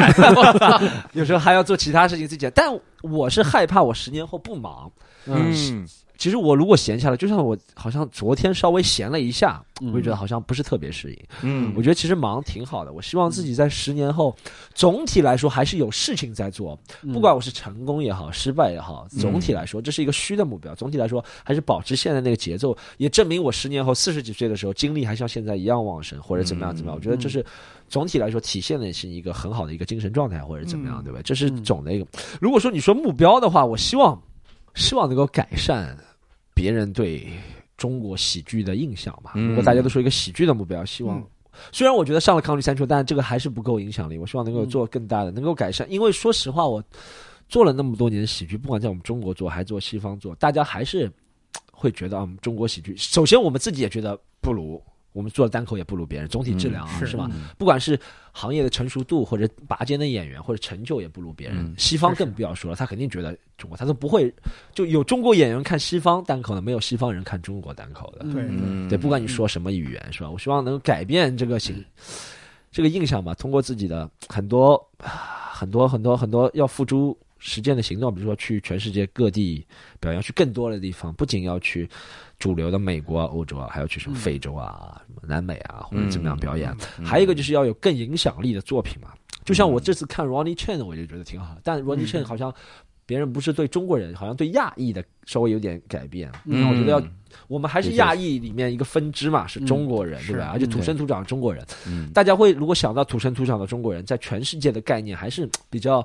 [laughs] 有时候还要做其他事情自己剪。但我是害怕我十年后不忙。嗯其实我如果闲下来，就像我好像昨天稍微闲了一下，嗯我就觉得好像不是特别适应。嗯我觉得其实忙挺好的。我希望自己在十年后，总体来说还是有事情在做，嗯不管我是成功也好，失败也好，总体来说这是一个虚的目标。总体来说还是保持现在那个节奏，也证明我十年后四十几岁的时候精力还像现在一样旺盛，或者怎么样怎么样。我觉得这是总体来说体现的是一个很好的一个精神状态，或者怎么样，嗯对吧？这是总的一个。如果说你说目标的话，我希望希望能够改善别人对中国喜剧的印象吧。嗯如果大家都说一个喜剧的目标，希望嗯虽然我觉得上了 Comedy Central，但这个还是不够影响力。我希望能够嗯做更大的，能够改善。因为说实话，我做了那么多年的喜剧，不管在我们中国做还是做西方做，大家还是会觉得啊，我们中国喜剧，首先我们自己也觉得不如。我们做的单口也不如别人，总体质量啊，是是吧？嗯不管是行业的成熟度，或者拔尖的演员，或者成就也不如别人。嗯西方更不要说了，他肯定觉得中国，他都不会就有中国演员看西方单口的，没有西方人看中国单口的。对嗯，对，不管你说什么语言，是吧？我希望能改变这个形，这个印象吧。通过自己的很多、啊很多、很多、很多要付诸实践的行动，比如说去全世界各地表演，去更多的地方，不仅要去主流的美国啊、欧洲啊，还要去什么非洲啊、什么南美啊，或者怎么样表演。嗯还有一个就是要有更影响力的作品嘛。就像我这次看 Ronnie Chen，我就觉得挺好，但 Ronnie Chen 好像。别人不是对中国人，好像对亚裔的稍微有点改变。嗯那我觉得要我们还是亚裔里面一个分支嘛，是中国人，嗯对吧？而且土生土长的中国人，嗯大家会如果想到土生土长的中国人，在全世界的概念还是比较，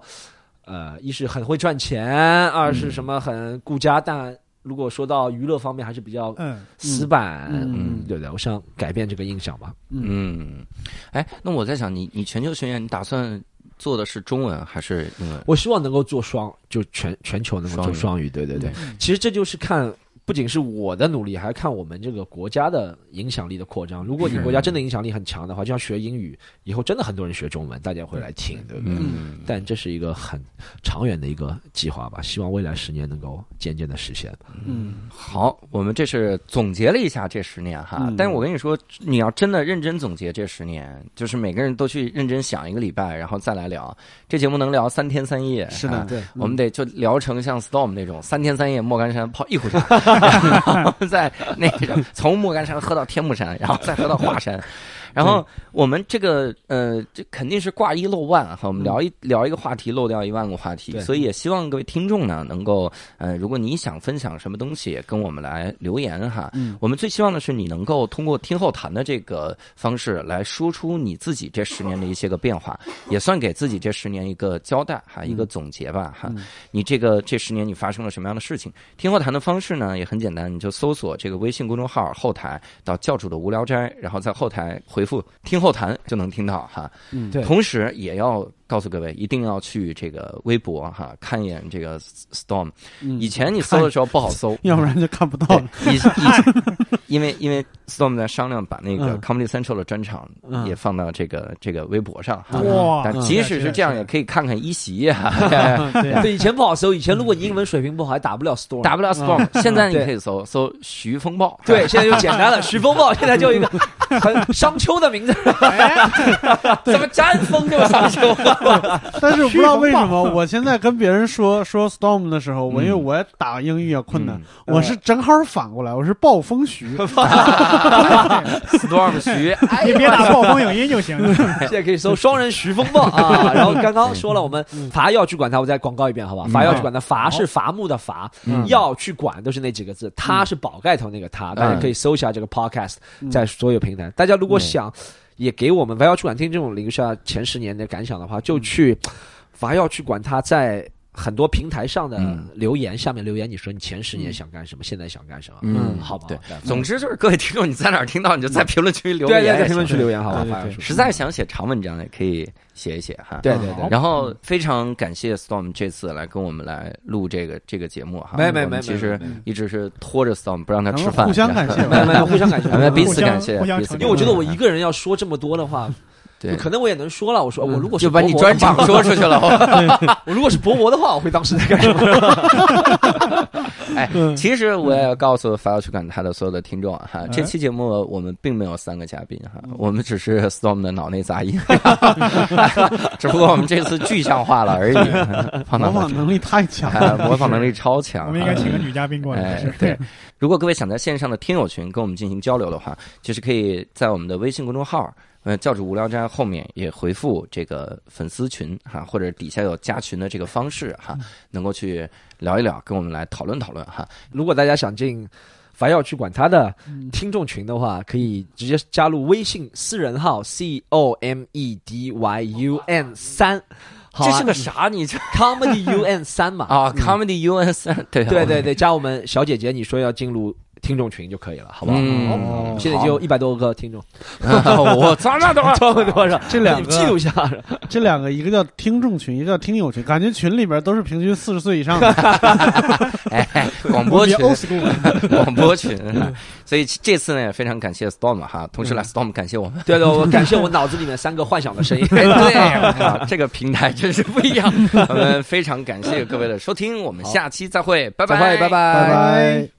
呃，一是很会赚钱，二是什么很顾家，但如果说到娱乐方面，还是比较嗯，死板，嗯对不对？我想改变这个印象吧。嗯，哎，那我在想，你你全球巡演，你打算做的是中文还是英文？我希望能够做双，就全全球能够做双语双语，对对对。嗯其实这就是看，不仅是我的努力，还看我们这个国家的影响力的扩张。如果你国家真的影响力很强的话，就像学英语，以后真的很多人学中文，大家会来听，对不对？嗯，但这是一个很长远的一个计划吧，希望未来十年能够渐渐的实现。嗯好，我们这是总结了一下这十年哈，嗯但是我跟你说，你要真的认真总结这十年，就是每个人都去认真想一个礼拜，然后再来聊，这节目能聊三天三夜。是的啊对我们得就聊成像 Storm 那种三天三夜莫干山泡一壶茶，[laughs] [laughs] 然后再那个从莫干山喝到天目山，然后再喝到华山。然后我们这个呃，这肯定是挂一漏万哈。我们聊一、聊一个话题，漏掉一万个话题，对所以也希望各位听众呢，能够呃，如果你想分享什么东西，跟我们来留言哈。嗯我们最希望的是你能够通过听后谈的这个方式来说出你自己这十年的一些个变化，[laughs] 也算给自己这十年一个交代哈，一个总结吧哈。嗯你这个这十年你发生了什么样的事情？听后谈的方式呢也很简单，你就搜索这个微信公众号后台到教主的无聊斋，然后在后台回复听后谈就能听到哈。嗯对同时也要告诉各位，一定要去这个微博哈看一眼这个 Storm。嗯以前你搜的时候不好搜，要不然就看不到以以 [laughs] 因为因为 Storm 在商量把那个嗯 Comedy Central 的专场嗯也放到这个这个微博上哈。哇，但即使是这样，也可以看看一席哈。[laughs] 对对，以前不好搜，以前如果你英文水平不好，还打不了 storm，。打不了 Storm，现在你可以搜搜徐风暴。对，现在就简单了。徐风暴现在就一个 [laughs] 很商丘的名字，怎么沾风就上秋？[laughs] 但是我不知道为什么，我现在跟别人说说 storm 的时候，我因为我也打英语也困难，我是正好反过来，我是暴风徐。[laughs] Storm 徐，哎你别打暴风影音就行了。[laughs] 现在可以搜双人徐风暴啊。然后刚刚说了，我们伐要去管它，我再广告一遍，好吧？伐要去管它，伐是伐木的伐，要去管都是那几个字，他是宝盖头那个他，大家可以搜一下这个 podcast，在所有平台。大家如果想也给我们伐药去管听这种零下前十年的感想的话，就去伐要去管它在。很多平台上的嗯留言，下面留言，你说你前十年想干什么，现在想干什么，嗯好吧？对，总之就是各位听众，你在哪儿听到，你就在评论区留言，在评论区留言，好吧？实在想写长文章也可以写一写哈。对对对，然后非常感谢 Storm 这次来跟我们来录这个这个节目哈。没没没其实一直是拖着 Storm 不让他吃饭，们互相感谢吧。没没互相感谢，[laughs] 彼此感谢，彼此因为我觉得我一个人要说这么多的话，对可能我也能说了。我说我如果是就把你博博专场说出去了。[laughs] 我如果是博博的话，我会当时在干什么？[laughs] 哎，其实我也要告诉发要去管他的所有的听众啊哈，哎这期节目我们并没有三个嘉宾哈，我们只是 Storm 的脑内杂音，[laughs] 只不过我们这次具象化了而已，模仿能力太强哎了。模仿能力超强。我们应该请个女嘉宾过来。对，如果各位想在线上的听友群跟我们进行交流的话，就是可以在我们的微信公众号。呃，教主无聊斋后面也回复这个粉丝群哈，或者底下有加群的这个方式哈，能够去聊一聊，跟我们来讨论讨论哈。如果大家想进凡要去管他的听众群的话，可以直接加入微信私人号 c o m e d y u n 三。这是个啥？你这 [laughs] comedy u n 三嘛？啊，comedy U N 三，对对对对，加我们小姐姐，你说要进入听众群就可以了，好不好？嗯哦现在就一百多个听众，[laughs] 我操，那多，这么多少？这两个记录个，下。这两个，一个叫听众群，一个叫听友群，感觉群里边都是平均四十岁以上的。[laughs] 哎，广播群，[laughs] old school，广播群，所以这次呢也非常感谢 Storm 哈，同时来 Storm 感谢我们。对对，我感谢我脑子里面三个幻想的声音。哎，对啊，这个平台真是不一样。我们非常感谢各位的收听，我们下期再会，拜再会，拜拜，拜拜。